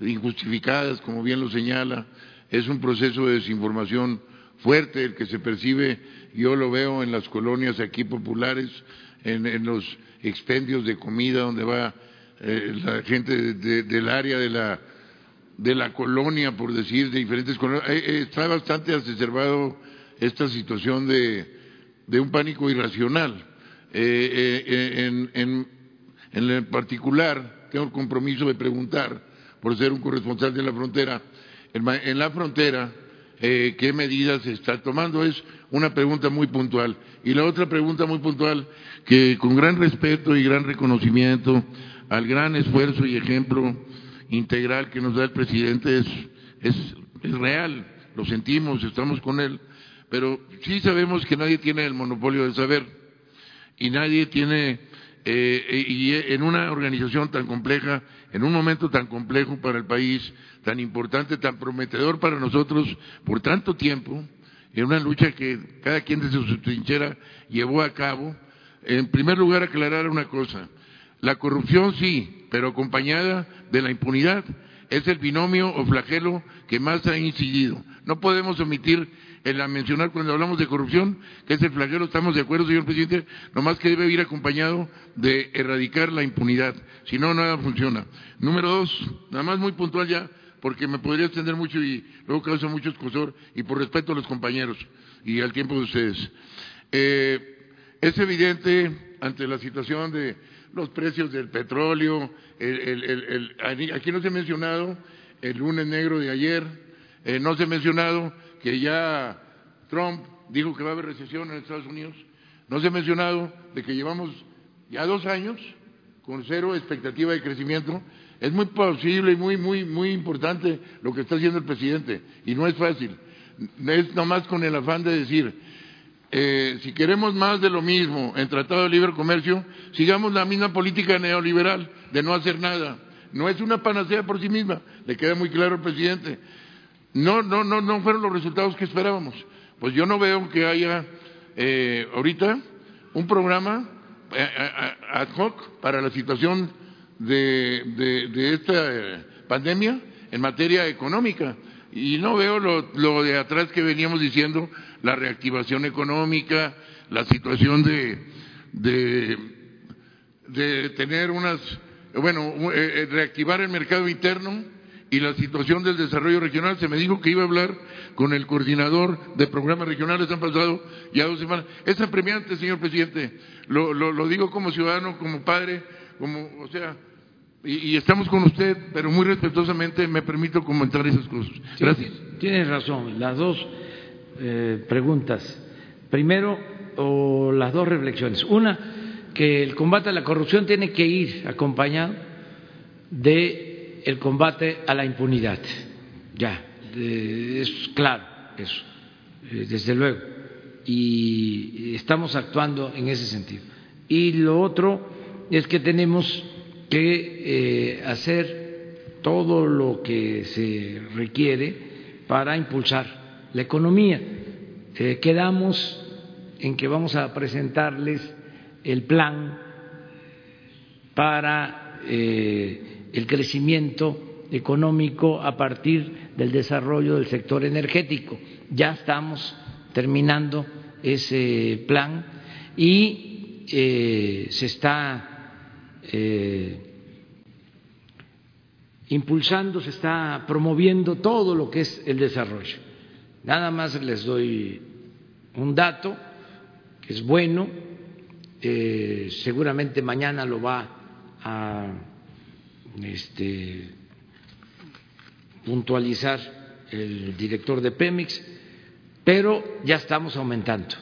injustificadas, como bien lo señala. Es un proceso de desinformación fuerte el que se percibe, yo lo veo en las colonias aquí populares, en, en los expendios de comida donde va eh, la gente de- de- del área de la de la colonia, por decir, de diferentes colonias. Eh, eh, está bastante exacerbado esta situación de, de un pánico irracional. Eh, en, en particular, tengo el compromiso de preguntar, por ser un corresponsal de la frontera, en, la frontera, eh, ¿qué medidas se está tomando? Es una pregunta muy puntual. Y la otra pregunta muy puntual, que con gran respeto y gran reconocimiento al gran esfuerzo y ejemplo integral que nos da el presidente, es, es, es real, lo sentimos, estamos con él, pero sí sabemos que nadie tiene el monopolio del saber y nadie tiene, eh, y en una organización tan compleja, en un momento tan complejo para el país, tan importante, tan prometedor para nosotros por tanto tiempo, en una lucha que cada quien desde su trinchera llevó a cabo, en primer lugar aclarar una cosa, la corrupción sí, pero acompañada de la impunidad es el binomio o flagelo que más ha incidido. No podemos omitir el a mencionar cuando hablamos de corrupción, que es el flagelo, estamos de acuerdo, señor presidente, nomás que debe ir acompañado de erradicar la impunidad, si no, nada funciona. Número dos, nada más muy puntual ya, porque me podría extender mucho y luego causa mucho escosor, y por respeto a los compañeros y al tiempo de ustedes. Eh, es evidente ante la situación de los precios del petróleo, el- aquí no se ha mencionado el lunes negro de ayer, eh, no se ha mencionado que ya Trump dijo que va a haber recesión en Estados Unidos, no se ha mencionado de que llevamos ya dos años con cero expectativa de crecimiento. Es muy posible y muy, muy, muy importante lo que está haciendo el presidente y no es fácil. Es nomás con el afán de decir, eh, si queremos más de lo mismo en Tratado de Libre Comercio, sigamos la misma política neoliberal de no hacer nada. No es una panacea por sí misma, le queda muy claro al presidente. No, no, no, no fueron los resultados que esperábamos. Pues yo no veo que haya eh, ahorita un programa eh, eh, ad hoc para la situación de, de- esta eh, pandemia en materia económica. Y no veo lo, lo de atrás que veníamos diciendo, la reactivación económica, la situación de, de, de tener unas, bueno, eh, eh, reactivar el mercado interno y la situación del desarrollo regional. Se me dijo que iba a hablar con el coordinador de programas regionales, han pasado ya dos semanas. Es apremiante, señor presidente, lo, lo, lo digo como ciudadano, como padre, como, o sea, y, y estamos con usted, pero muy respetuosamente me permito comentar esas cosas. Sí, Gracias. Tienes razón, las dos eh, preguntas. Primero, o las dos reflexiones. Una, que el combate a la corrupción tiene que ir acompañado de el combate a la impunidad. Ya, es claro eso, eh, desde luego. Y estamos actuando en ese sentido. Y lo otro es que tenemos que eh, hacer todo lo que se requiere para impulsar la economía. Eh, quedamos en que vamos a presentarles el plan para el crecimiento económico a partir del desarrollo del sector energético. Ya estamos terminando ese plan y eh, se está eh, impulsando, se está promoviendo todo lo que es el desarrollo. Nada más les doy un dato que es bueno, eh, seguramente mañana lo va a este, puntualizar el director de Pemex, pero ya estamos aumentando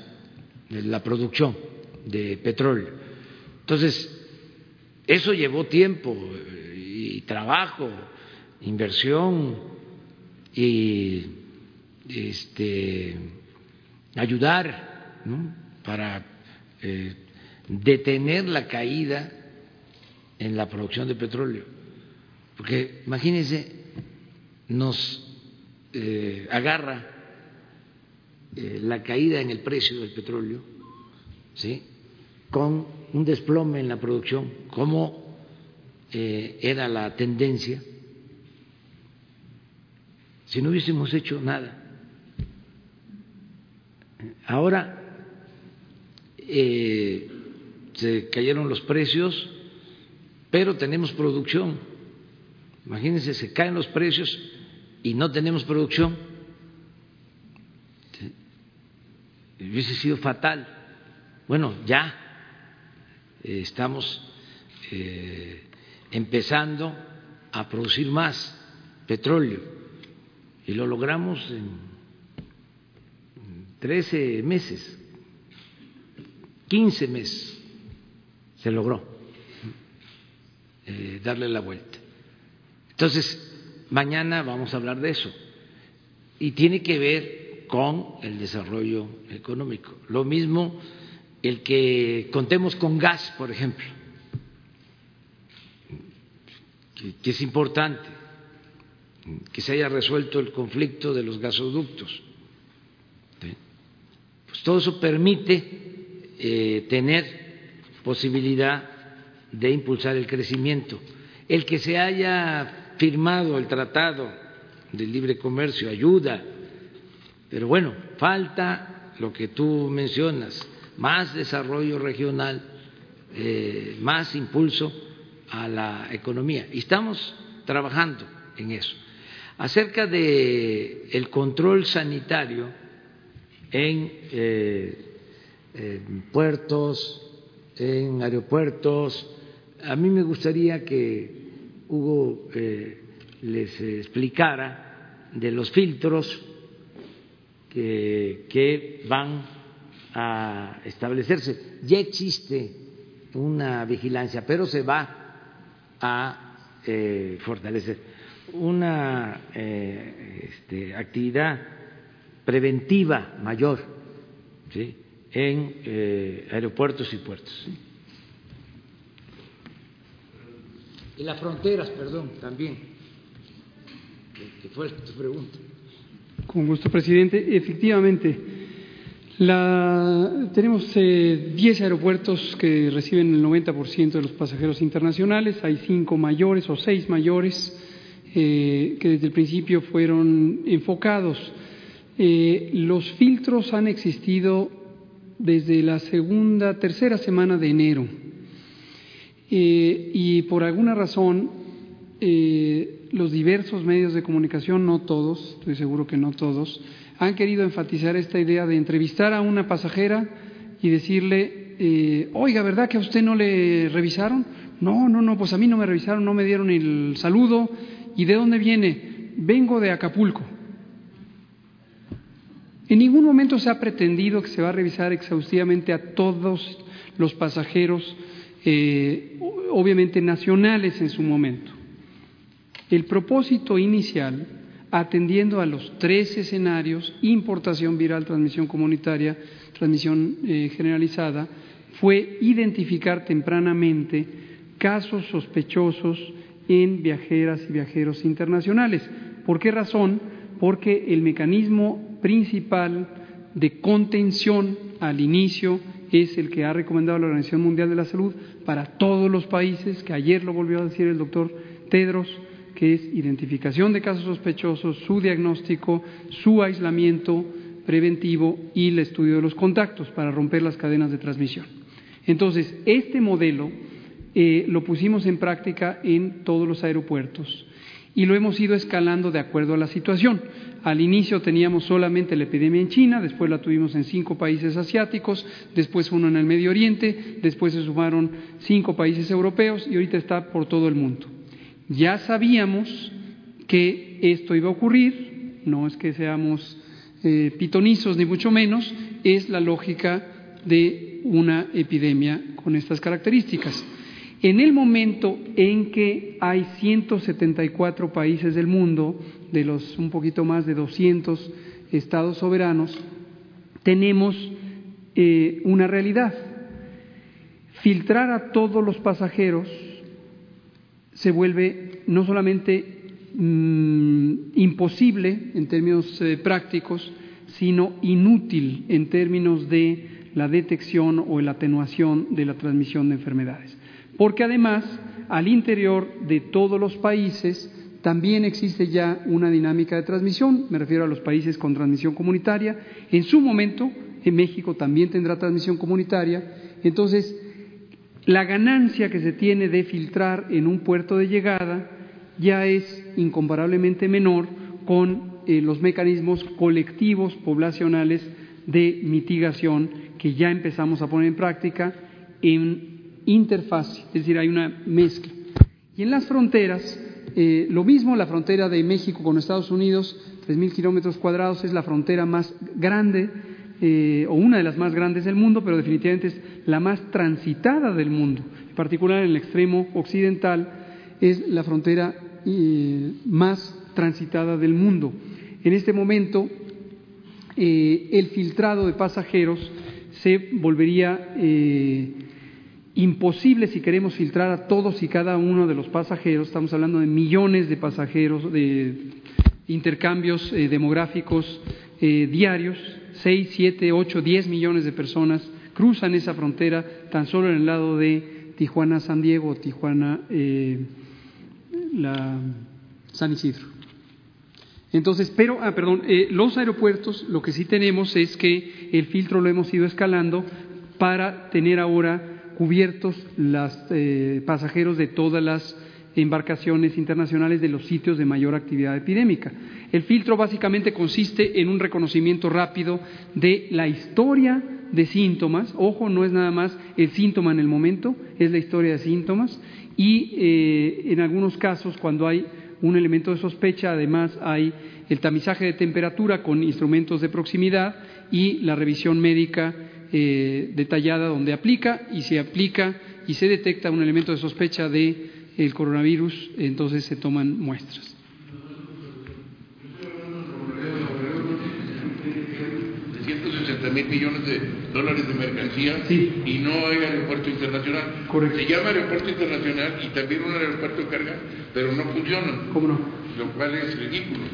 la producción de petróleo. Entonces, eso llevó tiempo y trabajo, inversión y este, ayudar para eh, detener la caída en la producción de petróleo. Porque imagínense, nos eh, agarra eh, la caída en el precio del petróleo, ¿sí? con un desplome en la producción, como era la tendencia, si no hubiésemos hecho nada. Ahora eh, se cayeron los precios, pero tenemos producción. Imagínense, se caen los precios y no tenemos producción. Hubiese sido fatal. Bueno, ya eh, estamos eh, empezando a producir más petróleo y lo logramos en 13 meses 15 meses se logró eh, darle la vuelta. Entonces, mañana vamos a hablar de eso. Y tiene que ver con el desarrollo económico. Lo mismo el que contemos con gas, por ejemplo, que, es importante, que se haya resuelto el conflicto de los gasoductos. Pues todo eso permite eh, tener posibilidad de impulsar el crecimiento. El que se haya firmado el tratado de libre comercio ayuda, pero bueno, falta lo que tú mencionas, más desarrollo regional, eh, más impulso a la economía. Y estamos trabajando en eso. Acerca de control sanitario eh, en puertos, en aeropuertos. A mí me gustaría que Hugo eh, les explicara de los filtros que, que van a establecerse. Ya existe una vigilancia, pero se va a eh, fortalecer una eh, este, actividad preventiva mayor. en aeropuertos y puertos. Y las fronteras, perdón, también, que, fue tu pregunta. Con gusto, presidente. Efectivamente, la, tenemos eh, 10 aeropuertos que reciben el 90% de los pasajeros internacionales. Hay cinco mayores o seis mayores eh, que desde el principio fueron enfocados. Eh, los filtros han existido desde la segunda, tercera semana de enero. Eh, y por alguna razón, eh, los diversos medios de comunicación, no todos, estoy seguro que no todos, han querido enfatizar esta idea de entrevistar a una pasajera y decirle, eh, oiga, ¿verdad que a usted no le revisaron? No, no, no, pues a mí no me revisaron, no me dieron el saludo. ¿Y de dónde viene? Vengo de Acapulco. En ningún momento se ha pretendido que se va a revisar exhaustivamente a todos los pasajeros, eh, obviamente nacionales en su momento. El propósito inicial, atendiendo a los tres escenarios, importación viral, transmisión comunitaria, transmisión eh, generalizada, fue identificar tempranamente casos sospechosos en viajeras y viajeros internacionales. ¿Por qué razón? Porque el mecanismo principal de contención al inicio es el que ha recomendado la Organización Mundial de la Salud para todos los países, que ayer lo volvió a decir el doctor Tedros, que es identificación de casos sospechosos, su diagnóstico, su aislamiento preventivo y el estudio de los contactos para romper las cadenas de transmisión. Entonces, este modelo eh, lo pusimos en práctica en todos los aeropuertos y lo hemos ido escalando de acuerdo a la situación. Al inicio teníamos solamente la epidemia en China, después la tuvimos en cinco países asiáticos, después uno en el Medio Oriente, después se sumaron cinco países europeos y ahorita está por todo el mundo. Ya sabíamos que esto iba a ocurrir, no es que seamos eh, pitonizos ni mucho menos, es la lógica de una epidemia con estas características. En el momento en que hay 174 países del mundo, de los un poquito más de 200 estados soberanos, tenemos eh, una realidad. Filtrar a todos los pasajeros se vuelve no solamente mm, imposible en términos eh, prácticos, sino inútil en términos de la detección o la atenuación de la transmisión de enfermedades porque además al interior de todos los países también existe ya una dinámica de transmisión, me refiero a los países con transmisión comunitaria, en su momento en México también tendrá transmisión comunitaria, entonces la ganancia que se tiene de filtrar en un puerto de llegada ya es incomparablemente menor con eh, los mecanismos colectivos poblacionales de mitigación que ya empezamos a poner en práctica en interfaz, es decir, hay una mezcla. Y en las fronteras, eh, lo mismo, la frontera de México con Estados Unidos, 3.000 kilómetros cuadrados, es la frontera más grande eh, o una de las más grandes del mundo, pero definitivamente es la más transitada del mundo. En particular, en el extremo occidental, es la frontera eh, más transitada del mundo. En este momento, el filtrado de pasajeros se volvería imposible si queremos filtrar a todos y cada uno de los pasajeros, estamos hablando de millones de pasajeros, de intercambios eh, demográficos eh, diarios, 6, 7, 8, 10 millones de personas cruzan esa frontera tan solo en el lado de Tijuana-San Diego, Tijuana, eh, San Isidro. Entonces, pero, ah, perdón, los aeropuertos lo que sí tenemos es que el filtro lo hemos ido escalando para tener ahora cubiertos los eh, pasajeros de todas las embarcaciones internacionales de los sitios de mayor actividad epidémica. El filtro básicamente consiste en un reconocimiento rápido de la historia de síntomas, ojo, no es nada más el síntoma en el momento, es la historia de síntomas y eh, en algunos casos cuando hay un elemento de sospecha, además hay el tamizaje de temperatura con instrumentos de proximidad y la revisión médica eh, detallada donde aplica y si aplica y se detecta un elemento de sospecha de el coronavirus, entonces se toman muestras. Mil millones de dólares de mercancía y no hay aeropuerto internacional. Se llama aeropuerto internacional y también un aeropuerto de carga, pero no funcionan. ¿Cómo no? Lo cual es ridículo.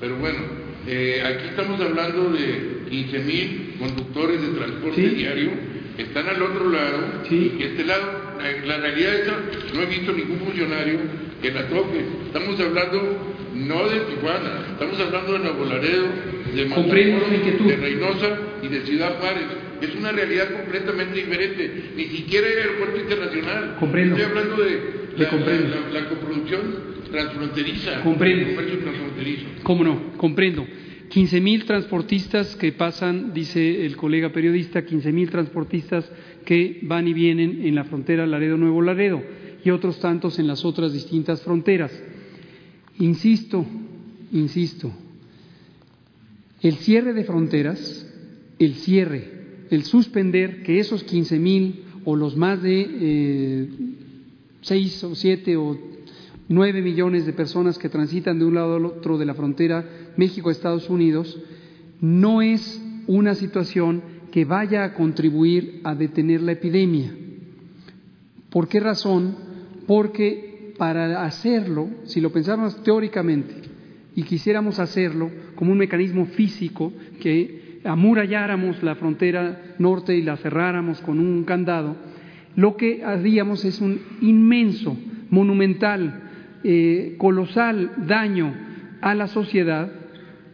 Pero bueno, eh, aquí estamos hablando de 15 mil conductores de transporte diario, están al otro lado, y este lado, la, realidad es que no he visto ningún funcionario que la toque. Estamos hablando no de Tijuana, estamos hablando de Nuevo Laredo, de Matamoros, de Reynosa y de Ciudad Juárez. Es una realidad completamente diferente. Ni siquiera hay aeropuerto internacional. Comprendo. Estoy hablando de la, coproducción transfronteriza. Comprendo. ¿Cómo no? Comprendo. 15.000 transportistas que pasan, dice el colega periodista, 15.000 transportistas que van y vienen en la frontera Laredo-Nuevo Laredo y otros tantos en las otras distintas fronteras. Insisto, insisto, el cierre de fronteras, el cierre, el suspender que esos 15.000 o los más de eh, 6 o 7 o nueve millones de personas que transitan de un lado al otro de la frontera México-Estados Unidos, no es una situación que vaya a contribuir a detener la epidemia. ¿Por qué razón? Porque para hacerlo, si lo pensáramos teóricamente y quisiéramos hacerlo como un mecanismo físico, que amuralláramos la frontera norte y la cerráramos con un candado, lo que haríamos es un inmenso, monumental eh, colosal daño a la sociedad,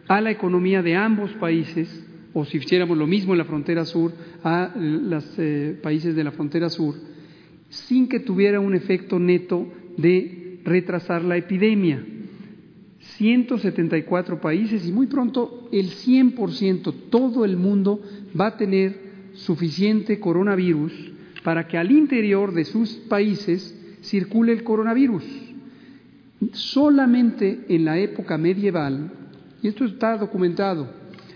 a la economía de ambos países, o si hiciéramos lo mismo en la frontera sur, a los eh, países de la frontera sur, sin que tuviera un efecto neto de retrasar la epidemia. 174 países y muy pronto el 100%, todo el mundo va a tener suficiente coronavirus para que al interior de sus países circule el coronavirus. Solamente en la época medieval, y esto está documentado,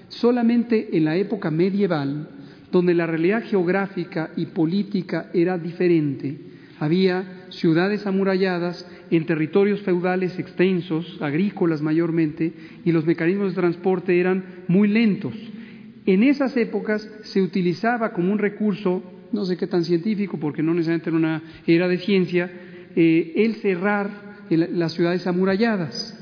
solamente en la época medieval, donde la realidad geográfica y política era diferente, había ciudades amuralladas en territorios feudales extensos, agrícolas mayormente, y los mecanismos de transporte eran muy lentos. En esas épocas se utilizaba como un recurso, no sé qué tan científico, porque no necesariamente era una era de ciencia, eh, el cerrar las ciudades amuralladas.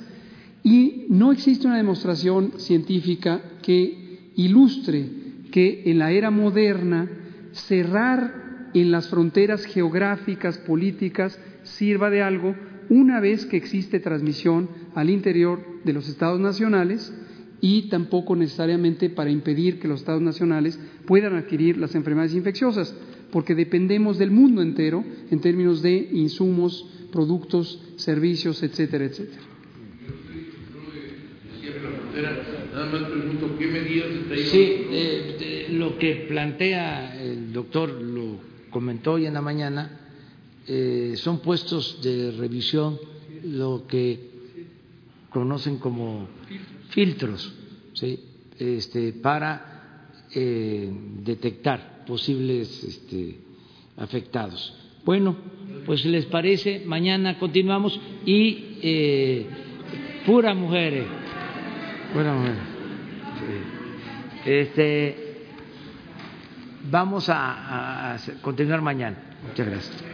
Y no existe una demostración científica que ilustre que en la era moderna cerrar en las fronteras geográficas, políticas, sirva de algo una vez que existe transmisión al interior de los estados nacionales y tampoco necesariamente para impedir que los estados nacionales puedan adquirir las enfermedades infecciosas, porque dependemos del mundo entero en términos de insumos, productos, servicios, etcétera, etcétera. Sí, eh, lo que plantea el doctor, lo comentó hoy en la mañana, eh, son puestos de revisión, lo que conocen como filtros, ¿sí? este, para eh, detectar posibles este, afectados. Bueno, pues les parece, mañana continuamos y eh, pura mujeres, pura mujeres. Este, vamos a continuar mañana. Muchas gracias.